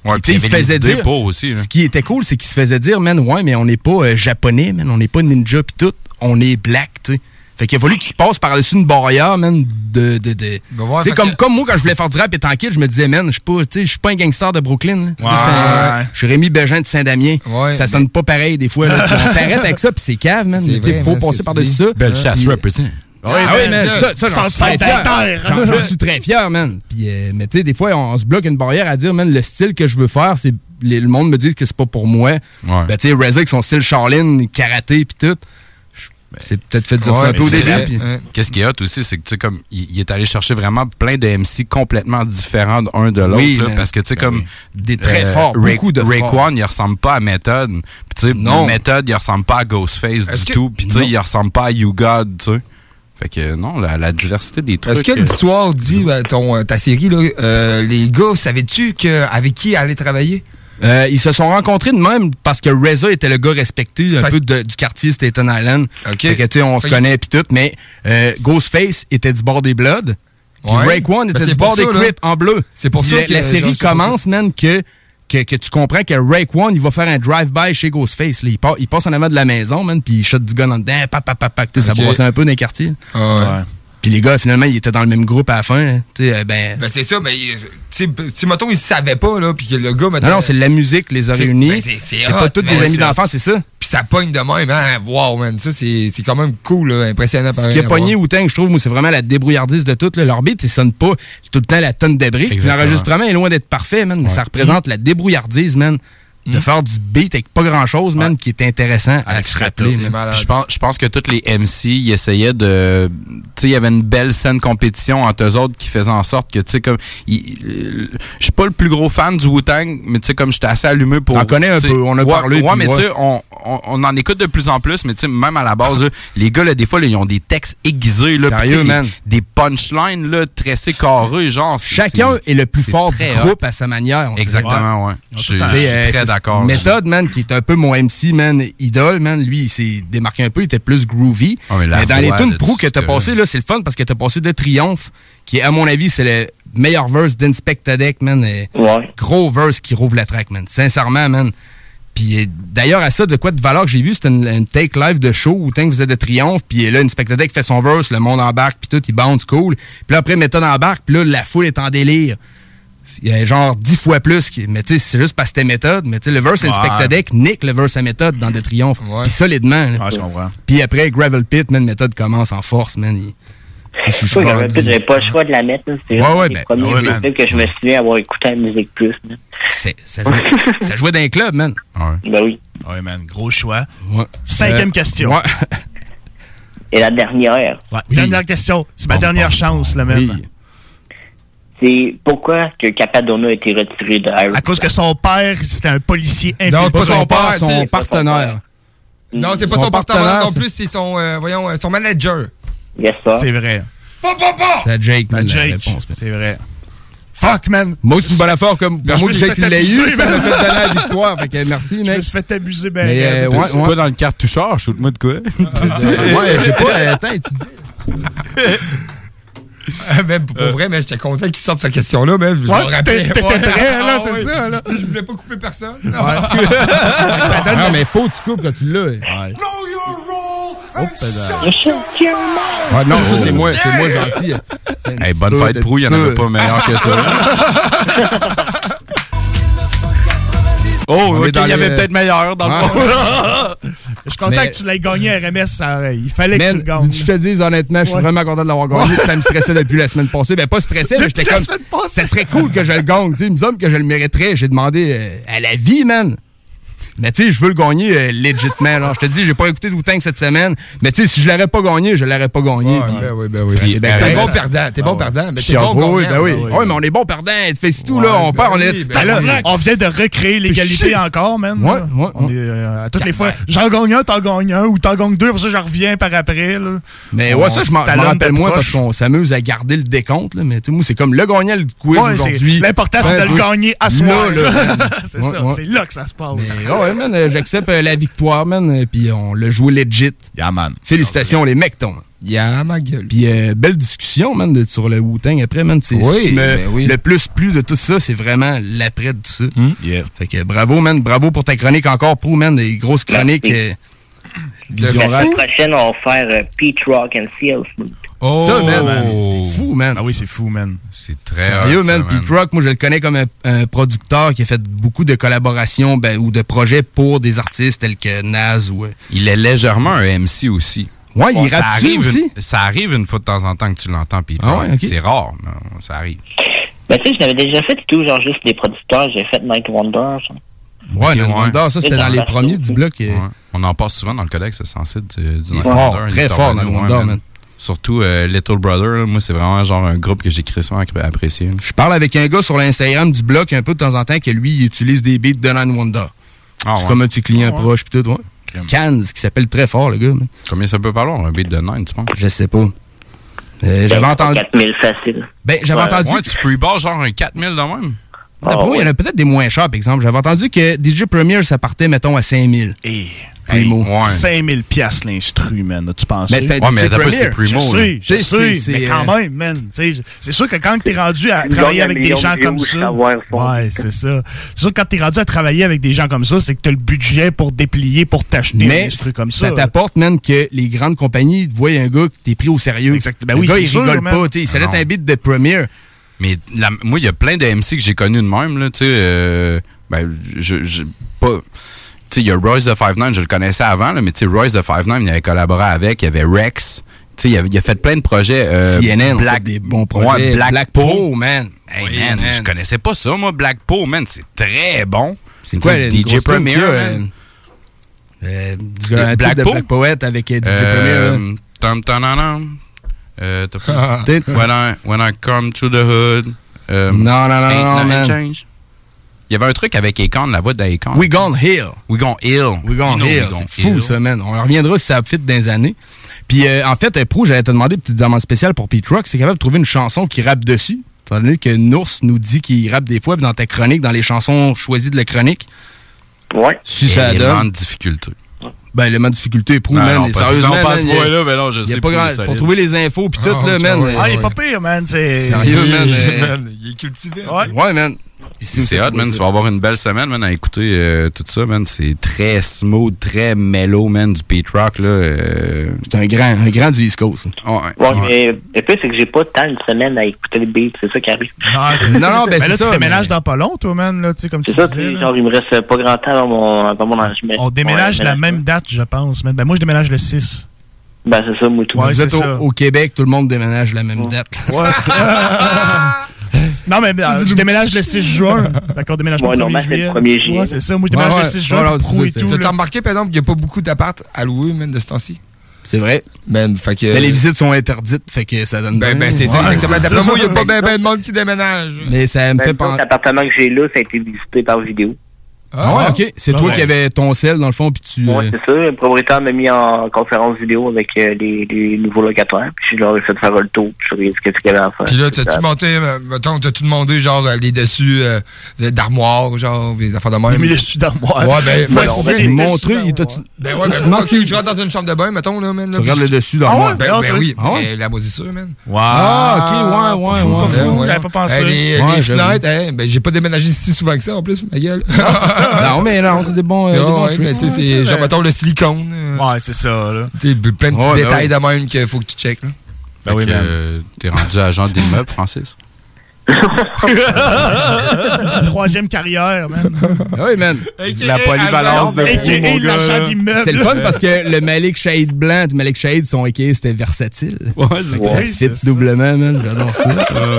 Ouais, Puis, il des idées pour aussi, là. Ce qui était cool, c'est qu'il se faisait dire, man, ouais, mais on n'est pas euh, japonais, man, on n'est pas ninja pis tout, on est black, tu sais. Fait qu'il a fallu qu'il passe par-dessus une barrière, man, de... de, de... ouais, Tu sais, fait comme, que- comme moi, quand je voulais faire du rap et tranquille, je me disais, man, je suis pas, tu sais, je suis pas un gangster de Brooklyn. Ouais. Je suis Rémi Bégin de Saint-Damien. ça sonne pas pareil des fois. là. (laughs) On s'arrête avec ça, puis c'est cave, man. C'est Il faut passer par-dessus ça. Belle chasse represent. ah oui, man, ça, ça, j'en suis très fier. J'en (laughs) suis très fier, man. Puis, euh, mais tu sais, des fois, on, se bloque une barrière à dire, man, le style que je veux faire, c'est le monde me dit que c'est pas pour moi. Ouais. Ben, tu sais, avec son style Charlene, karaté, puis tout. C'est peut-être fait dire ça un peu au Mais début. c'est- puis- Qu'est-ce qui est hot aussi, c'est que tu sais comme il, il est allé chercher vraiment plein de MC complètement différents d'un de l'autre, Oui, parce que tu sais Ben comme oui. Des très forts, Ray- beaucoup de forts. il ressemble pas à Method, puis tu sais. Method, il ressemble pas à Ghostface du que- tout, puis tu sais il ressemble pas à You God, tu sais. Fait que non, la, la diversité des trucs. Est-ce que euh, l'histoire dit, ben, ton, euh, ta série, là, euh, les gars, savais-tu que, avec qui aller travailler? Euh, ils se sont rencontrés de même parce que Reza était le gars respecté un Fait- peu de- du quartier Staten Island. OK. Fait que, tu sais, on se connaît puis tout, mais euh, Ghostface était du bord des Bloods. Puis Ouais. Raekwon Ben, était du bord des ça. Crips en bleu. C'est pour ça la, que la série commence, man, que, que, que tu comprends que Raekwon, il va faire un drive-by chez Ghostface. là. Il, part- il passe en avant de la maison, man, puis il shot du gun en dedans, pap, pap, pap, sais, ça brossait un peu dans les quartiers. Ah Puis les gars, finalement, ils étaient dans le même groupe à la fin. hein. Euh, ben, Ben, c'est ça, mais, tu sais, mettons, ils savaient pas, là, puis que le gars, mettons. non, non, c'est la musique qui les a réunis. ben, c'est- pas tous des amis d'enfance, c'est ça. Ça pogne de même, hein? Wow, man. Ça, c'est c'est quand même cool, là, impressionnant. Ce qui a pogné je trouve, moi, c'est vraiment la débrouillardise de tout. beat, ils sonnent pas tout le temps la tonne de briques. L'enregistrement est loin d'être parfait, man, mais ça représente la débrouillardise, man, de faire du beat avec pas grand-chose, man, qui est intéressant à se rappeler. Je pense, je pense que tous les MC, ils essayaient de. Tu sais, il y avait une belle scène compétition entre eux autres qui faisait en sorte que, tu sais, comme. Je suis pas le plus gros fan du Wu-Tang, mais tu sais, comme j'étais assez allumé pour. T'en connais un peu, on a ouais, parlé, Ouais, mais ouais. tu sais, on, on, on en écoute de plus en plus, mais tu sais, même à la base, là, les gars, là, des fois, là, ils ont des textes aiguisés, là. puis tu sais, Sérieux, des- punchlines, là, tressés carrés, genre. Chacun est le plus fort du groupe à sa manière. on. Exactement, ouais. Je suis- très c'est- d'accord. Méthode, man, qui est un peu mon MC, man, idole, man. Lui, il s'est démarqué un peu, il était plus groovy. Ah, mais dans les tunes de pro que t'as passé, là, c'est le fun parce que t'as passé de Triomphe, qui est, à mon avis, c'est le meilleur verse d'Inspectadec, man. et Gros verse qui rouvre la track, man. Sincèrement, man. Puis d'ailleurs, à ça, de quoi de valeur que j'ai vu, c'était une, une take live de show où Tank faisait de triomphe, puis là, Inspectadec fait son verse, le monde embarque, puis tout, il bounce cool. Puis là, après, Méthode embarque, puis là, la foule est en délire. Il y a genre dix fois plus, qui- mais tu sais, c'est juste parce que c'était méthode. Mais tu sais, le verse Ouais. Inspectadec nique le verse à méthode dans De Triomphe. Puis solidement. là. Ouais, je comprends. Puis après, Gravel Pit, man, méthode commence en force, man. Il- pas, j'avais pas le choix de la mettre. C'est Ouais, ouais, les ben, premiers ouais, que je me souviens avoir écouté la musique plus. C'est- ça, jouait, (laughs) ça jouait dans les clubs, man. Ben oui. Ouais, man, gros choix. Ouais. Cinquième Euh, question. ouais. (laughs) Et la dernière, Ouais, Dernière question. C'est ma dernière chance, là, même. C'est pourquoi que Capadonna a été retiré de Iron À cause que son père, c'était un policier Non, infiltré. pas son père, son partenaire. Non, c'est pas son, partenaire non plus, c'est son, euh, voyons, euh, son manager. Yes, ça. C'est vrai. C'est à Jake, man, la Jake, c'est vrai. Fuck, man. Moi, c'est une bonne affaire comme Je moi Jake l'a eu, ça m'a man. fait donner la victoire. Fait que merci, Je mec. me suis fait abuser, ben. Mais, euh, raide. ouais, quoi dans le cartoucheur? Shoot-moi de quoi? ouais, j'ai pas. euh, Attends, tu- (laughs) Ah, (laughs) même pour vrai, mais j'étais content qu'il sorte cette question-là, même. Je Ouais, me rappelais. t'étais Ouais. prêt, là, Ah, c'est ouais. ça, là. (laughs) Je voulais pas couper personne. (laughs) Ça donne Non, mais faut que tu coupes quand tu l'as. Oh, Ah non, ça c'est moi, c'est moi gentil. Hey, bonne fête, Prou, il y en avait pas meilleur que ça. Oh, ok, il y avait peut-être meilleur dans le fond. (laughs) Je suis content Mais- que tu l'aies gagné à RMS. ça- il fallait que tu le gagnes. je te dis honnêtement, je suis Ouais. vraiment content de l'avoir gagné. Ça me stressait depuis la semaine passée. Ben pas stressé, mais j'étais comme. semaine passée. Ça serait cool que je le gagne. Il me semble que je le mériterais. J'ai demandé euh, à la vie, man. Mais tu sais, je veux le gagner euh, légitimement. là. Je te dis, j'ai pas écouté Wu-Tang cette semaine. Mais tu sais, si je l'aurais pas gagné, je l'aurais pas gagné. puis- Ben oui, ben oui. Puis, ben, T'es ben, bon ça- perdant, t'es bon perdant, mais t'es bon oui, gagnant. ben oui. Ouais, mais on est bon perdant. Tu fais tout, là. On part, on est. Ben on vient de recréer l'égalité encore, man. Ouais, ouais, On est, euh, à toutes les fois, j'en gagne un, t'en gagnes un, ou t'en gagnes deux, pour ça, j'en reviens par après. Là. Mais ouais, ça, je m'en je rappelle moins parce qu'on s'amuse à garder le décompte. Là, mais tu sais, moi, c'est comme le gagnant le quiz Ouais, aujourd'hui. L'important, c'est Ouais, de le oui. gagner à Là, soir. là, (laughs) c'est Ouais, ça, ouais. c'est là que ça se passe. Ouais, man, euh, j'accepte euh, la victoire, man. euh, Puis on l'a joué legit. Yeah, man. Félicitations, les mecs, ton. Yeah, ma gueule. Puis euh, belle discussion, man, de- sur le Wu-Tang après, man. C'est Oui, ce qui me- ben oui. le plus plu de tout ça, c'est vraiment l'après de tout ça. Yeah. Fait que bravo, man. Bravo pour ta chronique encore, Pro, man. Des grosses chroniques. euh, vision La semaine prochaine, on va faire euh, Peach Rock and Seal. Oh, Ça, man, c'est fou, man. Ah oui, c'est fou, man. C'est très Sérieux, man. Pete Rock, moi, je le connais comme un, un producteur qui a fait beaucoup de collaborations ben, ou de projets pour des artistes tels que Nas ou. euh, Il est légèrement un MC aussi. Ouais, il ça arrive aussi? Une, ça arrive une fois de temps en temps que tu l'entends, puis Ah ouais, c'est rare, mais ça arrive. Ben, tu sais, je l'avais déjà fait tout, genre juste des producteurs. J'ai fait Night Wonder. ça. Ouais, Ok, Night Wonder, ça, c'était dans dans les premiers du bloc. euh, Ouais. On en passe souvent dans le codex, c'est censé du, du Il est Night fort, Wonder, très fort, ouais, Wonder, man. Surtout euh, Little Brother, moi, c'est vraiment genre un groupe que j'ai crissement apprécié. Je parle avec un gars sur l'Instagram du bloc un peu de temps en temps que lui, il utilise des beats de Nan Wanda. Ah, c'est ouais. comme un petit client ah, proche, puis tout, ouais. Cannes, qui s'appelle très fort, le gars. Combien ça peut valoir, un beat de Nine, tu penses? Je sais pas. Euh, ben, j'avais entendu. 4000 facile. Ben, j'avais ouais. entendu. Ouais, tu genre un 4000 de même? D'après moi, ah, il y en a peut-être des moins chers, par exemple. J'avais entendu que DJ Premier, ça partait, mettons, à 5000. Et... Eh. Primo. Hey, ouais. 5000 pièces l'instru, man. Tu penses? Mais c'était ouais, mais Primo. Je sais, je sais, sais mais quand euh, même, man. C'est sûr que quand t'es rendu à travailler avec des gens comme ça... Ouais, c'est ça. C'est sûr que quand t'es rendu à travailler avec des gens comme ça, c'est que t'as le budget pour déplier, pour t'acheter des trucs comme ça. ça t'apporte, man, que les grandes compagnies voient un gars que t'es pris au sérieux. Exactement. Ben oui, gars, il sûr, rigole man. pas. Il s'allait un beat de premier. Mais moi, il y a plein d'AMC que j'ai connus de même. Là, tu sais, euh, ben, je, pas il y a Royce de Five Nine, je le connaissais avant, là, mais Royce de Five Nine, il avait collaboré avec, il y avait Rex. Il a, il a fait plein de projets. Euh, CNN, Black, des bons projets. Black, Poe, man. Hey, man, je connaissais pas ça, moi. Black Poe, man, c'est très bon. C'est quoi, DJ Premier, euh, euh, Black, de Black Poet avec euh, DJ Premier. Tom, tom, tom, tom. when, I, when I come to the hood. Um, non, non, non, non, man. change. Il y avait un truc avec Akon, la voix d'Akon. We Gone Hill. We Gone Hill. We Gone Hill. C'est fou, ça, man. On reviendra si ça fit dans les années. Puis, euh, en fait, euh, Pro, j'allais te demander, petite demande spéciale pour Pete Rock, c'est capable de trouver une chanson qui rappe dessus. Étant donné que Nours nous dit qu'il rappe des fois, puis dans ta chronique, dans les chansons choisies de la chronique. Ouais. Si ça donne. de difficulté. Ben, élément de difficulté est man. Non, sérieusement, on passe pas là, mais non, je sais pas. Grand, pour trouver les infos, puis ah, tout, ah, là, man. Euh, ah, il est pas pire, man. C'est. Sérieux, man. (laughs) Il est cultivé. Ouais, man. C'est hot, man. Tu vas avoir une belle semaine, man, à écouter euh, tout ça, man. C'est très smooth, très mellow, man, du beat rock, là. Euh. C'est un grand, un grand du East Coast. Hein. Ouais, le plus, c'est que j'ai pas tant une semaine à écouter le beat. C'est ça qui arrive. Non, (laughs) non, ben, mais là, tu déménages dans pas long, toi, man, là, tu sais, comme tu ça, disais. C'est genre, il me reste pas grand temps dans mon, dans mon. On déménage la même date, je pense, man. Ben, moi, je déménage le 6. Ben, c'est ça, moi, tout le monde. Vous êtes au, au, Québec, tout le monde déménage la même date. (laughs) (laughs) Non, mais euh, je déménage le 6 juin. D'accord, déménage ouais, le 1er juillet. Le 1er juillet. Ouais, c'est ça. Moi, je déménage ouais, le 6 juin. Tu as remarqué, par exemple, qu'il n'y a pas beaucoup d'appart à louer, même, de ce temps-ci? C'est vrai. Fait que... Mais les visites sont interdites, fait que ça donne. Ben, ben c'est ouais, ça, exactement. D'après moi, il n'y a pas ben, ben de monde qui déménage. Mais ça me ben, fait penser. L'appartement que j'ai là, ça a été visité par vidéo. Ah, ouais, ok. C'est ah, toi ouais. qui avais ton sel, dans le fond, puis tu... Oui, euh, c'est ça. Le propriétaire m'a mis en conférence vidéo avec euh, les, les, nouveaux locataires, puis je leur ai fait faire le tour, puis je leur ai qu'est-ce qu'il y avait à faire. Puis là, t'as-tu monté, euh, mettons, t'as-tu demandé, genre, les dessus euh, d'armoire, genre, les affaires de même? Les dessus d'armoire. Ouais, ben, ben on ben, va les montrer. Ben ouais, ben, moi, si je rentre dans une chambre de bain, mettons, là, man. Tu regardes le dessus ah d'armoire. Ben, ah, ben oui, ah eh, la moisissure, man. Ah, ok, ouais, ouais, ouais. Pas fou, pas pensé. Eh, les fenêtres, eh, ben, j'ai pas déménagé si souvent que ça, en plus, ma gueule. (laughs) (laughs) non, mais non, c'est euh, des bons. Euh, c'est, genre, mettons, le silicone. Euh. Ouais, c'est ça, là. Plein de petits détails de qu'il faut que tu checkes, là. Ben oui, euh, T'es rendu agent d'immeuble, Francis. (laughs) Troisième carrière, man. Ah oui, man. (laughs) la polyvalence de vous, C'est le fun parce que le Malik Shade blanc, le Malik Shade, son équipe, c'était versatile. Ouais, c'est doublement, man. J'adore ça.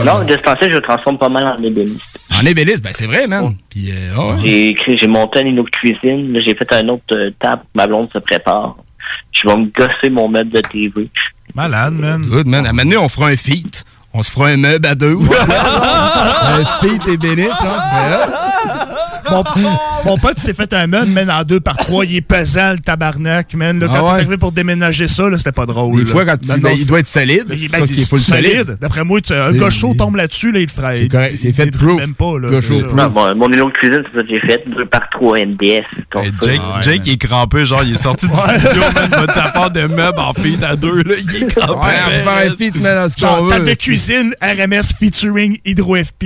Non, de ce temps je le transforme pas mal en ébéniste. En ébéniste, ben c'est vrai, man. Euh, ah j'ai monté une autre cuisine. J'ai fait un autre euh, table. Ma blonde se prépare. Je vais me gosser mon maître de TV. Malade, man. Good, man. À un on fera un feat. On se fera un meuble à deux. (laughs) Euh, un feat ébéniste, hein? (laughs) Ben mon, pote s'est fait un meuble, man, en deux par trois. Il est pesant, le tabarnak, man. Là, ah quand arrivé pour déménager ça, c'était pas drôle. Ben ben, il doit être solide. Ben, il, est solide. D'après moi, un gars tombe là-dessus, là, il le ferait. C'est correct. C'est fait. Même pas, là. Mon îlot de cuisine, c'est ça que j'ai fait. Deux par trois MDS. Jake, est crampé, genre, il est sorti du studio, de meuble en feat à deux. Il est crampé. faire un feat, Genre, table de (laughs) cuisine, RMS featuring Hydro FP.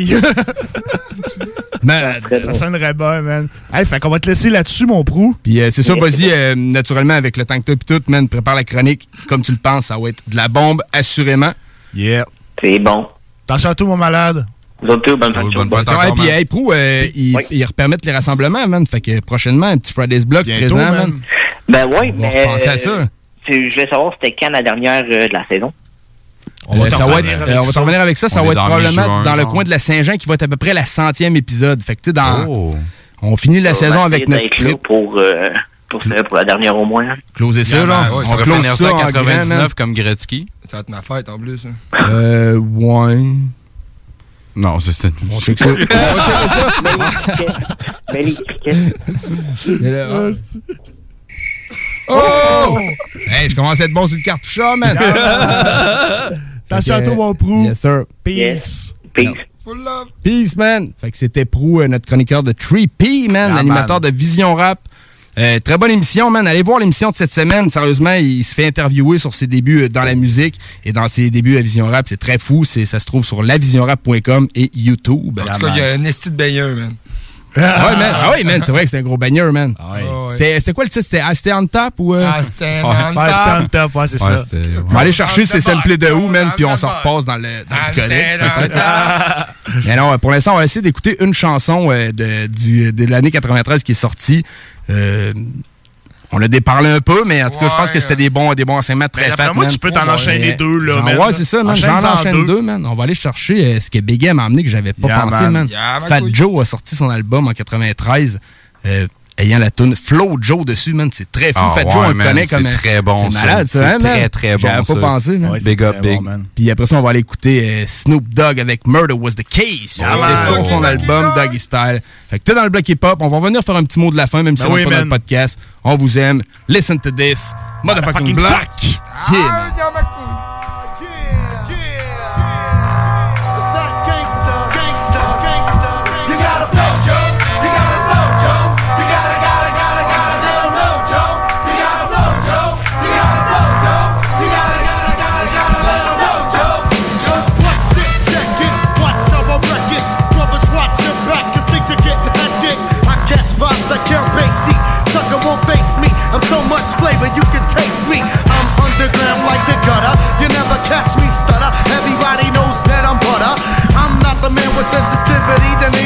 (laughs) ça sonnerait très man. Fait qu'on va te laisser là-dessus, mon prou. Puis euh, c'est ça, (laughs) vas-y, euh, naturellement, avec le temps que t'as pis tout, man, prépare la chronique comme tu le penses. Ça va être de la bombe, assurément. Yeah. C'est bon. Attention à tout, mon malade? Autres, bonne fête. Bonne fête. Ouais, puis Prou, euh, ils, repermettent les rassemblements, man. Fait que prochainement, un petit Fridays Block Bientôt, présent, man. man. Ben oui, mais. À ça. Je voulais savoir, c'était quand la dernière de la saison? Euh, euh, on va, ça on va revenir avec ça. Ça va être probablement dans le coin de la Saint-Jean qui va être à peu près la centième épisode. Fait que, tu dans, on finit la saison avec notre clip. pour, euh, pour, pour, la dernière au moins. Closer ça, genre. Ouais, on close 1999 ça en hein. comme Gretzky. Ça va être ma fête, en plus. Hein. Euh, ouais. Non, c'est... On sait que ça. (laughs) Mais les. Oh, oh! Hey, je commence à être bon sur le cartouche, man! (laughs) Attention à Fait que, toi, mon prou. Yes, sir. Peace. Peace. Full love. Peace, man. Fait que c'était Prou, euh, notre chroniqueur de 3P, man, Yeah, animateur man. de Vision Rap. Euh, très bonne émission, man. Allez voir l'émission de cette semaine. Sérieusement, il se fait interviewer sur ses débuts euh, dans la musique et dans ses débuts à Vision Rap. C'est très fou. C'est, ça se trouve sur lavisionrap.com et YouTube. En tout cas, il y a un esti de baigneur, man. Ah ouais, man. Ah ouais, man. C'est vrai que c'est un gros bagneur, man. C'était, c'était quoi le titre? C'était I Stay on Top ou. euh? Ah, c'était Ouais. on Ouais, c'était on top, ouais, c'est Ouais, ça. On va aller chercher ces samples de où, man, puis on s'en repasse dans le, dans le collège, peut-être. Mais non, pour l'instant, on va essayer d'écouter une chanson euh, de, du, de l'année 93 qui est sortie. Euh, on a déparlé un peu, mais en tout cas, je pense que c'était des bons, des bons enseignements très fat, moi, man. tu peux t'en enchaîner deux, là, j'en- man. Ouais, c'est ça, man. J'en enchaîne deux. deux, man. On va aller chercher euh, ce que Big M a amené que j'avais pas Yeah, pensé, man. man. Yeah, ma Fat. Joe a sorti son album en 93. euh, ayant la tune Flow Joe dessus, man. C'est très fou. Ah Fat ouais, Joe, on le connaît c'est comme un- très bon, C'est malade, ça, C'est hein, man? très, très bon, J'avais ça. pas pensé, man. Ouais, c'est Big up, big. bon, man. Puis après ça, on va aller écouter euh, Snoop Dogg avec Murder Was the Case. Ah, est sur son album Doggy Style. Fait que t'es dans le bloc hip-hop. On va revenir faire un petit mot de la fin, même si Ben on oui, n'est pas dans le podcast. On vous aime. Listen to this. Motherfucking Motherfucking black. black. Yeah, man.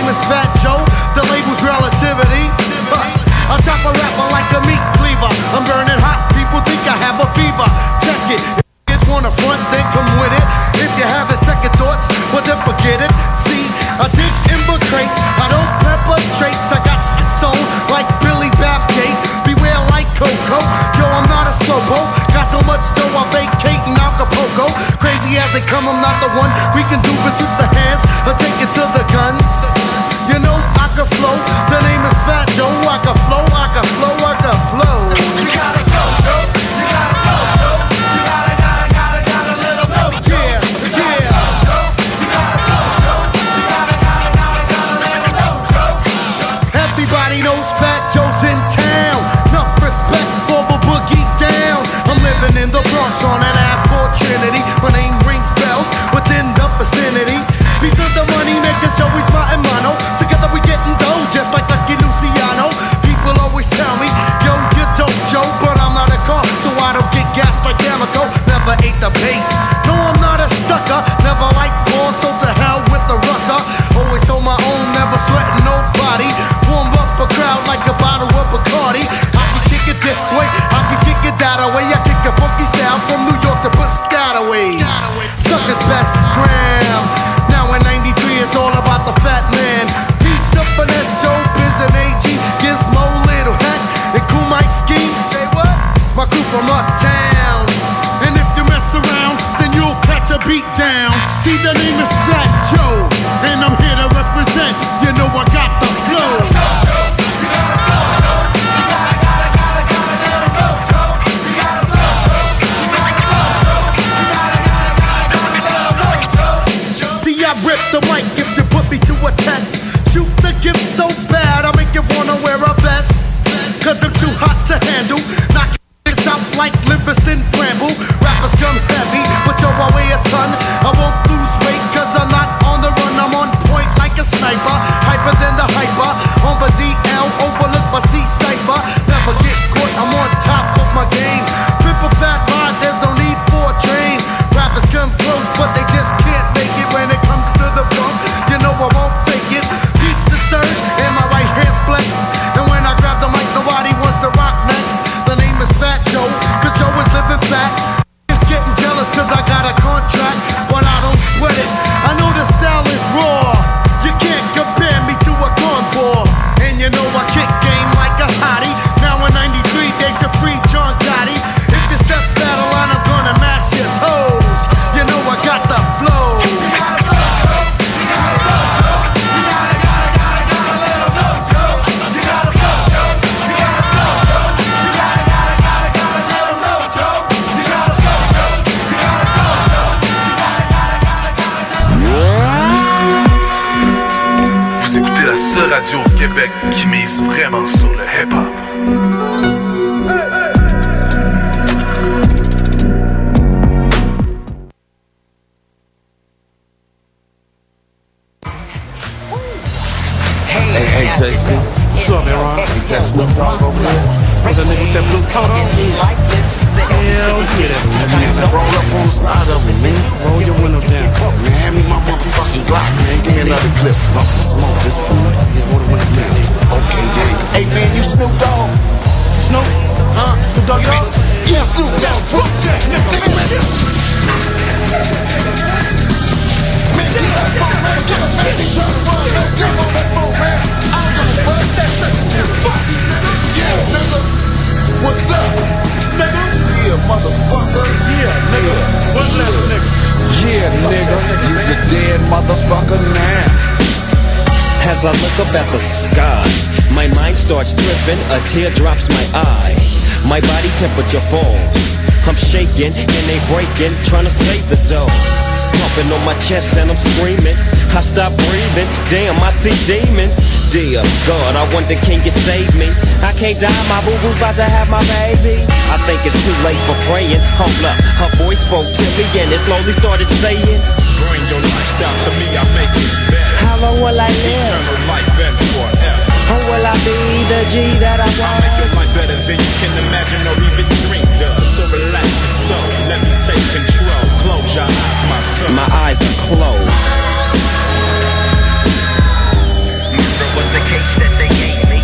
Is Fat Joe. The label's relativity. I chop a rapper like a meat cleaver. I'm burning hot. People think I have a fever. Check it. If you wanna front, then come with it. If you have a second thoughts, well then forget it. See, I dig crates. I don't pepper traits. I got shit on like Billy Bathgate. Beware like Coco. Yo, I'm not a slowpo. Got so much dough, I vacate in Acapulco. Crazy as they come, I'm not the one. We can do this with the hands or take it to the guns. Can flow. The name is Fat Joe. I can flow. Kick it that way. I kick a funky style from New York to Piscataway. Suckers best scram. Now in 93, it's all about the fat man. Peace to finesse, showbiz and AG. Gizmo, little hat, and cool Mike scheme. Say what? My crew from uptown. Gift so bad, I make you wanna wear a vest. Cause I'm too hot to handle. Knock out like Livingston Bramble. Rappers come heavy, but yo, I weigh a ton. Temperature falls. I'm shaking and they breaking, trying to save the dough. Pumping on my chest and I'm screaming. I stop breathing, damn, I see demons. Dear God, I wonder can you save me? I can't die, my boo boo's about to have my baby. I think it's too late for praying. Hold up, her voice spoke to me and it slowly started saying, Bring your lifestyle to me, I make it better. How long will I live? Eternal life Or will I be the G that I I'll want? make your life better than you can imagine or even dream of. So relax your soul, let me take control. Close your eyes, my son. My eyes are closed. Murder was the case that they gave me.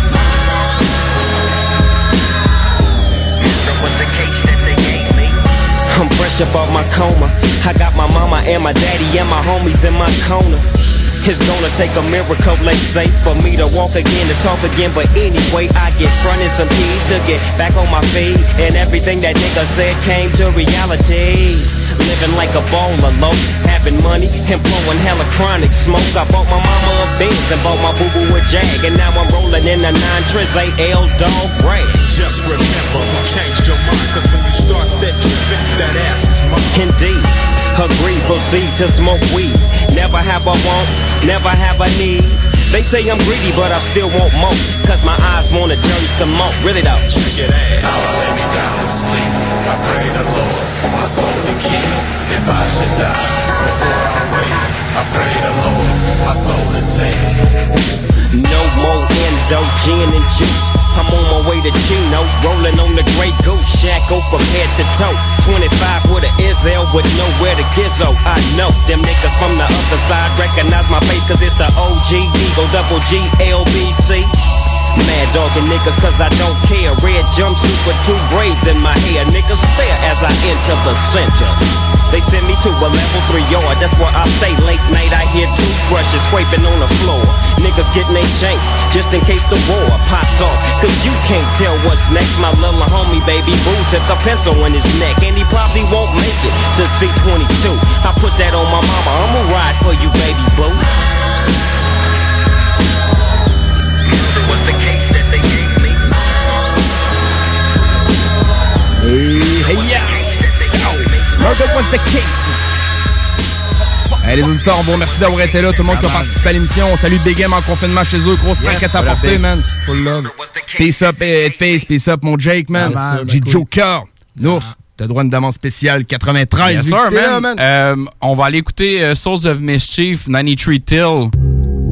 Murder was the case that they gave me. I'm fresh up off my coma. I got my mama and my daddy and my homies in my corner. It's gonna take a miracle, they say, for me to walk again, to talk again. But anyway, I get fronted some keys to get back on my feet. And everything that nigga said came to reality. Living like a baller, low, having money and blowing hella chronic smoke. I bought my mama a Benz and bought my boo boo a Jag. And now I'm rolling in a 9 Triz AL dog rag. Just remember who changed your mind, cause when you start set tripping, that ass is mine. Indeed, agree, proceed to smoke weed. Never have a want, never have a need. They say I'm greedy, but I still want more. Cause my eyes want a journey to more. Really though. Check it out. Pray the Lord, my soul to keep. If I should die before I wake, I pray the Lord, my soul to take. No more endo, gin and juice. I'm on my way to Chino, rolling on the great goose shack, go from head to toe. 25 with a Izzel with nowhere to gizzo. I know them niggas from the other side recognize my face, cause it's the OG Eagle double G LBC. Mad dogging niggas cause I don't care. Red jumpsuit with two braids in my hair. Niggas stare as I enter the center. They send me to a level three yard, that's where I stay late night. I hear toothbrushes scraping on the floor. Niggas getting they shanks just in case the war pops off. Cause you can't tell what's next. My little homie, baby boo, took a pencil in his neck. And he probably won't make it to C22. I put that on my mama, I'ma ride for you, baby boo. Hey, les auditeurs, on vous remercie d'avoir été là. Tout le monde qui a participé à l'émission. On salue Big en confinement chez eux. Grosse track à t'apporter, man. Full love. Peace up, Headface. Peace up, mon Jake, man. Ah, J'ai Joker. Nours, t'as droit à une demande spéciale 93. Yes, sir, man. Euh, on va aller écouter euh, Souls of Mischief, 93 Till,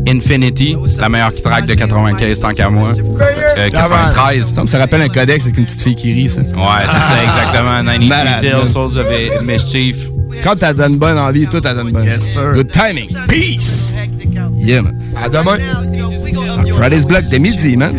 Infinity, la meilleure track de 95 tant qu'à moi. Euh, 93. Ça me ça rappelle un codex avec une petite fille qui rit, ça. Ouais, c'est ça, exactement. 93 Malade, Till, man. Souls of Mischief. Quand t'as donne bonne envie, toi t'as donne bonne. Yes, sir. Good timing. Peace. Yeah, man. À demain. Friday's Block, dès midi, man.